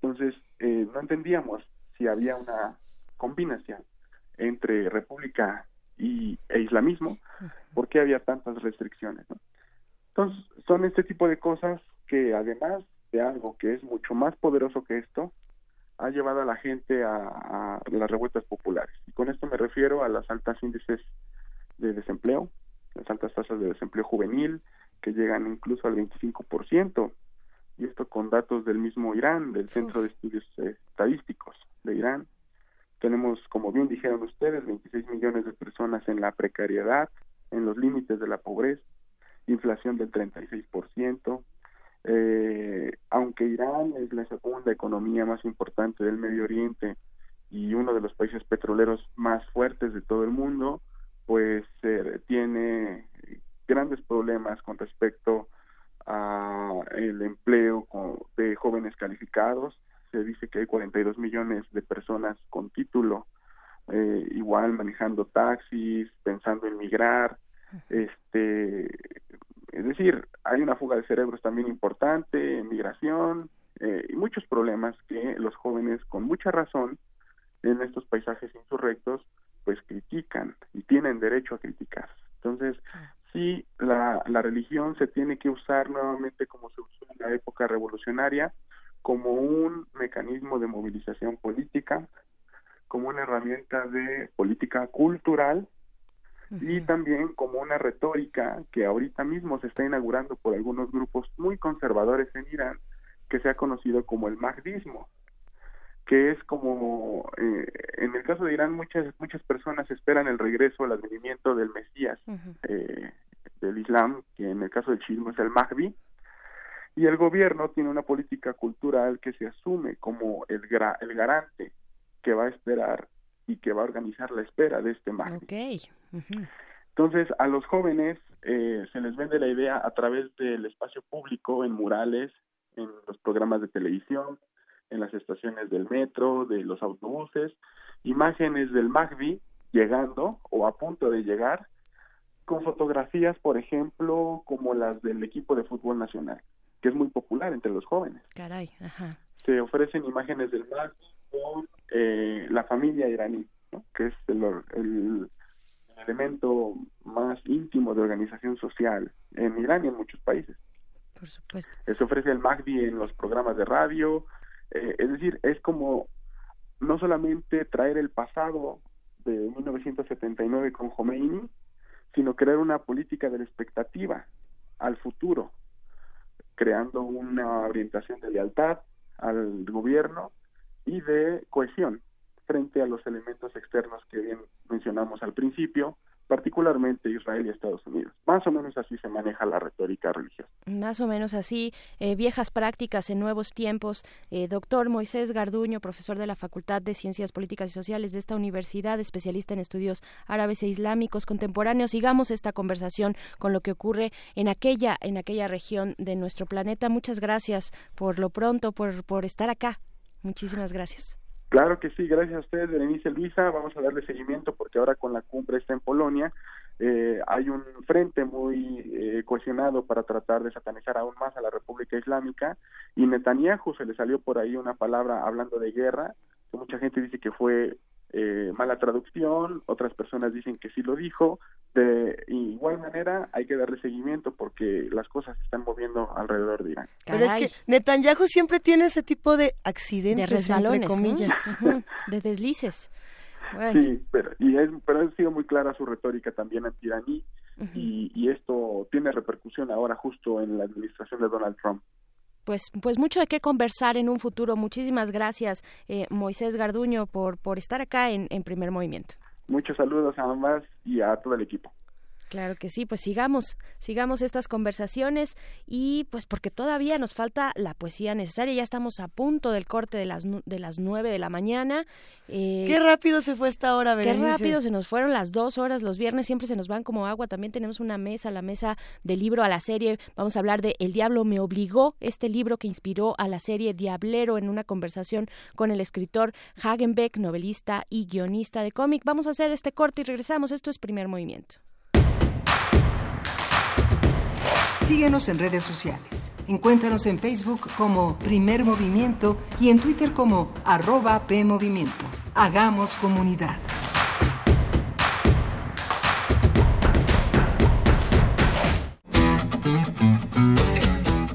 Entonces, eh, no entendíamos si había una combinación entre república y, e islamismo, por qué había tantas restricciones. ¿no? Entonces, son este tipo de cosas que además de algo que es mucho más poderoso que esto, ha llevado a la gente a, a las revueltas populares. Y con esto me refiero a las altas índices de desempleo, las altas tasas de desempleo juvenil, que llegan incluso al 25%, y esto con datos del mismo Irán, del Centro de Estudios Estadísticos de Irán. Tenemos, como bien dijeron ustedes, 26 millones de personas en la precariedad, en los límites de la pobreza, inflación del 36%, eh, aunque Irán es la segunda economía más importante del Medio Oriente y uno de los países petroleros más fuertes de todo el mundo, pues eh, tiene grandes problemas con respecto a el empleo de jóvenes calificados. Se dice que hay 42 millones de personas con título, eh, igual manejando taxis, pensando en migrar, este es decir, hay una fuga de cerebros también importante, migración eh, y muchos problemas que los jóvenes, con mucha razón, en estos paisajes insurrectos, pues critican y tienen derecho a criticar. Entonces, sí, la, la religión se tiene que usar nuevamente como se usó en la época revolucionaria, como un mecanismo de movilización política, como una herramienta de política cultural y también como una retórica que ahorita mismo se está inaugurando por algunos grupos muy conservadores en Irán que se ha conocido como el mahdismo que es como eh, en el caso de Irán muchas muchas personas esperan el regreso al advenimiento del Mesías eh, del Islam que en el caso del chiismo es el Mahdi y el gobierno tiene una política cultural que se asume como el, gra- el garante que va a esperar y que va a organizar la espera de este. Ujú. Entonces, a los jóvenes eh, se les vende la idea a través del espacio público, en murales, en los programas de televisión, en las estaciones del metro, de los autobuses, imágenes del Mahdi llegando o a punto de llegar, con fotografías, por ejemplo, como las del equipo de fútbol nacional, que es muy popular entre los jóvenes. Caray, ajá. Se ofrecen imágenes del Mahdi con eh, la familia iraní, ¿no? que es el, el elemento más íntimo de organización social en Irán y en muchos países. Por supuesto. Eh, Se ofrece el Mahdi en los programas de radio, eh, es decir, es como no solamente traer el pasado de 1979 con Khomeini, sino crear una política de la expectativa al futuro, creando una orientación de lealtad al gobierno y de cohesión frente a los elementos externos que bien mencionamos al principio, particularmente Israel y Estados Unidos. Más o menos así se maneja la retórica religiosa. Más o menos así, eh, viejas prácticas en nuevos tiempos. Eh, doctor Moisés Garduño, profesor de la Facultad de Ciencias Políticas y Sociales de esta universidad, especialista en estudios árabes e islámicos contemporáneos. Sigamos esta conversación con lo que ocurre en aquella, en aquella región de nuestro planeta. Muchas gracias por lo pronto, por, por estar acá. Muchísimas gracias. Claro que sí, gracias a ustedes, Berenice Luisa. Vamos a darle seguimiento porque ahora con la cumbre está en Polonia. eh, hay un frente muy eh, cohesionado para tratar de satanizar aún más a la República Islámica y Netanyahu se le salió por ahí una palabra hablando de guerra, que mucha gente dice que fue eh, mala traducción, otras personas dicen que sí lo dijo. De igual manera hay que darle seguimiento porque las cosas se están moviendo alrededor de Irán. Pero es que Netanyahu siempre tiene ese tipo de accidentes, De resbalones, de deslices. Bueno. Sí, pero, y es, pero ha sido muy clara su retórica también anti-iraní y, y esto tiene repercusión ahora justo en la administración de Donald Trump. Pues, pues mucho de qué conversar en un futuro. Muchísimas gracias, eh, Moisés Garduño, por, por estar acá en, en Primer Movimiento. Muchos saludos a ambas y a todo el equipo. Claro que sí, pues sigamos, sigamos estas conversaciones y pues porque todavía nos falta la poesía necesaria, ya estamos a punto del corte de las, de las nueve de la mañana. Eh, Qué rápido se fue esta hora, Qué Berenice. rápido se nos fueron las dos horas, los viernes siempre se nos van como agua, también tenemos una mesa, la mesa del libro a la serie, vamos a hablar de El Diablo me obligó, este libro que inspiró a la serie Diablero en una conversación con el escritor Hagenbeck, novelista y guionista de cómic. Vamos a hacer este corte y regresamos, esto es Primer Movimiento. Síguenos en redes sociales. Encuéntranos en Facebook como Primer Movimiento y en Twitter como arroba PMovimiento. Hagamos comunidad.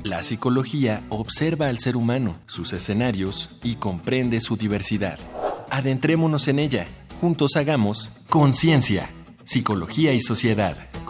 La psicología observa al ser humano, sus escenarios y comprende su diversidad. Adentrémonos en ella. Juntos hagamos conciencia, psicología y sociedad.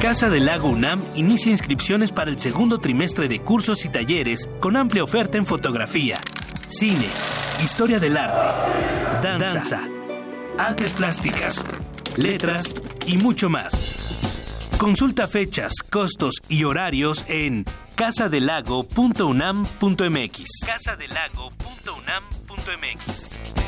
Casa del Lago UNAM inicia inscripciones para el segundo trimestre de cursos y talleres con amplia oferta en fotografía, cine, historia del arte, danza, artes plásticas, letras y mucho más. Consulta fechas, costos y horarios en casadelago.unam.mx. casadelago.unam.mx.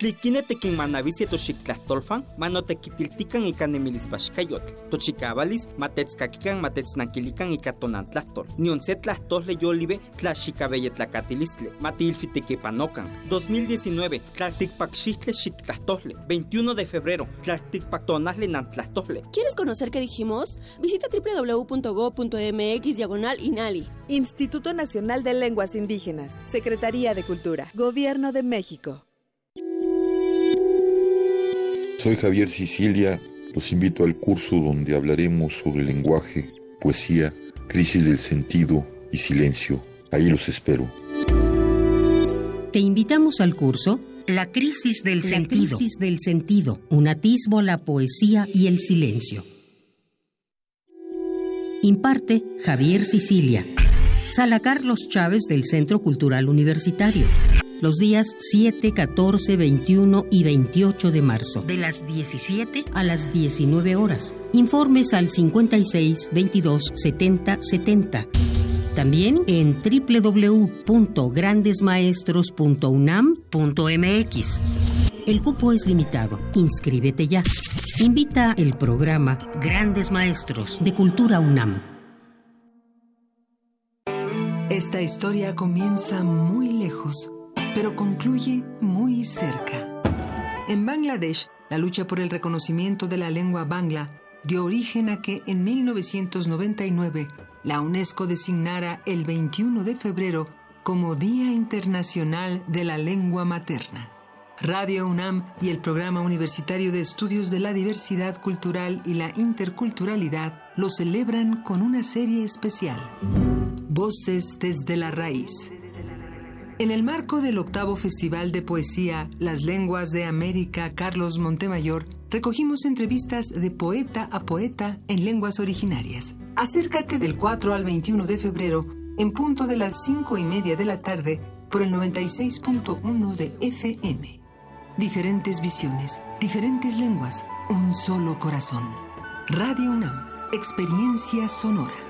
Tliquine tequin manavisi toxictlahtolfan, manotequitiltican ika nemilispaxcayotl. Tochicabalis, matetskakikan matetznankilikan ika tonantlahtol. Nion se tlahtole yolibe tlaxicabeyetlacatilistli, matilfitequepanocan. 2019, tlalticpaxixtle xictlahtole. 21 de febrero, tlalticpactonasle nantlahtole. ¿Quieres conocer qué dijimos? Visita www.go.mx diagonal INALI. Instituto Nacional de Lenguas Indígenas, Secretaría de Cultura, Gobierno de México. Soy Javier Sicilia, los invito al curso donde hablaremos sobre lenguaje, poesía, crisis del sentido y silencio. Ahí los espero. Te invitamos al curso La crisis del La sentido. crisis del sentido, un atisbo a la poesía y el silencio. Imparte Javier Sicilia. Sala Carlos Chávez del Centro Cultural Universitario. Los días 7, 14, 21 y 28 de marzo. De las 17 a las 19 horas. Informes al 56 22 70 70. También en www.grandesmaestros.unam.mx. El cupo es limitado. Inscríbete ya. Invita el programa Grandes Maestros de Cultura UNAM. Esta historia comienza muy lejos, pero concluye muy cerca. En Bangladesh, la lucha por el reconocimiento de la lengua bangla dio origen a que en 1999 la UNESCO designara el 21 de febrero como Día Internacional de la Lengua Materna. Radio UNAM y el Programa Universitario de Estudios de la Diversidad Cultural y la Interculturalidad lo celebran con una serie especial. Voces desde la raíz. En el marco del octavo Festival de Poesía Las Lenguas de América Carlos Montemayor, recogimos entrevistas de poeta a poeta en lenguas originarias. Acércate del 4 al 21 de febrero en punto de las 5 y media de la tarde por el 96.1 de FM. Diferentes visiones, diferentes lenguas, un solo corazón. Radio UNAM, experiencia sonora.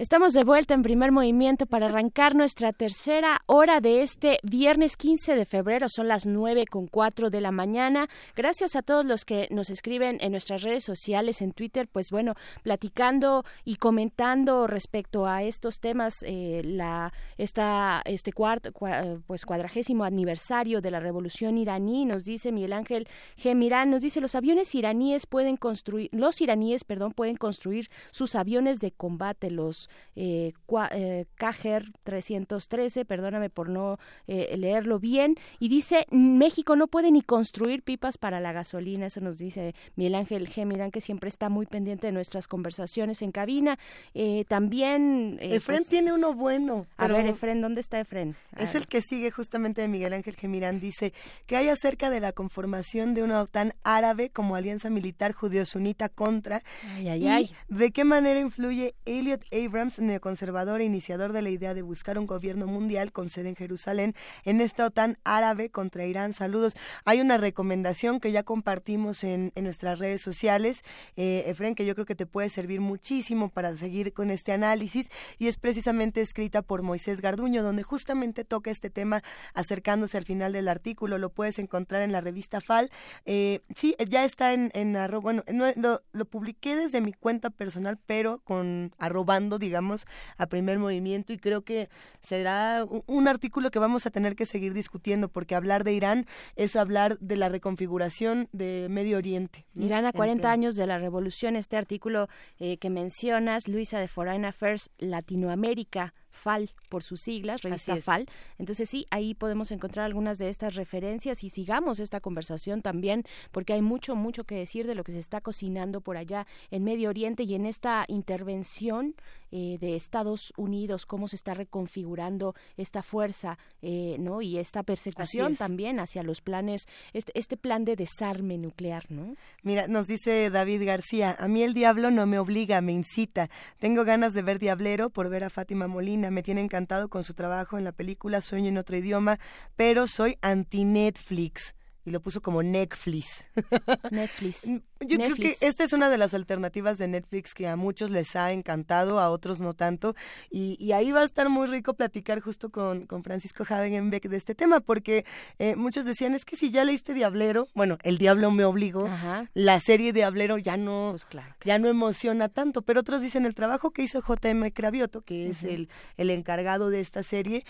Estamos de vuelta en primer movimiento para arrancar nuestra tercera hora de este viernes 15 de febrero. Son las 9 con 4 de la mañana. Gracias a todos los que nos escriben en nuestras redes sociales, en Twitter, pues bueno, platicando y comentando respecto a estos temas, eh, la, esta, este cuarto, cua- pues cuadragésimo aniversario de la revolución iraní, nos dice Miguel Ángel Gemirán, nos dice los aviones iraníes pueden construir, los iraníes, perdón, pueden construir sus aviones de combate, los eh, eh, Cajer 313, perdóname por no eh, leerlo bien, y dice, México no puede ni construir pipas para la gasolina, eso nos dice Miguel Ángel Gemirán, que siempre está muy pendiente de nuestras conversaciones en cabina. Eh, también... eh, Efren pues, tiene uno bueno. A ver, Efren, ¿dónde está Efren? Es el que sigue justamente de Miguel Ángel Gemirán. Dice que hay acerca de la conformación de una OTAN árabe como alianza militar judío-sunita contra Ay, ay, y ay. de qué manera influye Elliot Abrams, neoconservador e iniciador de la idea de buscar un gobierno mundial con sede en Jerusalén, en esta OTAN árabe contra Irán. Saludos. Hay una recomendación que ya compartimos en, nuestras redes sociales, eh, Efren, que yo creo que te puede servir muchísimo para seguir con este análisis y es precisamente escrita por Moisés Garduño, donde justamente toca este tema acercándose al final del artículo. Lo puedes encontrar en la revista FAL. Eh, sí, ya está en, en bueno, no, lo, lo publiqué desde mi cuenta personal, pero con arrobando, digamos, a primer movimiento y creo que será un, artículo que vamos a tener que seguir discutiendo porque hablar de Irán es hablar de la reconfiguración de Medio Oriente. ¿no? Irán a 40 Entonces, años de la revolución, este artículo eh, que mencionas, Luisa de Foreign Affairs Latinoamérica, FAL por sus siglas, revista. FAL. Entonces sí, ahí podemos encontrar algunas de estas referencias y sigamos esta conversación también, porque hay mucho, mucho que decir de lo que se está cocinando por allá en Medio Oriente y en esta intervención eh, de Estados Unidos, cómo se está reconfigurando esta fuerza, eh, ¿no? Y esta persecución es. también hacia los planes, este, este plan de desarme nuclear, ¿no? Mira, nos dice David García, a mí el diablo no me obliga, me incita. Tengo ganas de ver Diablero por ver a Fátima Molina. Me tiene encantado con su trabajo en la película Sueño en otro idioma, pero soy anti-Netflix. Y lo puso como Netflix. Netflix. Yo creo Netflix. que esta es una de las alternativas de Netflix que a muchos les ha encantado, a otros no tanto. Y, y ahí va a estar muy rico platicar justo con, con Francisco Hagenbeck de este tema, porque eh, muchos decían, es que si ya leíste Diablero, bueno, el diablo me obligó, la serie Diablero ya no, ya no emociona tanto, pero otros dicen el trabajo que hizo J.M. Cravioto, que es el, el encargado de esta serie,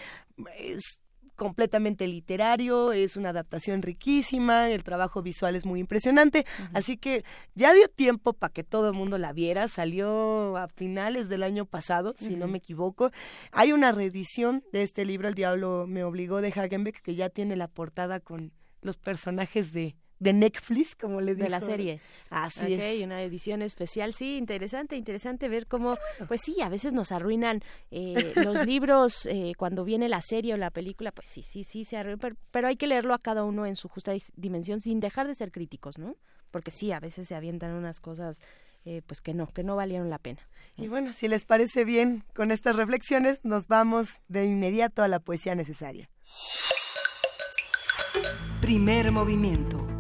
es completamente literario, es una adaptación riquísima, el trabajo visual es muy impresionante, así que ya dio tiempo para que todo el mundo la viera, salió a finales del año pasado, si no me equivoco. Hay una reedición de este libro, El Diablo me obligó, de Hagenbeck, que ya tiene la portada con los personajes de, de Netflix, como le digo. de la serie. Así Ok, es. una edición especial, sí, interesante, interesante ver cómo, pues sí, a veces nos arruinan eh, los libros eh, cuando viene la serie o la película, pues sí, sí, sí, se arruinan, pero, pero hay que leerlo a cada uno en su justa dimensión sin dejar de ser críticos, ¿no? Porque sí, a veces se avientan unas cosas, eh, pues que no, que no valieron la pena. Y bueno, si les parece bien con estas reflexiones, nos vamos de inmediato a la poesía necesaria. Primer movimiento.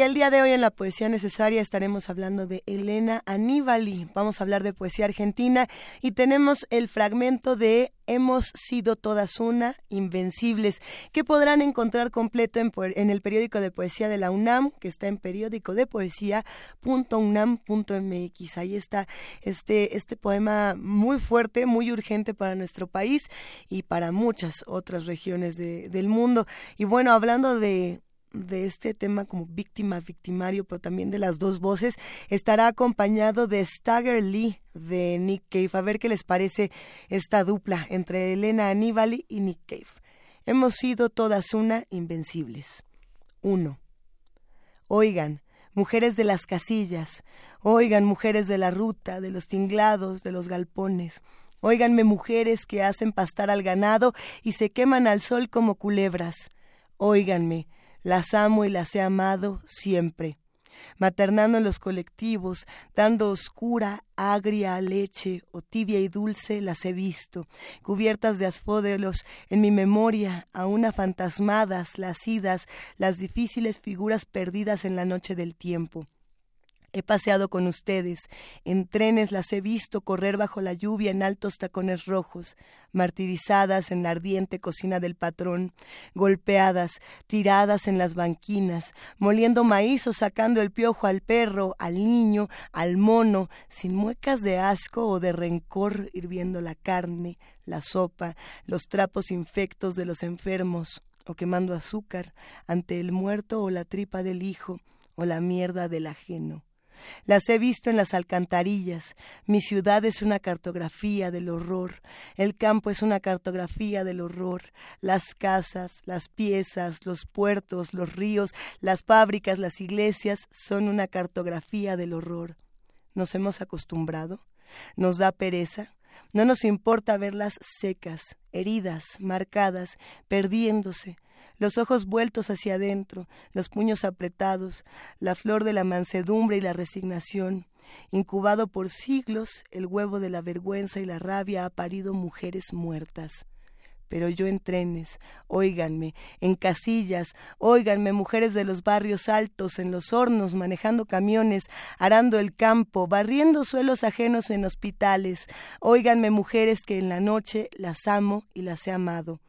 Y el día de hoy en la poesía necesaria estaremos hablando de Elena Aníbali. Vamos a hablar de poesía argentina y tenemos el fragmento de Hemos sido todas una, invencibles, que podrán encontrar completo en, el periódico de poesía de la UNAM, que está en periódico de poesía.unam.mx. Ahí está este, este poema muy fuerte, muy urgente para nuestro país y para muchas otras regiones de- del mundo. Y bueno, hablando de de este tema como víctima, victimario, pero también de las dos voces, estará acompañado de Stagger Lee de Nick Cave. A ver qué les parece esta dupla entre Elena Aníbali y Nick Cave. Hemos sido todas una invencibles. Uno. Oigan, mujeres de las casillas, oigan, mujeres de la ruta, de los tinglados, de los galpones. Óiganme mujeres que hacen pastar al ganado y se queman al sol como culebras. Óiganme, las amo y las he amado siempre. Maternando en los colectivos, dando oscura, agria leche o tibia y dulce, las he visto, cubiertas de asfódelos, en mi memoria, aún afantasmadas, las idas, las difíciles figuras perdidas en la noche del tiempo He paseado con ustedes, en trenes las he visto correr bajo la lluvia en altos tacones rojos, martirizadas en la ardiente cocina del patrón, golpeadas, tiradas en las banquinas, moliendo maíz o sacando el piojo al perro, al niño, al mono, sin muecas de asco o de rencor, hirviendo la carne, la sopa, los trapos infectos de los enfermos, o quemando azúcar ante el muerto o la tripa del hijo, o la mierda del ajeno. Las he visto en las alcantarillas. Mi ciudad es una cartografía del horror. El campo es una cartografía del horror. Las casas, las piezas, los puertos, los ríos, las fábricas, las iglesias son una cartografía del horror. ¿Nos hemos acostumbrado? ¿Nos da pereza? No nos importa verlas secas, heridas, marcadas, perdiéndose, los ojos vueltos hacia adentro, los puños apretados, la flor de la mansedumbre y la resignación. Incubado por siglos, el huevo de la vergüenza y la rabia ha parido mujeres muertas. Pero yo en trenes, óiganme, en casillas, óiganme mujeres de los barrios altos, en los hornos, manejando camiones, arando el campo, barriendo suelos ajenos en hospitales, óiganme mujeres que en la noche las amo y las he amado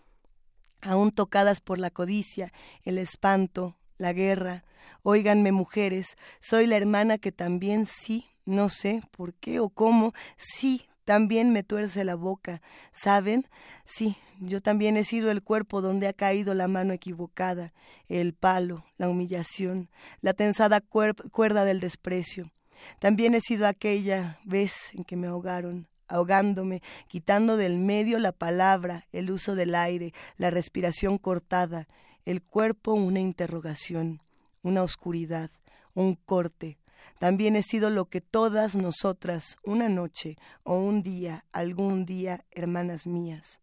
aún tocadas por la codicia, el espanto, la guerra. Óiganme, mujeres, soy la hermana que también sí, no sé por qué o cómo, sí, también me tuerce la boca. ¿Saben? Sí, yo también he sido el cuerpo donde ha caído la mano equivocada, el palo, la humillación, la tensada cuerda del desprecio. También he sido aquella vez en que me ahogaron, ahogándome, quitando del medio la palabra, el uso del aire, la respiración cortada, el cuerpo una interrogación, una oscuridad, un corte. También he sido lo que todas nosotras, una noche o un día, algún día, hermanas mías.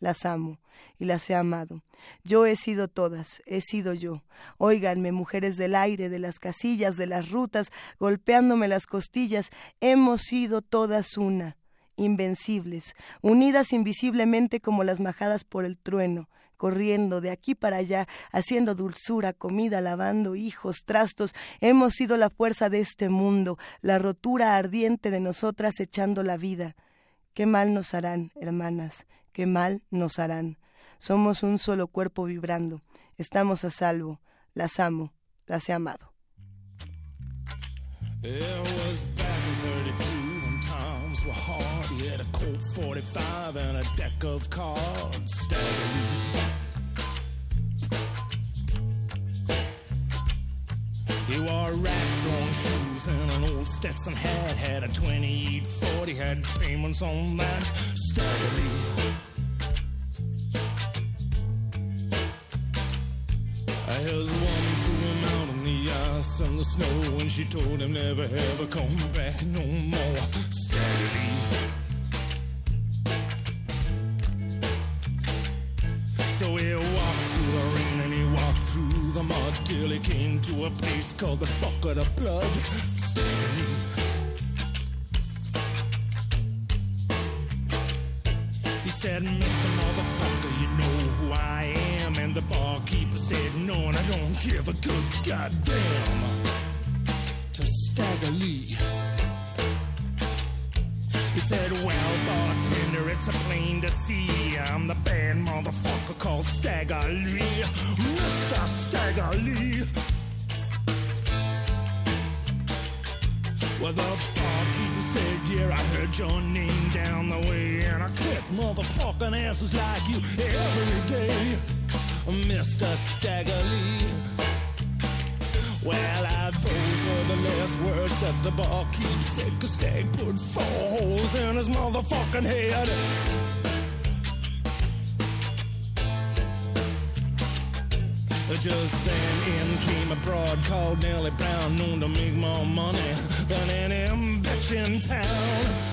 Las amo y las he amado. Yo he sido todas, he sido yo. Óiganme, mujeres del aire, de las casillas, de las rutas, golpeándome las costillas, hemos sido todas una invencibles, unidas invisiblemente como las majadas por el trueno, corriendo de aquí para allá, haciendo dulzura, comida, lavando hijos, trastos, hemos sido la fuerza de este mundo, la rotura ardiente de nosotras echando la vida. Qué mal nos harán, hermanas, qué mal nos harán. Somos un solo cuerpo vibrando, estamos a salvo, las amo, las he amado. Times were hard. He had a Colt 45 and a deck of cards. Staggerly. He wore rag-drawn shoes and an old Stetson hat. Had a 2840, had payments on that. Staggerly. His woman threw him out in the ice and the snow, and she told him never ever come back no more. So he walked through the rain and he walked through the mud till he came to a place called the Bucket of Blood. Steadily. He said, Mr. Motherfucker, you know who I am. And the barkeeper said, No, and I don't give a good goddamn. To Stagger Lee. He said, Well, bartender, it's a plain to see. I'm the bad motherfucker called Stagger Lee. Mr. Stagger Lee. Well, the barkeeper said, Yeah, I heard your name down the way, and I kick motherfucking asses like you every day, Mr. Staggerly. Well, I, those were the last words that the barkeep said, cause Stag put four holes in his motherfucking head. Just then in came a broad called Nellie Brown, known to make more money than any bitch in town.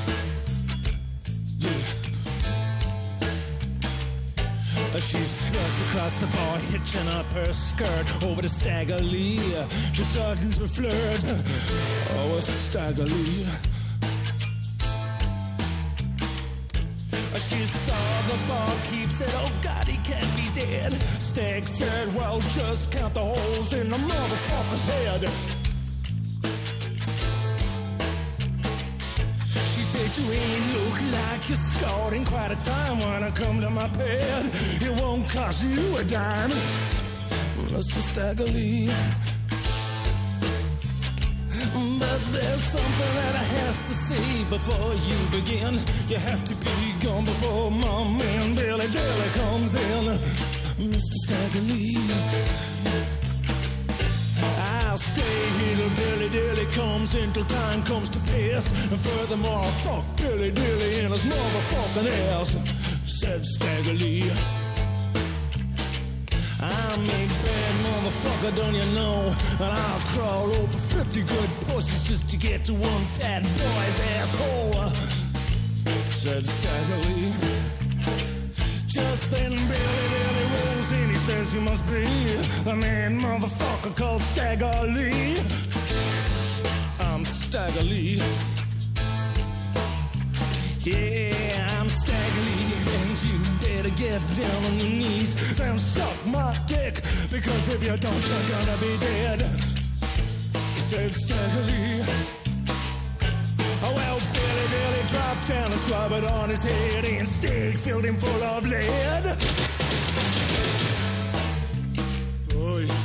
She struts across the bar, hitching up her skirt over the Stagger. She's starting to flirt. Oh, Stagger Lee. She saw the barkeep, said, Oh God, he can't be dead. Stag said, Well, just count the holes in the motherfucker's head. You ain't look like you're in quite a time when I come to my bed. It won't cost you a dime, Mr. Staggerly. But there's something that I have to say before you begin. You have to be gone before my man Billy Dilly comes in. Mr. Staggerly. I'll stay here till Billy Dilly comes in till time comes to pass. And furthermore, fuck Billy Dilly in his motherfucking ass, said Staggerly. I'm a bad motherfucker, don't you know? And I'll crawl over 50 good pussies just to get to one fat boy's asshole, said Staggerly. Just then Billy Dilly rolls in, he says you must be the man motherfucker called Stagger Lee. I'm Stagger Lee. Yeah, I'm Stagger Lee, and you better get down on your knees and suck my dick, because if you don't, you're gonna be dead. He Said Stagger Lee. Oh, well, Billy Dilly dropped down and slobbered on his head and Stig filled him full of lead. Oi.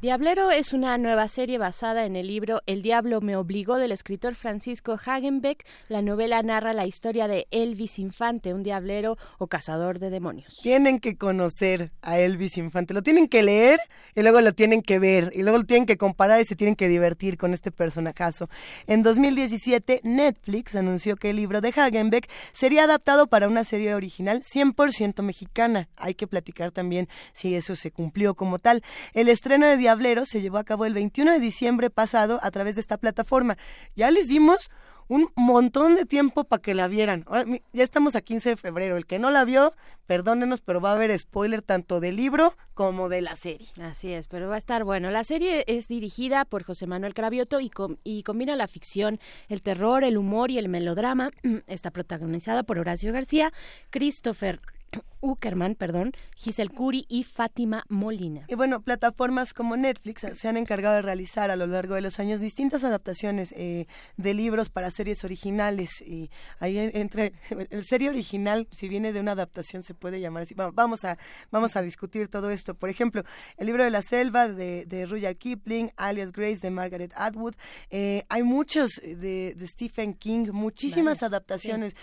Diablero es una nueva serie basada en el libro El diablo me obligó del escritor Francisco Hagenbeck. La novela narra la historia de Elvis Infante, un diablero o cazador de demonios. Tienen que conocer a Elvis Infante, lo tienen que leer y luego lo tienen que ver y luego lo tienen que comparar y se tienen que divertir con este personajazo. En 2017 Netflix anunció que el libro de Hagenbeck sería adaptado para una serie original 100% mexicana. Hay que platicar también si eso se cumplió como tal. El estreno de Diablero se llevó a cabo el 21 de diciembre pasado a través de esta plataforma. Ya les dimos un montón de tiempo para que la vieran. Ahora, ya estamos a 15 de febrero. El que no la vio, perdónenos, pero va a haber spoiler tanto del libro como de la serie. Así es, pero va a estar bueno. La serie es dirigida por José Manuel Cravioto y, y combina la ficción, el terror, el humor y el melodrama. Está protagonizada por Horacio García, Christopher Uckerman, perdón, Giselle Curi y Fátima Molina. Y bueno, plataformas como Netflix se han encargado de realizar a lo largo de los años distintas adaptaciones eh, de libros para series originales. Y ahí en- entre el serie original, si viene de una adaptación, se puede llamar así. Va- Vamos a, vamos a discutir todo esto. Por ejemplo, el libro de la selva de, de Rudyard Kipling, Alias Grace de Margaret Atwood. Eh, hay muchos de, de Stephen King, muchísimas Varias, adaptaciones.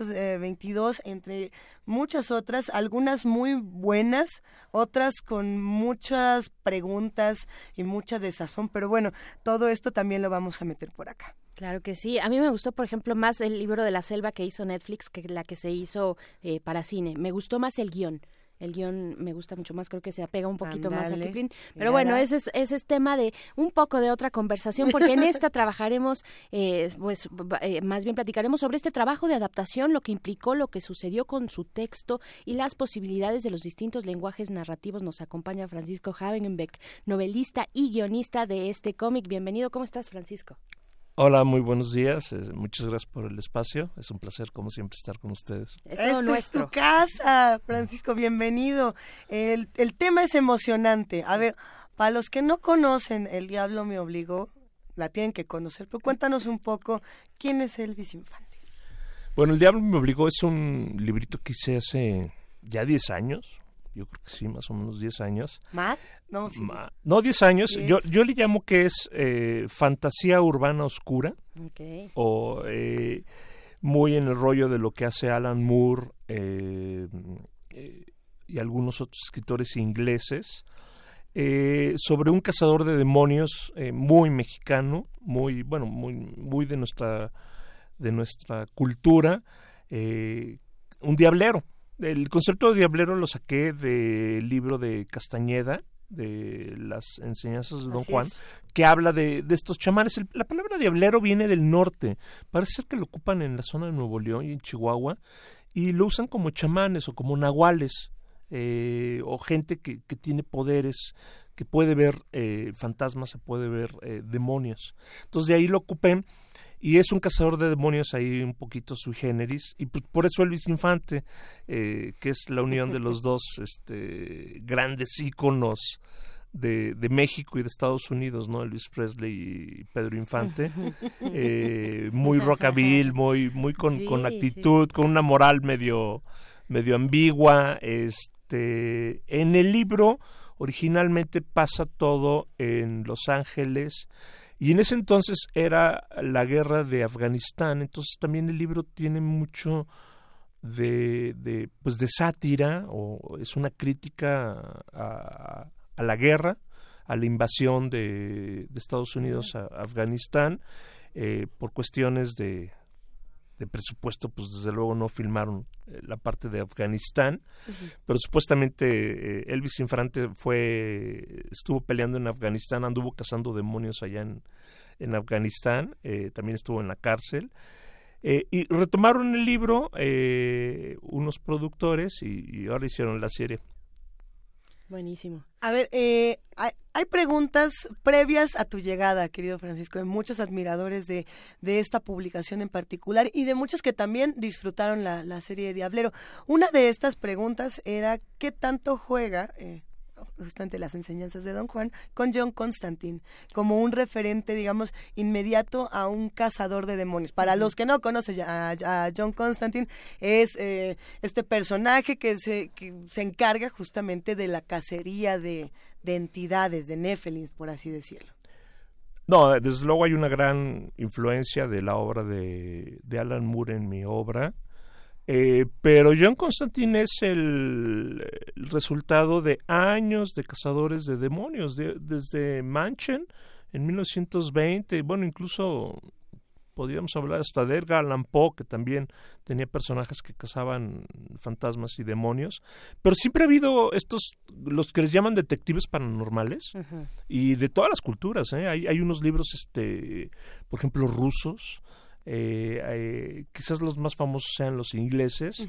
1922, entre muchas otras, algunas muy buenas, otras con muchas preguntas y mucha desazón, pero bueno, todo esto también lo vamos a meter por acá. Claro que sí. A mí me gustó, por ejemplo, más el libro de la selva que hizo Netflix que la que se hizo eh, para cine. Me gustó más el guion. El guion me gusta mucho más, creo que se apega un poquito más a Kipling. Pero bueno, ese es, ese es tema de un poco de otra conversación, porque en esta trabajaremos, eh, pues eh, más bien platicaremos sobre este trabajo de adaptación, lo que implicó, lo que sucedió con su texto y las posibilidades de los distintos lenguajes narrativos. Nos acompaña Francisco Hagenbeck, novelista y guionista de este cómic. Bienvenido, ¿cómo estás, Francisco? Hola, muy buenos días. eh, muchas gracias por el espacio. Es un placer, como siempre, estar con ustedes. Es Esta todo es nuestro. tu casa, Francisco, bienvenido. El, el tema es emocionante. A ver, para los que no conocen El Diablo me obligó, la tienen que conocer, pero cuéntanos un poco, ¿quién es Elvis Infante? Bueno, El Diablo me obligó es un librito que hice hace ya 10 años. Yo creo que sí, más o menos 10 años. ¿Más? No, sí. Ma- no, 10 años. Diez. Yo, yo le llamo que es eh, fantasía urbana oscura o eh, muy en el rollo de lo que hace Alan Moore eh, eh, y algunos otros escritores ingleses eh, sobre un cazador de demonios eh, muy mexicano, muy bueno, muy muy de nuestra de nuestra cultura, un diablero. El concepto de diablero lo saqué del libro de Castañeda, de las enseñanzas de Don Así Juan, es. que habla de, de estos chamanes. El- la palabra diablero viene del norte. Parece ser que lo ocupan en la zona de Nuevo León y en Chihuahua y lo usan como chamanes o como nahuales eh, o gente que, que tiene poderes, que puede ver eh, fantasmas, se puede ver eh, demonios. Entonces de ahí lo ocupé y es un cazador de demonios ahí un poquito sui generis y p- por eso Elvis Infante, eh, que es la unión de los dos este, grandes íconos de, de México y de Estados Unidos, ¿no? Elvis Presley y Pedro Infante, eh, muy rockabil, muy, muy con, Sí, con sí. actitud, con una moral medio, medio ambigua. Este, en el libro originalmente pasa todo en Los Ángeles y en ese entonces era la guerra de Afganistán, entonces también el libro tiene mucho de, de pues de sátira o es una crítica a, la guerra, a la invasión de, de Estados Unidos a Afganistán eh, por cuestiones de, de presupuesto, pues desde luego no filmaron eh, la parte de Afganistán, pero supuestamente eh, Elvis Infante fue estuvo peleando en Afganistán, anduvo cazando demonios allá en, en Afganistán, eh, también estuvo en la cárcel. Eh, y retomaron el libro eh, unos productores y, y ahora hicieron la serie. Buenísimo. A ver, eh, hay, preguntas previas a tu llegada, querido Francisco, de muchos admiradores de, de esta publicación en particular y de muchos que también disfrutaron la, la serie de Diablero. Una de estas preguntas era, ¿qué tanto juega eh, justamente las enseñanzas de Don Juan con John Constantine como un referente, digamos, inmediato a un cazador de demonios? Para los que no conocen a, a John Constantine, es eh, este personaje que se, que se encarga justamente de la cacería de, de entidades, de Nephilims, por así decirlo. No, desde luego hay una gran influencia de la obra de, de Alan Moore en mi obra, eh, pero John Constantine es el, el resultado de años de cazadores de demonios, de- desde Manchen en 1920, y bueno, incluso podríamos hablar hasta de Edgar Allan Poe, que también tenía personajes que cazaban fantasmas y demonios, pero siempre ha habido estos, los que les llaman detectives paranormales, y de todas las culturas. ¿eh? Hay, hay unos libros, este, por ejemplo, rusos. Eh, eh, quizás los más famosos sean los ingleses,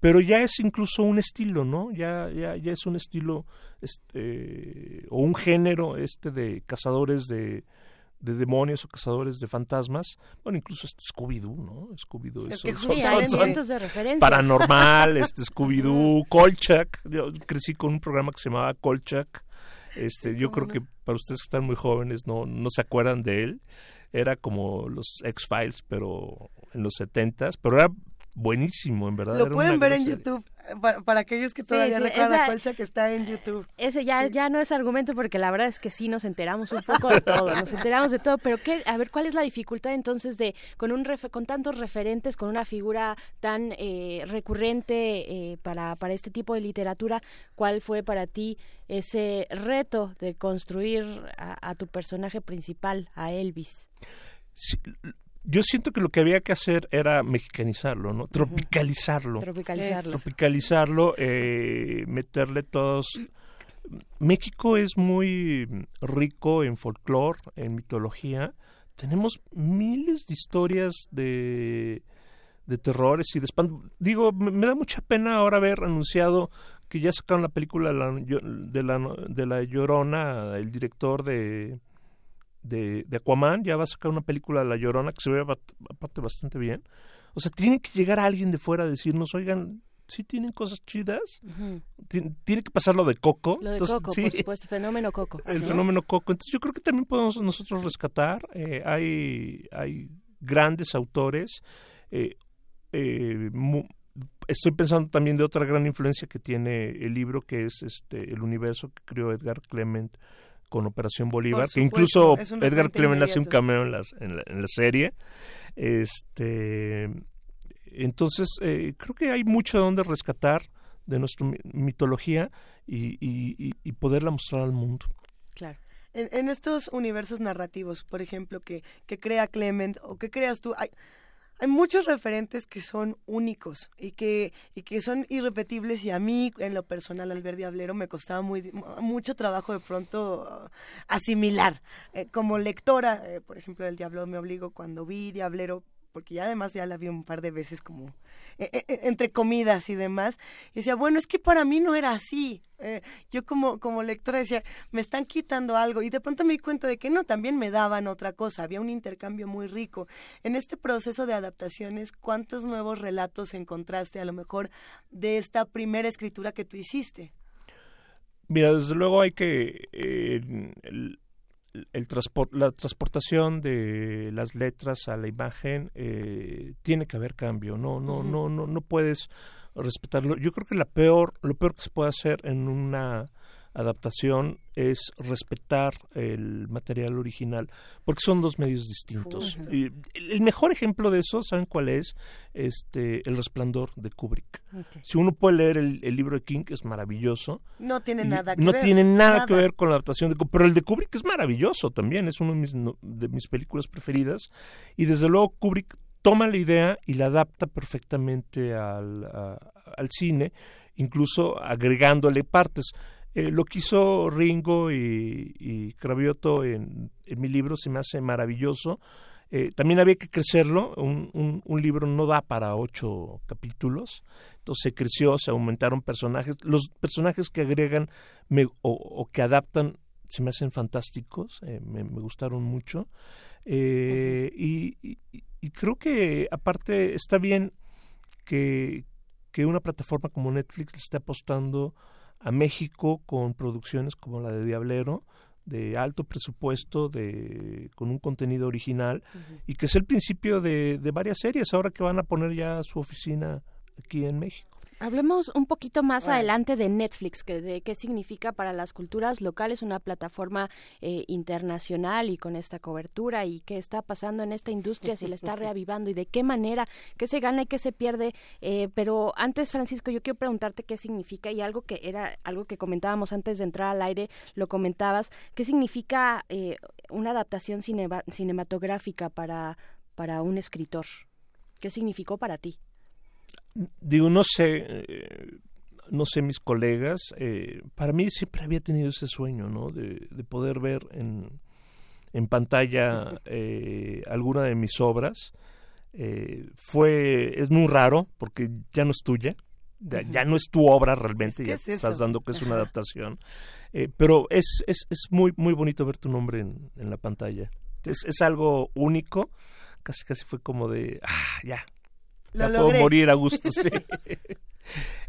pero ya es incluso un estilo, ¿no? Ya, ya, ya es un estilo este, o un género este de cazadores de, de demonios o cazadores de fantasmas. Bueno, incluso este Scooby-Doo, ¿no? Scooby-Doo. Es de. Paranormal, este Scooby-Doo, Kolchak. Yo crecí con un programa que se llamaba Kolchak. Este, yo creo que para ustedes que están muy jóvenes no, no se acuerdan de él. Era como los X-Files, pero en los setentas, pero era buenísimo, en verdad. Lo era pueden ver en serie. YouTube, para, para aquellos que todavía sí, recuerdan esa- a Colcha, que está en YouTube. Ese ya, ya no es argumento porque la verdad es que sí nos enteramos un poco de todo, nos enteramos de todo, pero qué, a ver, ¿cuál es la dificultad entonces de con un con tantos referentes, con una figura tan eh, recurrente eh, para, para este tipo de literatura, cuál fue para ti ese reto de construir a, a tu personaje principal, a Elvis? Yo siento que lo que había que hacer era mexicanizarlo, ¿no? Tropicalizarlo. Tropicalizarlo. Tropicalizarlo, eh, meterle todos... México es muy rico en folclore, en mitología. Tenemos miles de historias de, de terrores y de espanto. Digo, me, me da mucha pena ahora haber anunciado que ya sacaron la película de la, de la, de la Llorona, el director de, de, de Aquaman, ya va a sacar una película de La Llorona que se ve aparte bastante bien. O sea, tiene que llegar alguien de fuera a decirnos, oigan, sí tienen cosas chidas. Tiene que pasar lo de Coco. Lo de Entonces, Coco, sí, por supuesto, fenómeno Coco. el fenómeno Coco. Entonces yo creo que también podemos nosotros rescatar. eh, hay, hay grandes autores. eh, eh, mu- estoy pensando también de otra gran influencia que tiene el libro, que es este el universo que creó Edgar Clement con Operación Bolívar, que incluso Edgar Clement hace un cameo en, las, en, la, en la serie. Este, entonces, eh, creo que hay mucho de donde rescatar de nuestra mi- mitología y, y- y- y poderla mostrar al mundo. Claro. En, en estos universos narrativos, por ejemplo, que, que crea Clement o que creas tú, hay, hay muchos referentes que son únicos y que, y que son irrepetibles y a mí, en lo personal, al ver Diablero, me costaba muy, mucho trabajo de pronto uh, asimilar. Eh, como lectora, eh, por ejemplo, el Diablo me obligó cuando vi Diablero, porque ya además ya la vi un par de veces como eh, eh, eh, entre comidas y demás, y decía, bueno, es que para mí no era así. Eh, yo como, como lectora decía, me están quitando algo, y de pronto me di cuenta de que no, también me daban otra cosa, había un intercambio muy rico. En este proceso de adaptaciones, ¿cuántos nuevos relatos encontraste a lo mejor de esta primera escritura que tú hiciste? Mira, desde luego hay que eh, el transpor- la transportación de las letras a la imagen eh, tiene que haber cambio. No, no, no, no, no puedes respetarlo. Yo creo que la peor, lo peor que se puede hacer en una adaptación es respetar el material original, porque son dos medios distintos. Y el mejor ejemplo de eso, ¿saben cuál es? Este, El Resplandor de Kubrick. Si uno puede leer el, el libro de King, que es maravilloso, No tiene nada que no ver. tiene nada, que ver con la adaptación de Kubrick, pero el de Kubrick es maravilloso también, es uno de mis, no- de mis películas preferidas y desde luego Kubrick toma la idea y la adapta perfectamente al, a- al cine, incluso agregándole partes. Eh, lo que hizo Ringo y, y Cravioto en, en mi libro se me hace maravilloso. Eh, también había que crecerlo, un, un, un libro no da para ocho capítulos, entonces se creció, se aumentaron personajes. Los personajes que agregan me- o, o que adaptan se me hacen fantásticos, eh, me, me gustaron mucho. Eh, y, y- y creo que aparte está bien que, que una plataforma como Netflix le esté apostando a México con producciones como la de Diablero, de alto presupuesto, de con un contenido original, y que es el principio de, de varias series ahora que van a poner ya su oficina aquí en México. Hablemos un poquito más Bueno. adelante de Netflix, que de qué significa para las culturas locales una plataforma eh, internacional y con esta cobertura y qué está pasando en esta industria, si la está reavivando y de qué manera, qué se gana y qué se pierde. Eh, pero antes, Francisco, yo quiero preguntarte qué significa y algo que era algo que comentábamos antes de entrar al aire, lo comentabas, qué significa eh, una adaptación cinema- cinematográfica para, para un escritor. ¿Qué significó para ti? Digo, no sé, eh, no sé mis colegas, eh, para mí siempre había tenido ese sueño, ¿no? De, de poder ver en, en pantalla eh, alguna de mis obras. Eh, fue, es muy raro porque ya no es tuya, ya, no es tu obra realmente, ¿Qué ya es te estás dando que es una adaptación. Eh, pero es, es, es muy, muy bonito ver tu nombre en, en la pantalla. Es, es algo único, casi casi fue como de, ah, ya, Lo puedo morir a gusto, sí.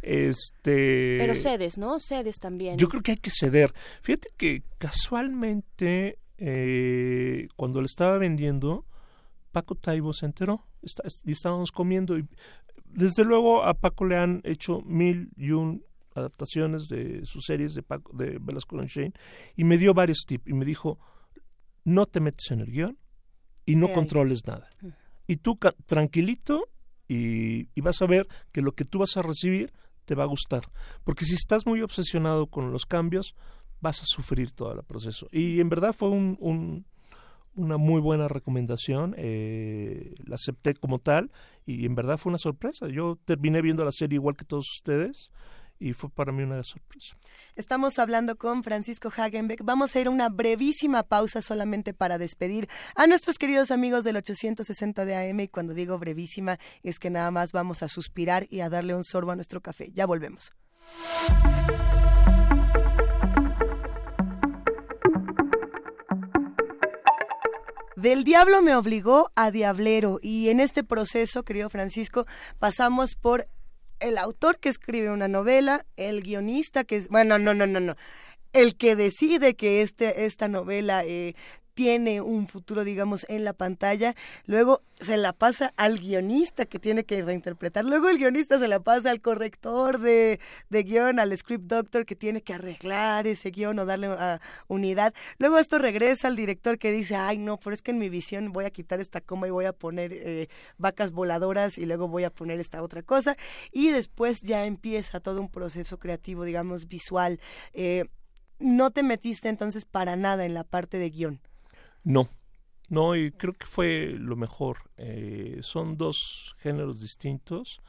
este Pero cedes, ¿no? Cedes también. yo creo que hay que ceder. Fíjate que casualmente eh, cuando le estaba vendiendo, Paco Taibo se enteró está- y estábamos comiendo y desde luego a Paco le han hecho mil y un adaptaciones de sus series de Paco, de Velasco Shane y me dio varios tips y me dijo no te metes en el guion y no controles nada y tú tranquilito y, y vas a ver que lo que tú vas a recibir te va a gustar. Porque si estás muy obsesionado con los cambios, vas a sufrir todo el proceso. Y en verdad fue un, un- una muy buena recomendación, eh, la acepté como tal y en verdad fue una sorpresa. Yo terminé viendo la serie igual que todos ustedes y fue para mí una sorpresa. Estamos hablando con Francisco Hagenbeck. Vamos a ir a una brevísima pausa solamente para despedir a nuestros queridos amigos del 860 de AM y cuando digo brevísima es que nada más vamos a suspirar y a darle un sorbo a nuestro café. Ya volvemos. Del diablo me obligó a diablero y en este proceso, querido Francisco, pasamos por el autor que escribe una novela, el guionista que es, bueno, no, no, no, no, el que decide que este, esta novela eh, tiene un futuro, digamos, en la pantalla. Luego se la pasa al guionista que tiene que reinterpretar. Luego el guionista se la pasa al corrector de, de guion, al script doctor que tiene que arreglar ese guion o darle a unidad. Luego esto regresa al director que dice, ay no, pero es que en mi visión voy a quitar esta coma y voy a poner eh, vacas voladoras y luego voy a poner esta otra cosa. Y después ya empieza todo un proceso creativo, digamos, visual. Eh, no te metiste entonces para nada en la parte de guion. No, no, y creo que fue lo mejor. Eh, son dos géneros distintos.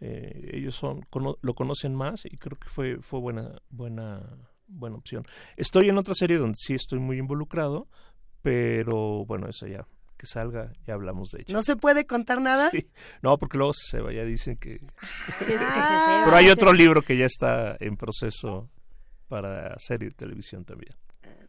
Eh, ellos son cono- lo conocen más y creo que fue fue buena buena buena opción. Estoy en otra serie donde sí estoy muy involucrado, pero bueno, eso ya que salga ya hablamos de ello. ¿No se puede contar nada? Sí. No, porque luego se va, ya dicen que... Sí, que se Ah. sepa, Pero hay otro libro que ya está en proceso para serie de televisión también.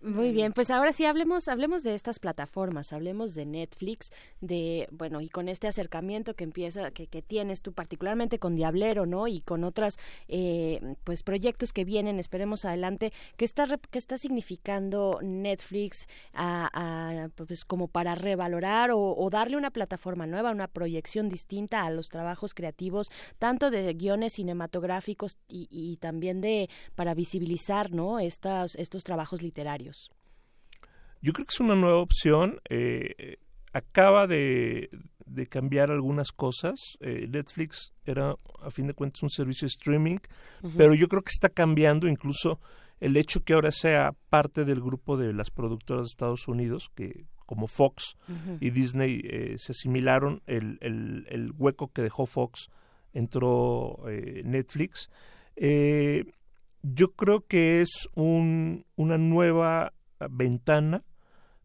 Muy bien, pues ahora sí hablemos, hablemos de estas plataformas, hablemos de Netflix, de bueno y con este acercamiento que empieza, que, que tienes tú particularmente con Diablero, ¿no? Y con otras eh, pues proyectos que vienen, esperemos adelante, ¿qué está qué está significando Netflix a, a, pues como para revalorar o, o darle una plataforma nueva, una proyección distinta a los trabajos creativos, tanto de guiones cinematográficos y, y también de para visibilizar, ¿no? Estas estos trabajos literarios. Yo creo que es una nueva opción. eh, acaba de, de cambiar algunas cosas. Eh, Netflix era, a fin de cuentas, un servicio de streaming, pero yo creo que está cambiando incluso el hecho que ahora sea parte del grupo de las productoras de Estados Unidos, que como Fox y Disney eh, se asimilaron, el, el, el hueco que dejó Fox entró Netflix. Eh, yo creo que es un, una nueva ventana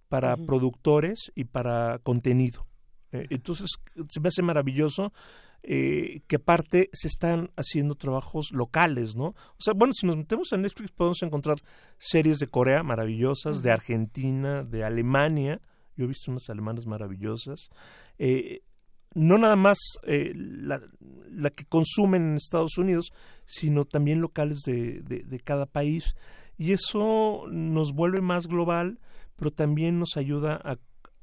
para productores y para contenido. Eh, entonces, se me hace maravilloso eh, que aparte se están haciendo trabajos locales, ¿no? O sea, bueno, si nos metemos a Netflix podemos encontrar series de Corea maravillosas, de. Argentina, de Alemania. Yo he visto unas alemanas maravillosas. Eh, no nada más eh, la, la que consumen en Estados Unidos, sino también locales de, de, de cada país. Y eso nos vuelve más global, pero también nos ayuda a,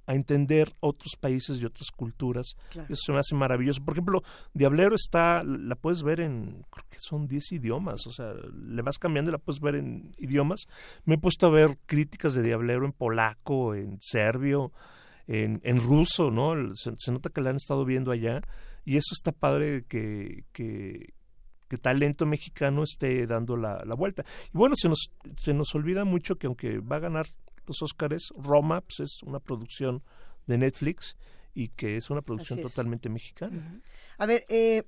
a entender otros países y otras culturas. Claro. Eso se me hace maravilloso. Por ejemplo, Diablero está, la puedes ver en, creo que son 10 idiomas, o sea, le vas cambiando y la puedes ver en idiomas. Me he puesto a ver críticas de Diablero en polaco, en serbio, en, en ruso, ¿no? Se, se nota que la han estado viendo allá y eso está padre que, que, que talento mexicano esté dando la, la vuelta. Y bueno, se nos, se nos olvida mucho que aunque va a ganar los Óscares, Roma pues, es una producción de Netflix y que es una producción totalmente mexicana. A ver, eh,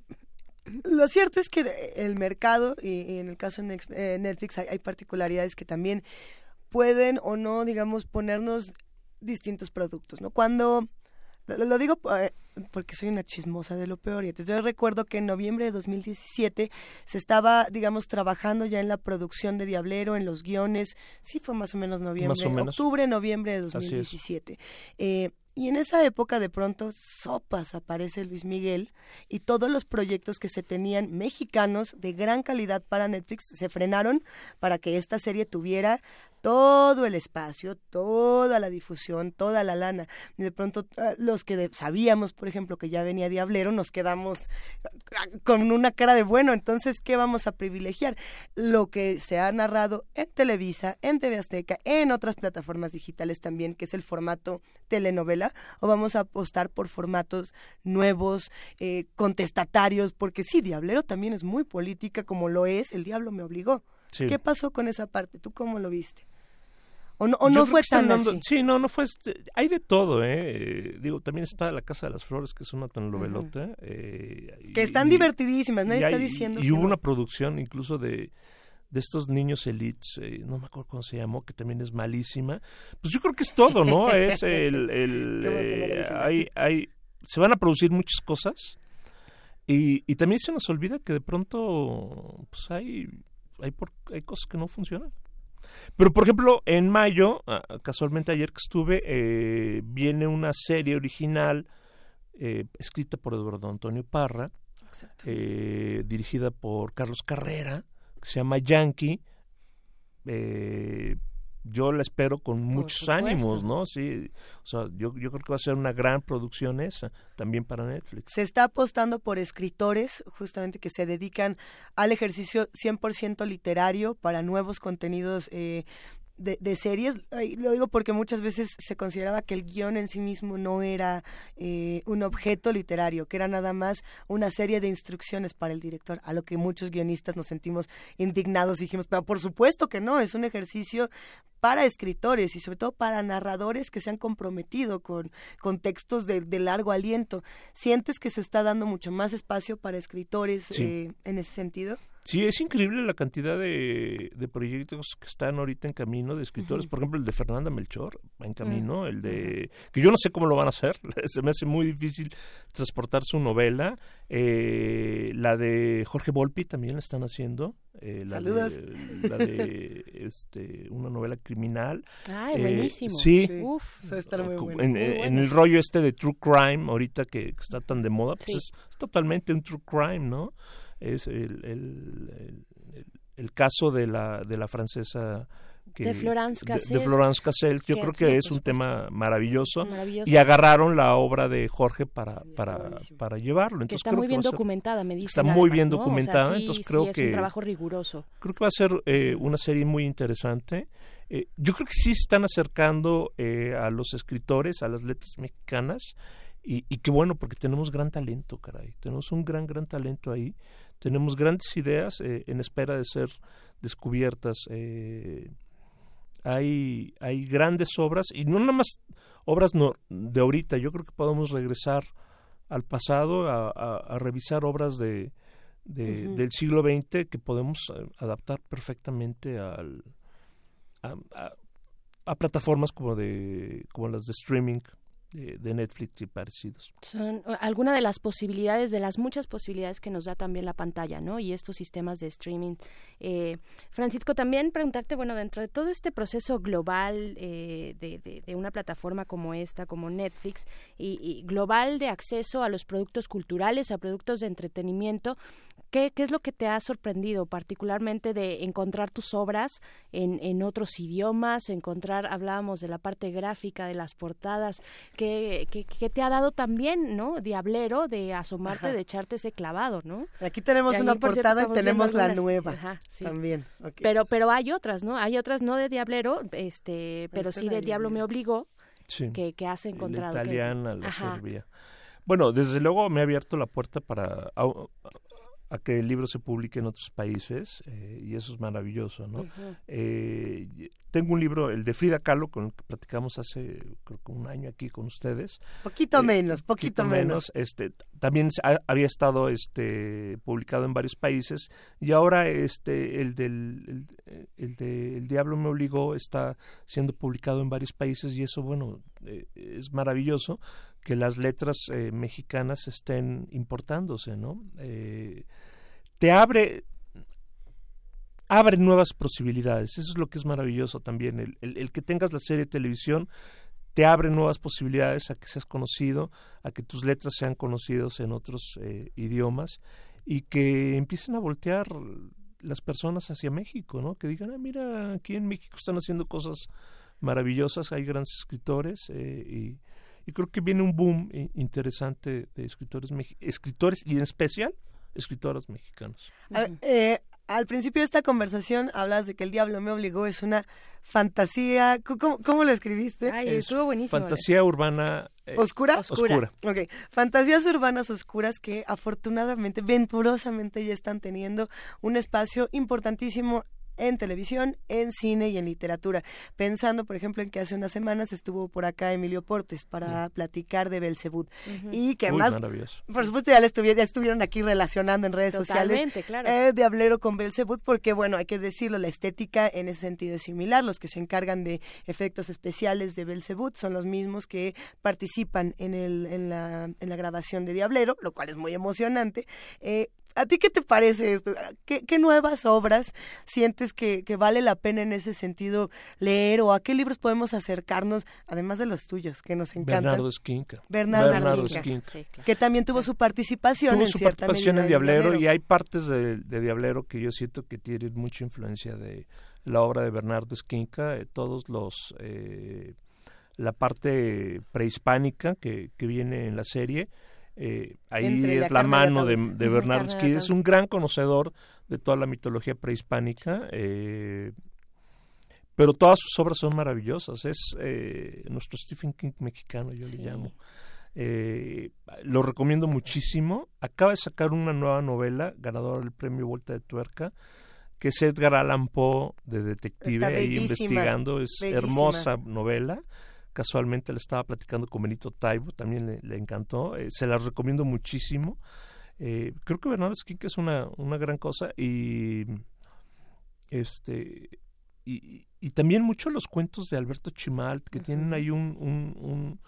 lo cierto es que el mercado, y, y en el caso de eh, Netflix, hay, hay particularidades que también pueden o no, digamos, ponernos distintos productos, ¿no? Cuando, lo, lo digo por- porque soy una chismosa de lo peor, y entonces yo recuerdo que en noviembre de 2017 se estaba, digamos, trabajando ya en la producción de Diablero, en los guiones, sí fue más o menos noviembre, Más o menos. octubre, noviembre de Así es. 2017. Eh, y en esa época de pronto sopas aparece Luis Miguel y todos los proyectos que se tenían mexicanos de gran calidad para Netflix se frenaron para que esta serie tuviera todo el espacio, toda la difusión, toda la lana. Y de pronto ah, los que sabíamos, por ejemplo, que ya venía Diablero, nos quedamos ah, con una cara de bueno, entonces, ¿qué vamos a privilegiar? Lo que se ha narrado en Televisa, en TV Azteca, en otras plataformas digitales también, que es el formato telenovela, o vamos a apostar por formatos nuevos, eh, contestatarios, porque sí, Diablero también es muy política, como lo es, el diablo me obligó. Sí. ¿Qué pasó con esa parte? ¿Tú cómo lo viste? ¿O no, o no fue tan dando- así? Sí, no, no fue. este- hay de todo, ¿eh? Digo, también está La Casa de las Flores, que es una telenovelota. eh, Que están y- divertidísimas, nadie y está hay- diciendo Y, hubo no. una producción incluso de, de estos niños elites, eh, no me acuerdo cómo se llamó, que también es malísima. Pues yo creo que es todo, ¿no? es el. el, eh, hay, hay, se van a producir muchas cosas. Y, y también se nos olvida que de pronto pues hay, hay, por- hay cosas que no funcionan. Pero, por ejemplo, en mayo, ah, casualmente ayer que estuve, eh, viene una serie original eh, escrita por Eduardo Antonio Parra, eh, dirigida por Carlos Carrera, que se llama Yankee. Eh, yo la espero con muchos ánimos, ¿no? Sí, o sea, yo, yo creo que va a ser una gran producción esa, también para Netflix. Se está apostando por escritores, justamente que se dedican al ejercicio 100% literario para nuevos contenidos eh, de, de series. Lo digo porque muchas veces se consideraba que el guion en sí mismo no era eh, un objeto literario, que era nada más una serie de instrucciones para el director, a lo que muchos guionistas nos sentimos indignados y dijimos, pero por supuesto que no, es un ejercicio para escritores y sobre todo para narradores que se han comprometido con, con textos de, de largo aliento. ¿Sientes que se está dando mucho más espacio para escritores Sí. eh, en ese sentido? Sí, es increíble la cantidad de, de proyectos que están ahorita en camino de escritores. Por ejemplo, el de Fernanda Melchor va en camino, el de... que yo no sé cómo lo van a hacer, se me hace muy difícil transportar su novela. Eh, la de Jorge Volpi también la están haciendo. eh, la Saludos. De, la de este, una novela criminal. Ay, Eh, buenísimo. Sí. Uf. Va a estar muy bueno. En, Muy en bueno. el rollo este de true crime, ahorita que, que está tan de moda, pues Sí. es, es totalmente un true crime, ¿no? Es el, el, el- caso de la, de la francesa que, De Florence de- de, Cassel. Florence Cassel. Yo Que- creo que es un tema maravilloso, Maravilloso. y agarraron la obra de Jorge para, para, para llevarlo. que Entonces está creo muy que bien documentada, me dicen. Está muy bien ¿no? O sea, documentada, sí, entonces sí, creo es que un trabajo riguroso. creo que va a ser eh, una serie muy interesante. Eh, yo creo que sí se están acercando eh, a los escritores, a las letras mexicanas, y, y qué bueno, porque tenemos gran talento, caray. Tenemos un gran, gran talento ahí. Tenemos grandes ideas eh, en espera de ser descubiertas. Eh, hay, hay grandes obras, y no nada más obras no, de ahorita. Yo creo que podemos regresar al pasado a, a- a revisar obras de, del siglo XX que podemos eh, adaptar perfectamente al, a, a- a plataformas como de como las de streaming de, Netflix y parecidos. Son uh, alguna de las posibilidades, de las muchas posibilidades que nos da también la pantalla, ¿no? Y estos sistemas de streaming. Eh, Francisco, también preguntarte, bueno, dentro de todo este proceso global eh, de, de- de una plataforma como esta, como Netflix, y, y global de acceso a los productos culturales, a productos de entretenimiento, ¿qué, qué es lo que te ha sorprendido, particularmente de encontrar tus obras en, en otros idiomas, encontrar, hablábamos de la parte gráfica, de las portadas, que, que, que te ha dado también, ¿no? Diablero, de asomarte, Ajá. de echarte ese clavado, ¿no? Aquí tenemos una cierto, portada y tenemos la algunas- nueva Ajá, sí. también. Pero, pero hay otras, ¿no? Hay otras no de Diablero, este, pero sí la de Diablo me obligó, Sí. que, que has encontrado. La que- italiana, la Ajá. serbia. Bueno, desde luego me ha abierto la puerta para a, que el libro se publique en otros países eh, y eso es maravilloso, ¿no? Eh, tengo un libro, el de Frida Kahlo, con el que platicamos hace creo que un año aquí con ustedes. Poquito Eh, menos, poquito menos. Este, también ha- había estado este, publicado en varios países y ahora este, el del el, el de El Diablo me obligó está siendo publicado en varios países y eso, bueno, es maravilloso que las letras eh, mexicanas estén importándose, ¿no? Eh, te abre abre nuevas posibilidades. Eso es lo que es maravilloso también. El, que tengas la serie de televisión te abre nuevas posibilidades a que seas conocido, a que tus letras sean conocidos en otros eh, idiomas y que empiecen a voltear las personas hacia México, ¿no? Que digan, ah, mira, aquí en México están haciendo cosas maravillosas, hay grandes escritores eh, y, y creo que viene un boom eh, interesante de escritores, escritores y en especial escritoras. A ver, eh, al principio de esta conversación hablas de que el diablo me obligó, es una fantasía. ¿Cómo, cómo- lo escribiste? Ay, Es estuvo buenísimo. Fantasía urbana eh, ¿Oscura? Oscura. Ok. Fantasías urbanas oscuras que afortunadamente, venturosamente ya están teniendo un espacio importantísimo en televisión, en cine y en literatura. Pensando, por ejemplo, en que hace unas semanas estuvo por acá Emilio Portes para platicar de Belcebú. Y que Uy, además, maravilloso. por supuesto, ya, le estuvieron, ya estuvieron aquí relacionando en redes Totalmente, sociales claro. eh, Diablero con Belzebud, porque bueno, hay que decirlo, la estética en ese sentido es similar. Los que se encargan de efectos especiales de Belzebud son los mismos que participan en, el, en, la, en la grabación de Diablero, lo cual es muy emocionante. Eh, ¿A ti qué te parece esto? ¿Qué, qué nuevas obras sientes que, que vale la pena en ese sentido leer o a qué libros podemos acercarnos, además de los tuyos, que nos encantan? Bernardo Esquinca. Bernardo, Bernardo Esquinca, que también tuvo su participación Tuvo en su cierta participación en Diablero, Diablero. y hay partes de, de Diablero que yo siento que tienen mucha influencia de la obra de Bernardo Esquinca, eh, todos los eh, la parte prehispánica que, que viene en la serie. Eh, ahí Entre es la mano de, de Bernardo Esquinca. Es un gran conocedor de toda la mitología prehispánica. eh, pero todas sus obras son maravillosas. Es eh, nuestro Stephen King mexicano, yo le llamo. Eh, lo recomiendo muchísimo. Acaba de sacar una nueva novela, ganadora del premio Vuelta de Tuerca, que es Edgar Allan Poe de detective, ahí investigando. Es bellísima. hermosa novela. Casualmente le estaba platicando con Benito Taibo, también le, le encantó. Eh, se la recomiendo muchísimo. Eh, creo que Bernardo Esquinca es una, una gran cosa y este y, y también mucho los cuentos de Alberto Chimalt que tienen ahí un, un, un,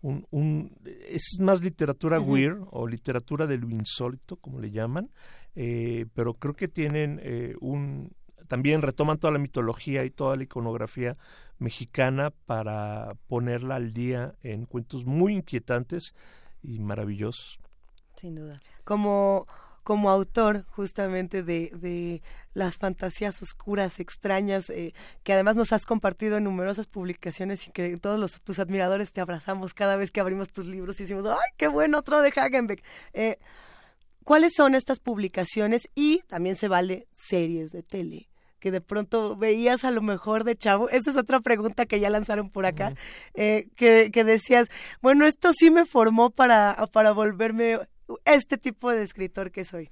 un- un- es más literatura weird o literatura de lo insólito como le llaman eh, pero creo que tienen eh, un también retoman toda la mitología y toda la iconografía mexicana para ponerla al día en cuentos muy inquietantes y maravillosos Sin duda. como como autor justamente de, de las fantasías oscuras, extrañas, eh, que además nos has compartido en numerosas publicaciones y que todos los, tus admiradores te abrazamos cada vez que abrimos tus libros y decimos, ¡ay, qué bueno, otro de Hagenbeck! Eh, ¿Cuáles son estas publicaciones? Y también se vale series de tele que de pronto veías a lo mejor de chavo. Esa es otra pregunta que ya lanzaron por acá, eh, que, que decías, bueno, esto sí me formó para, para volverme este tipo de escritor que soy.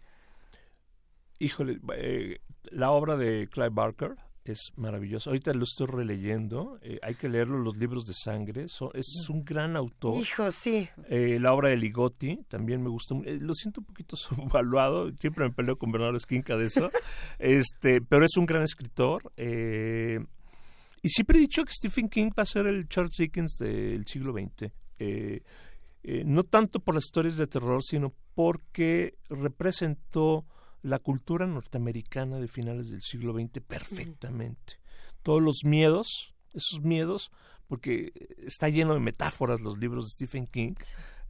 Híjole, eh, la obra de Clive Barker es maravillosa. Ahorita lo estoy releyendo. eh, hay que leerlo, los libros de sangre. Es un gran autor. Hijo, sí. Eh, la obra de Ligotti también me gustó. mu- eh, lo siento un poquito subvaluado. Siempre me peleo con Bernardo Esquinca de eso. este, pero es un gran escritor. eh, y siempre he dicho que Stephen King va a ser el Charles Dickens del siglo XX. No tanto por las historias de terror, sino porque representó la cultura norteamericana de finales del siglo XX perfectamente. Todos los miedos, esos miedos, porque está lleno de metáforas los libros de Stephen King,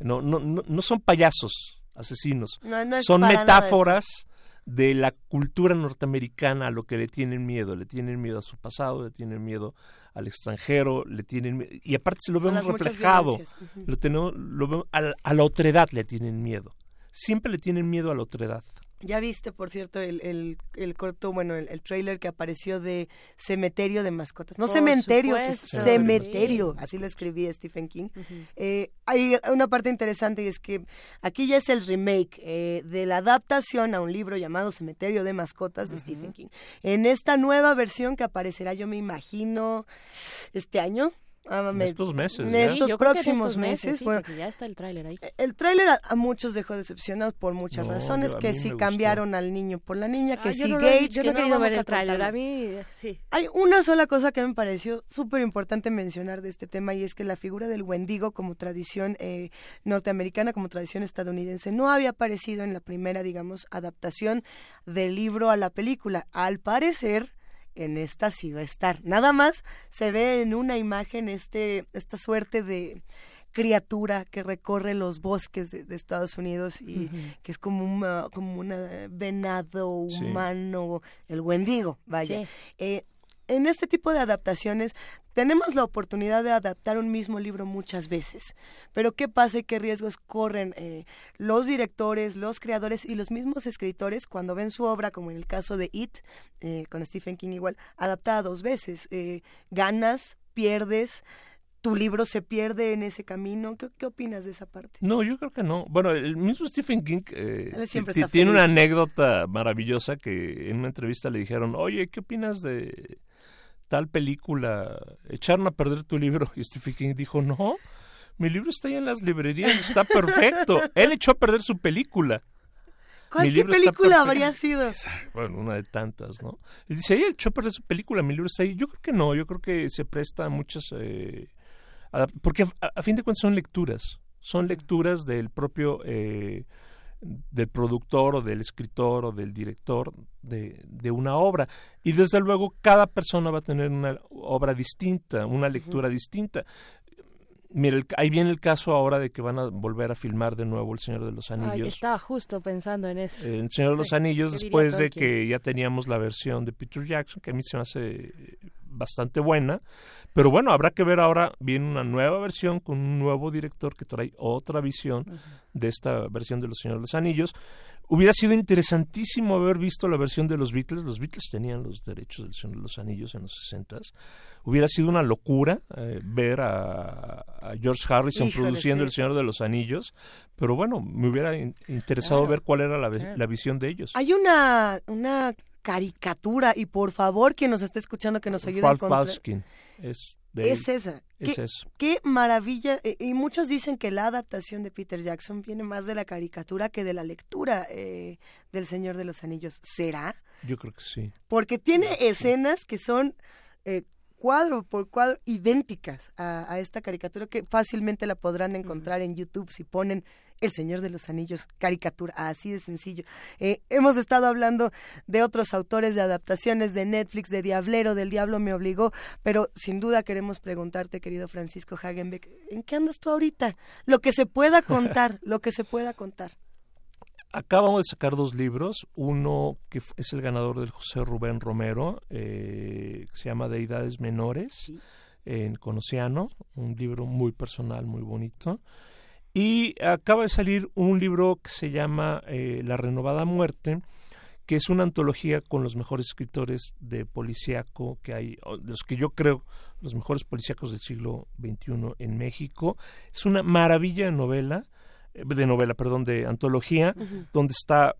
no, no, no, no son payasos asesinos, No, no es son metáforas de la cultura norteamericana a lo que le tienen miedo, le tienen miedo a su pasado, le tienen miedo al extranjero, le tienen y aparte se lo Son vemos reflejado, lo tenemos, lo vemos a, la- a la otredad le tienen miedo, siempre le tienen miedo a la otredad. Ya viste, por cierto, el, el, el corto, bueno, el, el trailer que apareció de Cementerio de Mascotas. No Por cementerio, es cementerio. Así lo escribí Stephen King. Eh, hay una parte interesante y es que aquí ya es el remake eh, de la adaptación a un libro llamado Cementerio de Mascotas de Stephen King. En esta nueva versión que aparecerá, yo me imagino, este año. Ah, En estos meses, En. Sí, estos próximos estos meses, sí, Bueno, porque ya está el tráiler ahí. el tráiler a, a muchos dejó decepcionados por muchas No, razones, que si cambiaron al niño por la niña, que Ah, yo si lo Gage, yo que no he querido ver el tráiler, a mí sí. Hay una sola cosa que me pareció súper importante mencionar de este tema y es que la figura del Wendigo como tradición eh, norteamericana, como tradición estadounidense, no había aparecido en la primera, digamos, adaptación del libro a la película. Al parecer, en esta sí va a estar. Nada más se ve en una imagen este esta suerte de criatura que recorre los bosques de, de Estados Unidos y que es como un como una venado Sí. humano, el Wendigo, vaya. Sí. Eh, en este tipo de adaptaciones tenemos la oportunidad de adaptar un mismo libro muchas veces, pero ¿qué pasa y qué riesgos corren eh, los directores, los creadores y los mismos escritores cuando ven su obra, como en el caso de It, eh, con Stephen King igual, adaptada dos veces? Eh, ganas, pierdes, tu libro se pierde en ese camino. ¿Qué, qué opinas de esa parte? No, yo creo que no. Bueno, el mismo Stephen King eh, tiene una anécdota maravillosa que en una entrevista le dijeron, oye, ¿qué opinas de tal película? ¿Echaron a perder tu libro? Y Stephen King dijo, no, mi libro está ahí en las librerías, está perfecto. Él echó a perder su película. ¿Cuál, Mi ¿Qué película habría sido? Bueno, una de tantas, ¿no? Él dice, ella echó a perder su película, mi libro está ahí. Yo creo que no, yo creo que se presta a muchas... eh, porque a, a fin de cuentas son lecturas, son lecturas del propio... eh, del productor o del escritor o del director de, de una obra. Y desde luego cada persona va a tener una obra distinta, una lectura distinta. Mira, el- ahí viene el caso ahora de que van a volver a filmar de nuevo El Señor de los Ay, Anillos. estaba justo pensando en eso. El Señor de los Anillos, ¿Qué diría después de que ya teníamos la versión de Peter Jackson, que a mí se me hace eh, bastante buena. Pero bueno, habrá que ver ahora, viene una nueva versión con un nuevo director que trae otra visión de esta versión de Los Señores de los Anillos. Hubiera sido interesantísimo haber visto la versión de los Beatles. Los Beatles tenían los derechos del Señor de los Anillos en los 60 Hubiera sido una locura eh, ver a, a George Harrison Híjole, produciendo sí. El Señor de los Anillos. Pero bueno, me hubiera in- interesado Claro, ver cuál era la, la visión de ellos. Hay una, una caricatura, y por favor, quien nos esté escuchando, que nos ayude a encontrar. Es, de Es esa. Es ¿Qué, eso. qué maravilla. eh, Y muchos dicen que la adaptación de Peter Jackson viene más de la caricatura que de la lectura eh, del Señor de los Anillos. ¿Será? Yo creo que sí. Porque tiene escenas que son eh, cuadro por cuadro idénticas a, a esta caricatura que fácilmente la podrán encontrar en YouTube si ponen El Señor de los Anillos caricatura, así de sencillo. Eh, hemos estado hablando de otros autores de adaptaciones de Netflix, de Diablero, del Diablo me obligó, pero sin duda queremos preguntarte, querido Francisco Hagenbeck, ¿en qué andas tú ahorita? Lo que se pueda contar, lo que se pueda contar. Acabamos de sacar dos libros. Uno que es el ganador del José Rubén Romero, eh, que se llama Deidades Menores, en Conociano, un libro muy personal, muy bonito. Y acaba de salir un libro que se llama eh, La Renovada Muerte, que es una antología con los mejores escritores de policíaco que hay, los que yo creo los mejores policíacos del siglo XXI en México. Es una maravilla de novela, de novela, perdón, de antología, Ujú. donde está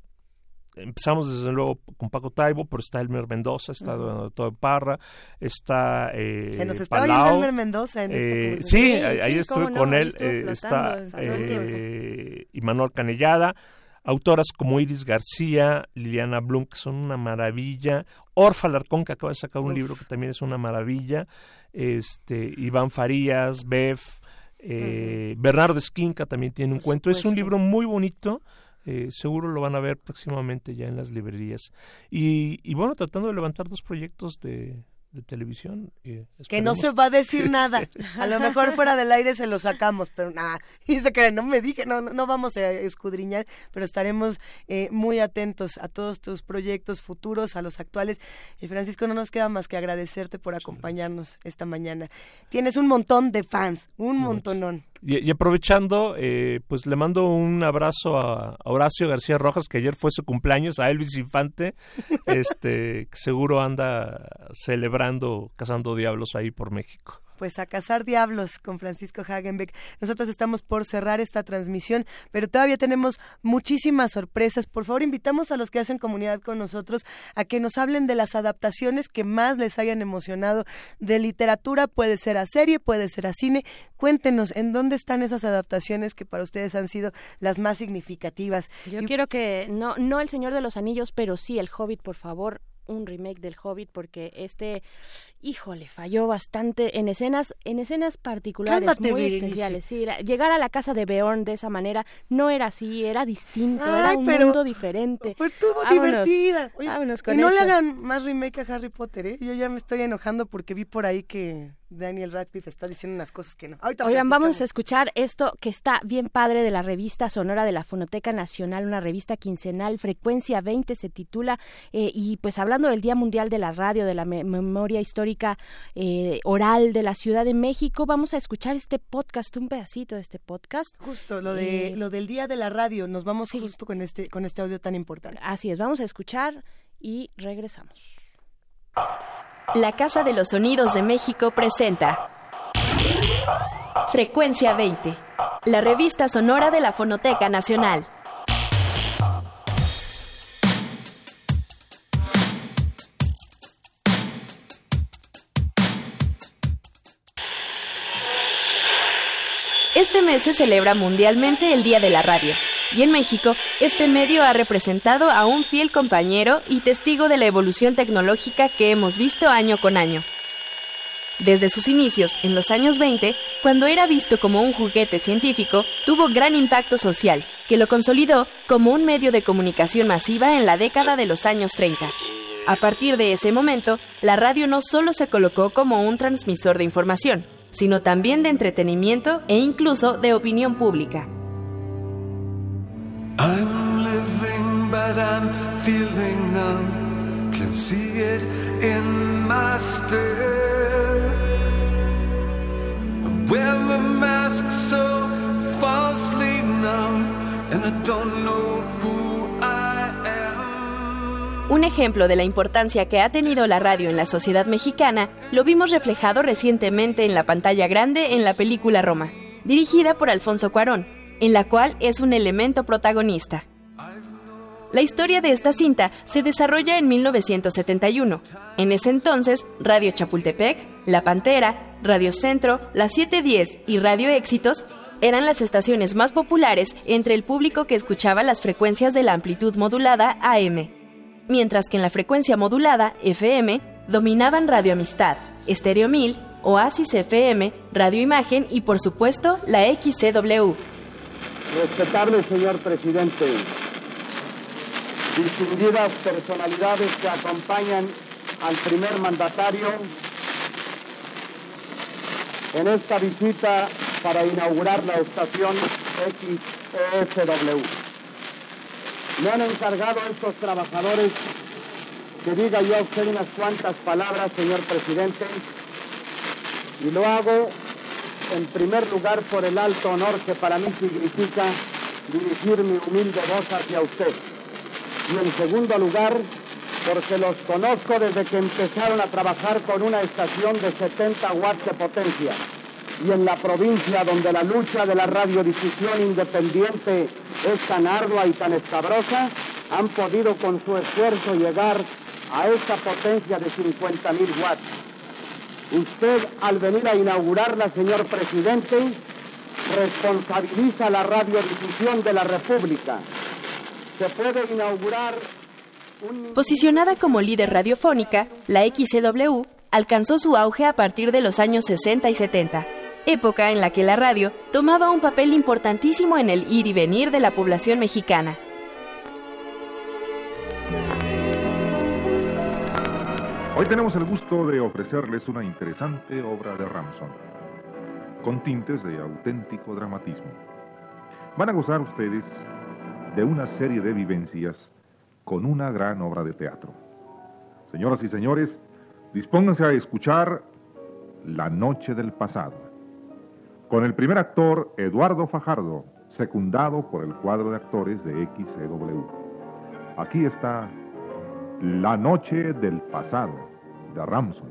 Empezamos desde luego con Paco Taibo, pero está Elmer Mendoza, está Ujú. Don Todo Parra, está eh, Se nos está Palau, oyendo Elmer Mendoza en eh, conversación. Sí, Sí, ahí, sí, estuve no, con él, eh, está eh, Imanol Canellada, autoras como Iris García, Liliana Blum, que son una maravilla, Orfa Larcón, que acaba de sacar un Uf. libro que también es una maravilla, este Iván Farías, Bef, eh, Bernardo Esquinca también tiene un cuento, es un libro muy bonito, eh, seguro lo van a ver próximamente ya en las librerías. Y, y bueno, tratando de levantar dos proyectos de, de televisión. eh, Que no se va a decir nada. A lo mejor fuera del aire se lo sacamos, pero nada. Y se creen, no me dije, no, no, no vamos a escudriñar, pero estaremos eh, muy atentos a todos tus proyectos futuros, a los actuales. Y Francisco, no nos queda más que agradecerte por acompañarnos esta mañana. Tienes un montón de fans, un montonón. Y, y aprovechando, eh, pues le mando un abrazo a, a Horacio García Rojas, que ayer fue su cumpleaños, a Elvis Infante, este, que seguro anda celebrando, cazando diablos ahí por México. Pues a cazar diablos con Francisco Hagenbeck. Nosotros estamos por cerrar esta transmisión, pero todavía tenemos muchísimas sorpresas. Por favor, invitamos a los que hacen comunidad con nosotros a que nos hablen de las adaptaciones que más les hayan emocionado de literatura, puede ser a serie, puede ser a cine. Cuéntenos en dónde están esas adaptaciones que para ustedes han sido las más significativas. Yo Y- quiero que, no, no El Señor de los Anillos, pero sí El Hobbit, por favor, un remake del Hobbit, porque este, híjole, falló bastante en escenas, en escenas particulares, Cálmate, muy Berenice. especiales. Sí, la- llegar a la casa de Beorn de esa manera no era así, era distinto, era un pero mundo diferente. Fue estuvo Vámonos, divertida. Oye, vámonos con y no le hagan más remake a Harry Potter, ¿eh? Yo ya me estoy enojando porque vi por ahí que Daniel Radcliffe está diciendo unas cosas que no. Ahorita Oigan, vamos a escuchar esto que está bien padre de la revista sonora de la Fonoteca Nacional, una revista quincenal, Frecuencia 20 se titula, eh, y pues hablando del Día Mundial de la Radio, de la me- memoria histórica eh, oral de la Ciudad de México, vamos a escuchar este podcast, un pedacito de este podcast. Justo, lo de Eh, lo del día de la radio, nos vamos justo con este con este audio tan importante. Así es, vamos a escuchar y regresamos. La Casa de los Sonidos de México presenta Frecuencia 20, la revista sonora de la Fonoteca Nacional. Este mes se celebra mundialmente el Día de la Radio, y en México este medio ha representado a un fiel compañero y testigo de la evolución tecnológica que hemos visto año con año. Desde sus inicios, en los años 20, cuando era visto como un juguete científico, tuvo gran impacto social, que lo consolidó como un medio de comunicación masiva en la década de los años 30. A partir de ese momento, la radio no solo se colocó como un transmisor de información, sino también de entretenimiento e incluso de opinión pública. I'm living, but I'm feeling numb. Can see it in my stare. Un ejemplo de la importancia que ha tenido la radio en la sociedad mexicana lo vimos reflejado recientemente en la pantalla grande en la película Roma, dirigida por Alfonso Cuarón, en la cual es un elemento protagonista. La historia de esta cinta se desarrolla en 1971. En ese entonces, Radio Chapultepec, La Pantera, Radio Centro, La 710 y Radio Éxitos eran las estaciones más populares entre el público que escuchaba las frecuencias de la amplitud modulada AM, mientras que en la frecuencia modulada FM dominaban Radio Amistad, Estéreo 1000, Oasis FM, Radio Imagen y por supuesto la XCW. Respetable señor presidente, distinguidas personalidades que acompañan al primer mandatario en esta visita para inaugurar la estación XESW. Me han encargado estos trabajadores que diga yo a usted unas cuantas palabras, señor presidente, y lo hago en primer lugar por el alto honor que para mí significa dirigir mi humilde voz hacia usted. Y en segundo lugar, porque los conozco desde que empezaron a trabajar con una estación de 70 watts de potencia. Y en la provincia donde la lucha de la radiodifusión independiente es tan ardua y tan escabrosa, han podido con su esfuerzo llegar a esta potencia de 50.000 watts. Usted, al venir a inaugurarla, señor presidente, responsabiliza la radiodifusión de la República. Se puede inaugurar un... Posicionada como líder radiofónica, la XCW alcanzó su auge a partir de los años 60 y 70, época en la que la radio tomaba un papel importantísimo en el ir y venir de la población mexicana. Hoy tenemos el gusto de ofrecerles una interesante obra de Ramson, con tintes de auténtico dramatismo. Van a gozar ustedes de una serie de vivencias con una gran obra de teatro. Señoras y señores, dispónganse a escuchar La Noche del Pasado, con el primer actor Eduardo Fajardo, secundado por el cuadro de actores de XCW. Aquí está La Noche del Pasado, de Ramson.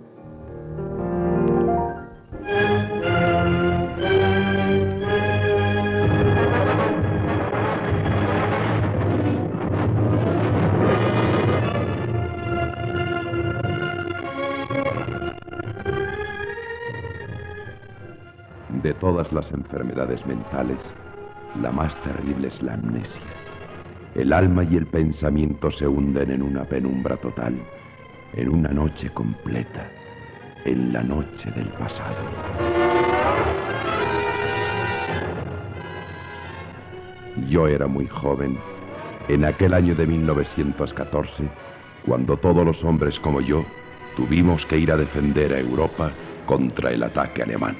De todas las enfermedades mentales, la más terrible es la amnesia. El alma y el pensamiento se hunden en una penumbra total, en una noche completa, en la noche del pasado. Yo era muy joven, en aquel año de 1914, cuando todos los hombres como yo tuvimos que ir a defender a Europa contra el ataque alemán.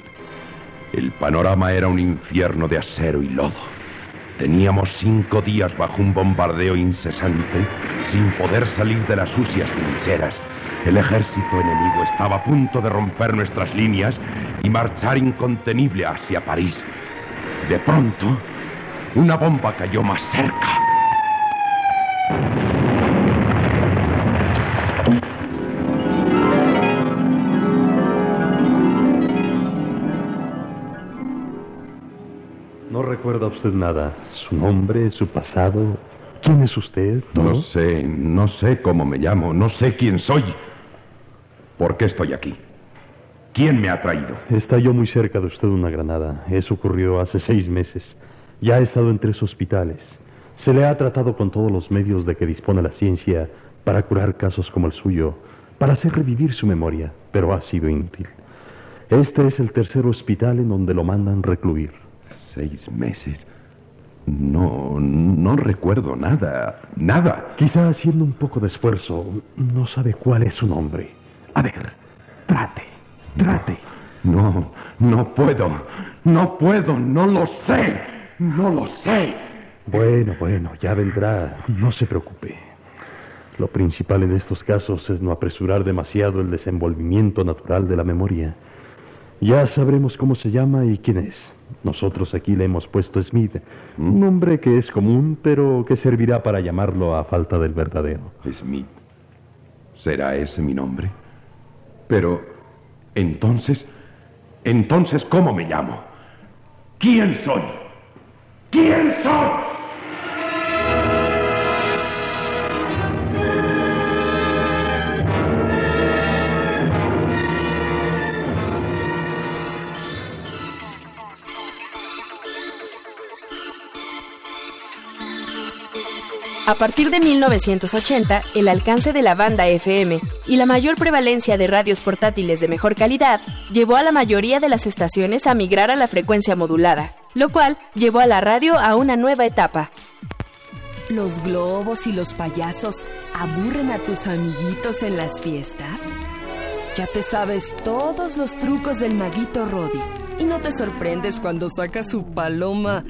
El panorama era un infierno de acero y lodo. Teníamos cinco días bajo un bombardeo incesante, sin poder salir de las sucias trincheras. El ejército enemigo estaba a punto de romper nuestras líneas y marchar incontenible hacia París. De pronto, una bomba cayó más cerca. Recuerda usted nada? ¿Su nombre, su pasado? ¿Quién es usted? No sé, no sé cómo me llamo, no sé quién soy. ¿Por qué estoy aquí? ¿Quién me ha traído? Estalló muy cerca de usted una granada. Eso ocurrió hace seis meses. Ya ha estado en tres hospitales. Se le ha tratado con todos los medios de que dispone la ciencia para curar casos como el suyo, para hacer revivir su memoria, pero ha sido inútil. Este es el tercer hospital en donde lo mandan recluir. Seis meses. No, no recuerdo nada, nada. Quizá haciendo un poco de esfuerzo, no sabe cuál es su nombre. A ver, trate, trate. No, no puedo. No puedo, no lo sé. No lo sé. Bueno, bueno, ya vendrá. No se preocupe. Lo principal en estos casos es no apresurar demasiado el desenvolvimiento natural de la memoria. Ya sabremos cómo se llama y quién es. Nosotros aquí le hemos puesto Smith, un nombre que es común, pero que servirá para llamarlo a falta del verdadero. Smith. ¿Será ese mi nombre? Pero, entonces, entonces, ¿cómo me llamo? ¿Quién soy? ¿Quién soy? A partir de 1980, el alcance de la banda FM y la mayor prevalencia de radios portátiles de mejor calidad llevó a la mayoría de las estaciones a migrar a la frecuencia modulada, lo cual llevó a la radio a una nueva etapa. ¿Los globos y los payasos aburren a tus amiguitos en las fiestas? Ya te sabes todos los trucos del maguito Roddy y no te sorprendes cuando saca su paloma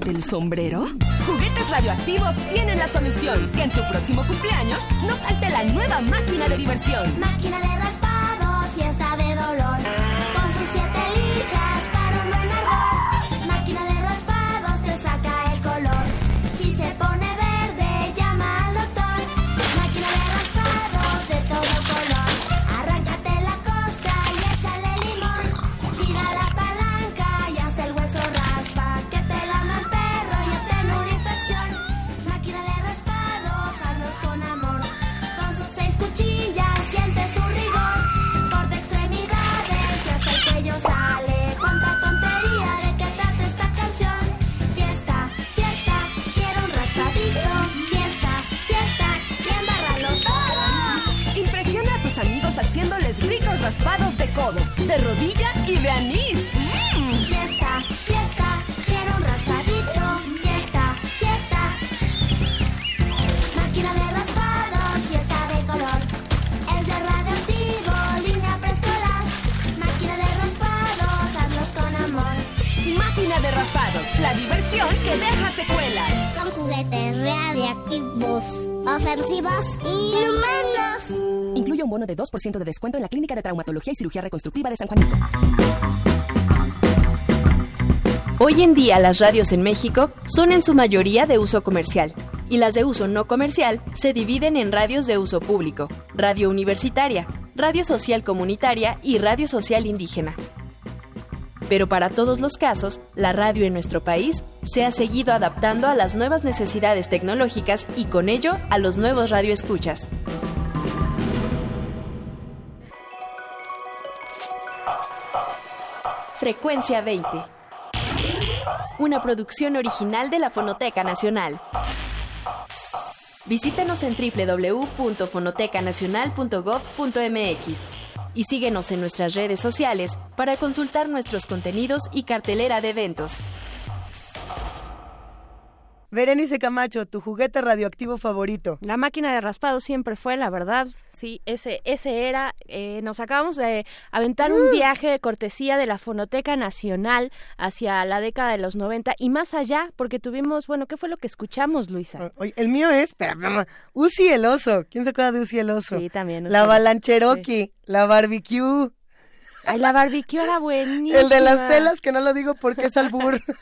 del sombrero. Juguetes radioactivos tienen la solución. Que en tu próximo cumpleaños no falte la nueva máquina de diversión. Máquina de raspados y de dolor. Con sus siete lijas raspados de codo, de rodilla y de anís. La diversión que deja secuelas. Son juguetes radiactivos, ofensivos, inhumanos. Incluye un bono de 2% de descuento en la Clínica de Traumatología y Cirugía Reconstructiva de San Juanito. Hoy en día las radios en México son en su mayoría de uso comercial y las de uso no comercial se dividen en radios de uso público, radio universitaria, radio social comunitaria y radio social indígena. Pero para todos los casos, la radio en nuestro país se ha seguido adaptando a las nuevas necesidades tecnológicas y con ello a los nuevos radioescuchas. Frecuencia 20. Una producción original de la Fonoteca Nacional. Visítanos en www.fonotecanacional.gov.mx y síguenos en nuestras redes sociales para consultar nuestros contenidos y cartelera de eventos. Berenice Camacho, tu juguete radioactivo favorito. La máquina de raspado siempre fue, la verdad. Sí, ese, ese era. Eh, nos acabamos de aventar un viaje de cortesía de la Fonoteca Nacional hacia la década de los 90 y más allá, porque tuvimos, bueno, ¿qué fue lo que escuchamos, Luisa? Oye, el mío es, espera, mamá, Uzi el oso. ¿Quién se acuerda de Uzi el oso? Sí, también. La Balancheroki, la barbecue. Ay, la barbecue era buenísima. El de las telas, que no lo digo porque es albur.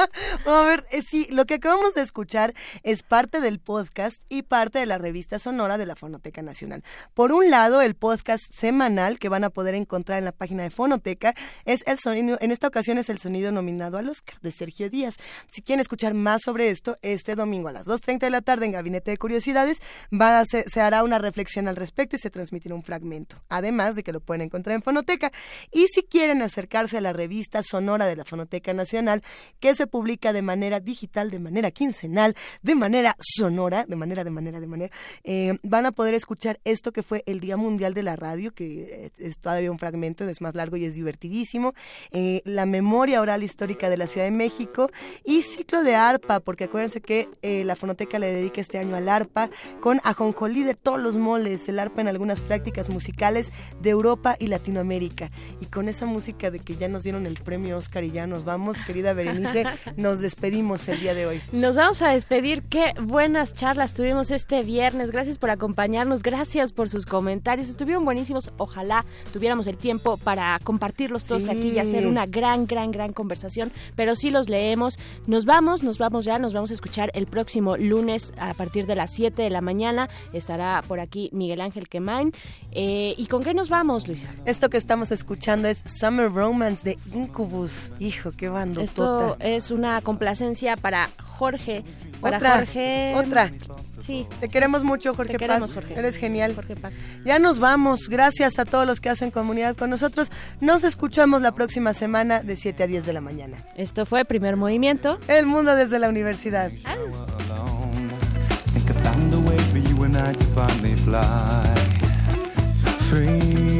Vamos a ver, eh, sí, lo que acabamos de escuchar es parte del podcast y parte de la revista sonora de la Fonoteca Nacional. Por un lado, el podcast semanal que van a poder encontrar en la página de Fonoteca es el sonido, en esta ocasión es el sonido nominado al Oscar de Sergio Díaz. Si quieren escuchar más sobre esto, este domingo a las 2.30 de la tarde en Gabinete de Curiosidades va a se, se hará una reflexión al respecto y se transmitirá un fragmento. Además de que lo pueden encontrar en Fonoteca. Y si quieren acercarse a la revista sonora de la Fonoteca Nacional, que se publica de manera digital, de manera quincenal, de manera sonora, de manera, de manera, de manera, eh, van a poder escuchar esto que fue el Día Mundial de la Radio, que eh, es todavía un fragmento, es más largo y es divertidísimo, eh, la memoria oral histórica de la Ciudad de México y ciclo de arpa, porque acuérdense que la Fonoteca le dedica este año al arpa, con ajonjolí de todos los moles, el arpa en algunas prácticas musicales de Europa y Latinoamérica. Música y con esa música de que ya nos dieron el premio Oscar y ya nos vamos, querida Berenice, nos despedimos el día de hoy. Nos vamos a despedir. Qué buenas charlas tuvimos este viernes. Gracias por acompañarnos, gracias por sus comentarios. Estuvieron buenísimos. Ojalá tuviéramos el tiempo para compartirlos todos Sí. aquí y hacer una gran, gran, gran conversación. Pero sí los leemos. Nos vamos, nos vamos ya. Nos vamos a escuchar el próximo lunes a partir de las 7 de la mañana. Estará por aquí Miguel Ángel Quemain. Eh, ¿Y con qué nos vamos, Luisa? Esto que estamos escuchando es Summer Romance de Incubus. Hijo, qué bando. Esto es una complacencia para Jorge. Para Otra, Jorge. otra. Sí. Te queremos mucho, Jorge Te queremos, Paz. Jorge. Eres genial. Jorge Paz. Ya nos vamos. Gracias a todos los que hacen comunidad con nosotros. Nos escuchamos la próxima semana de 7 a 10 de la mañana. Esto fue Primer Movimiento. El mundo desde la universidad. I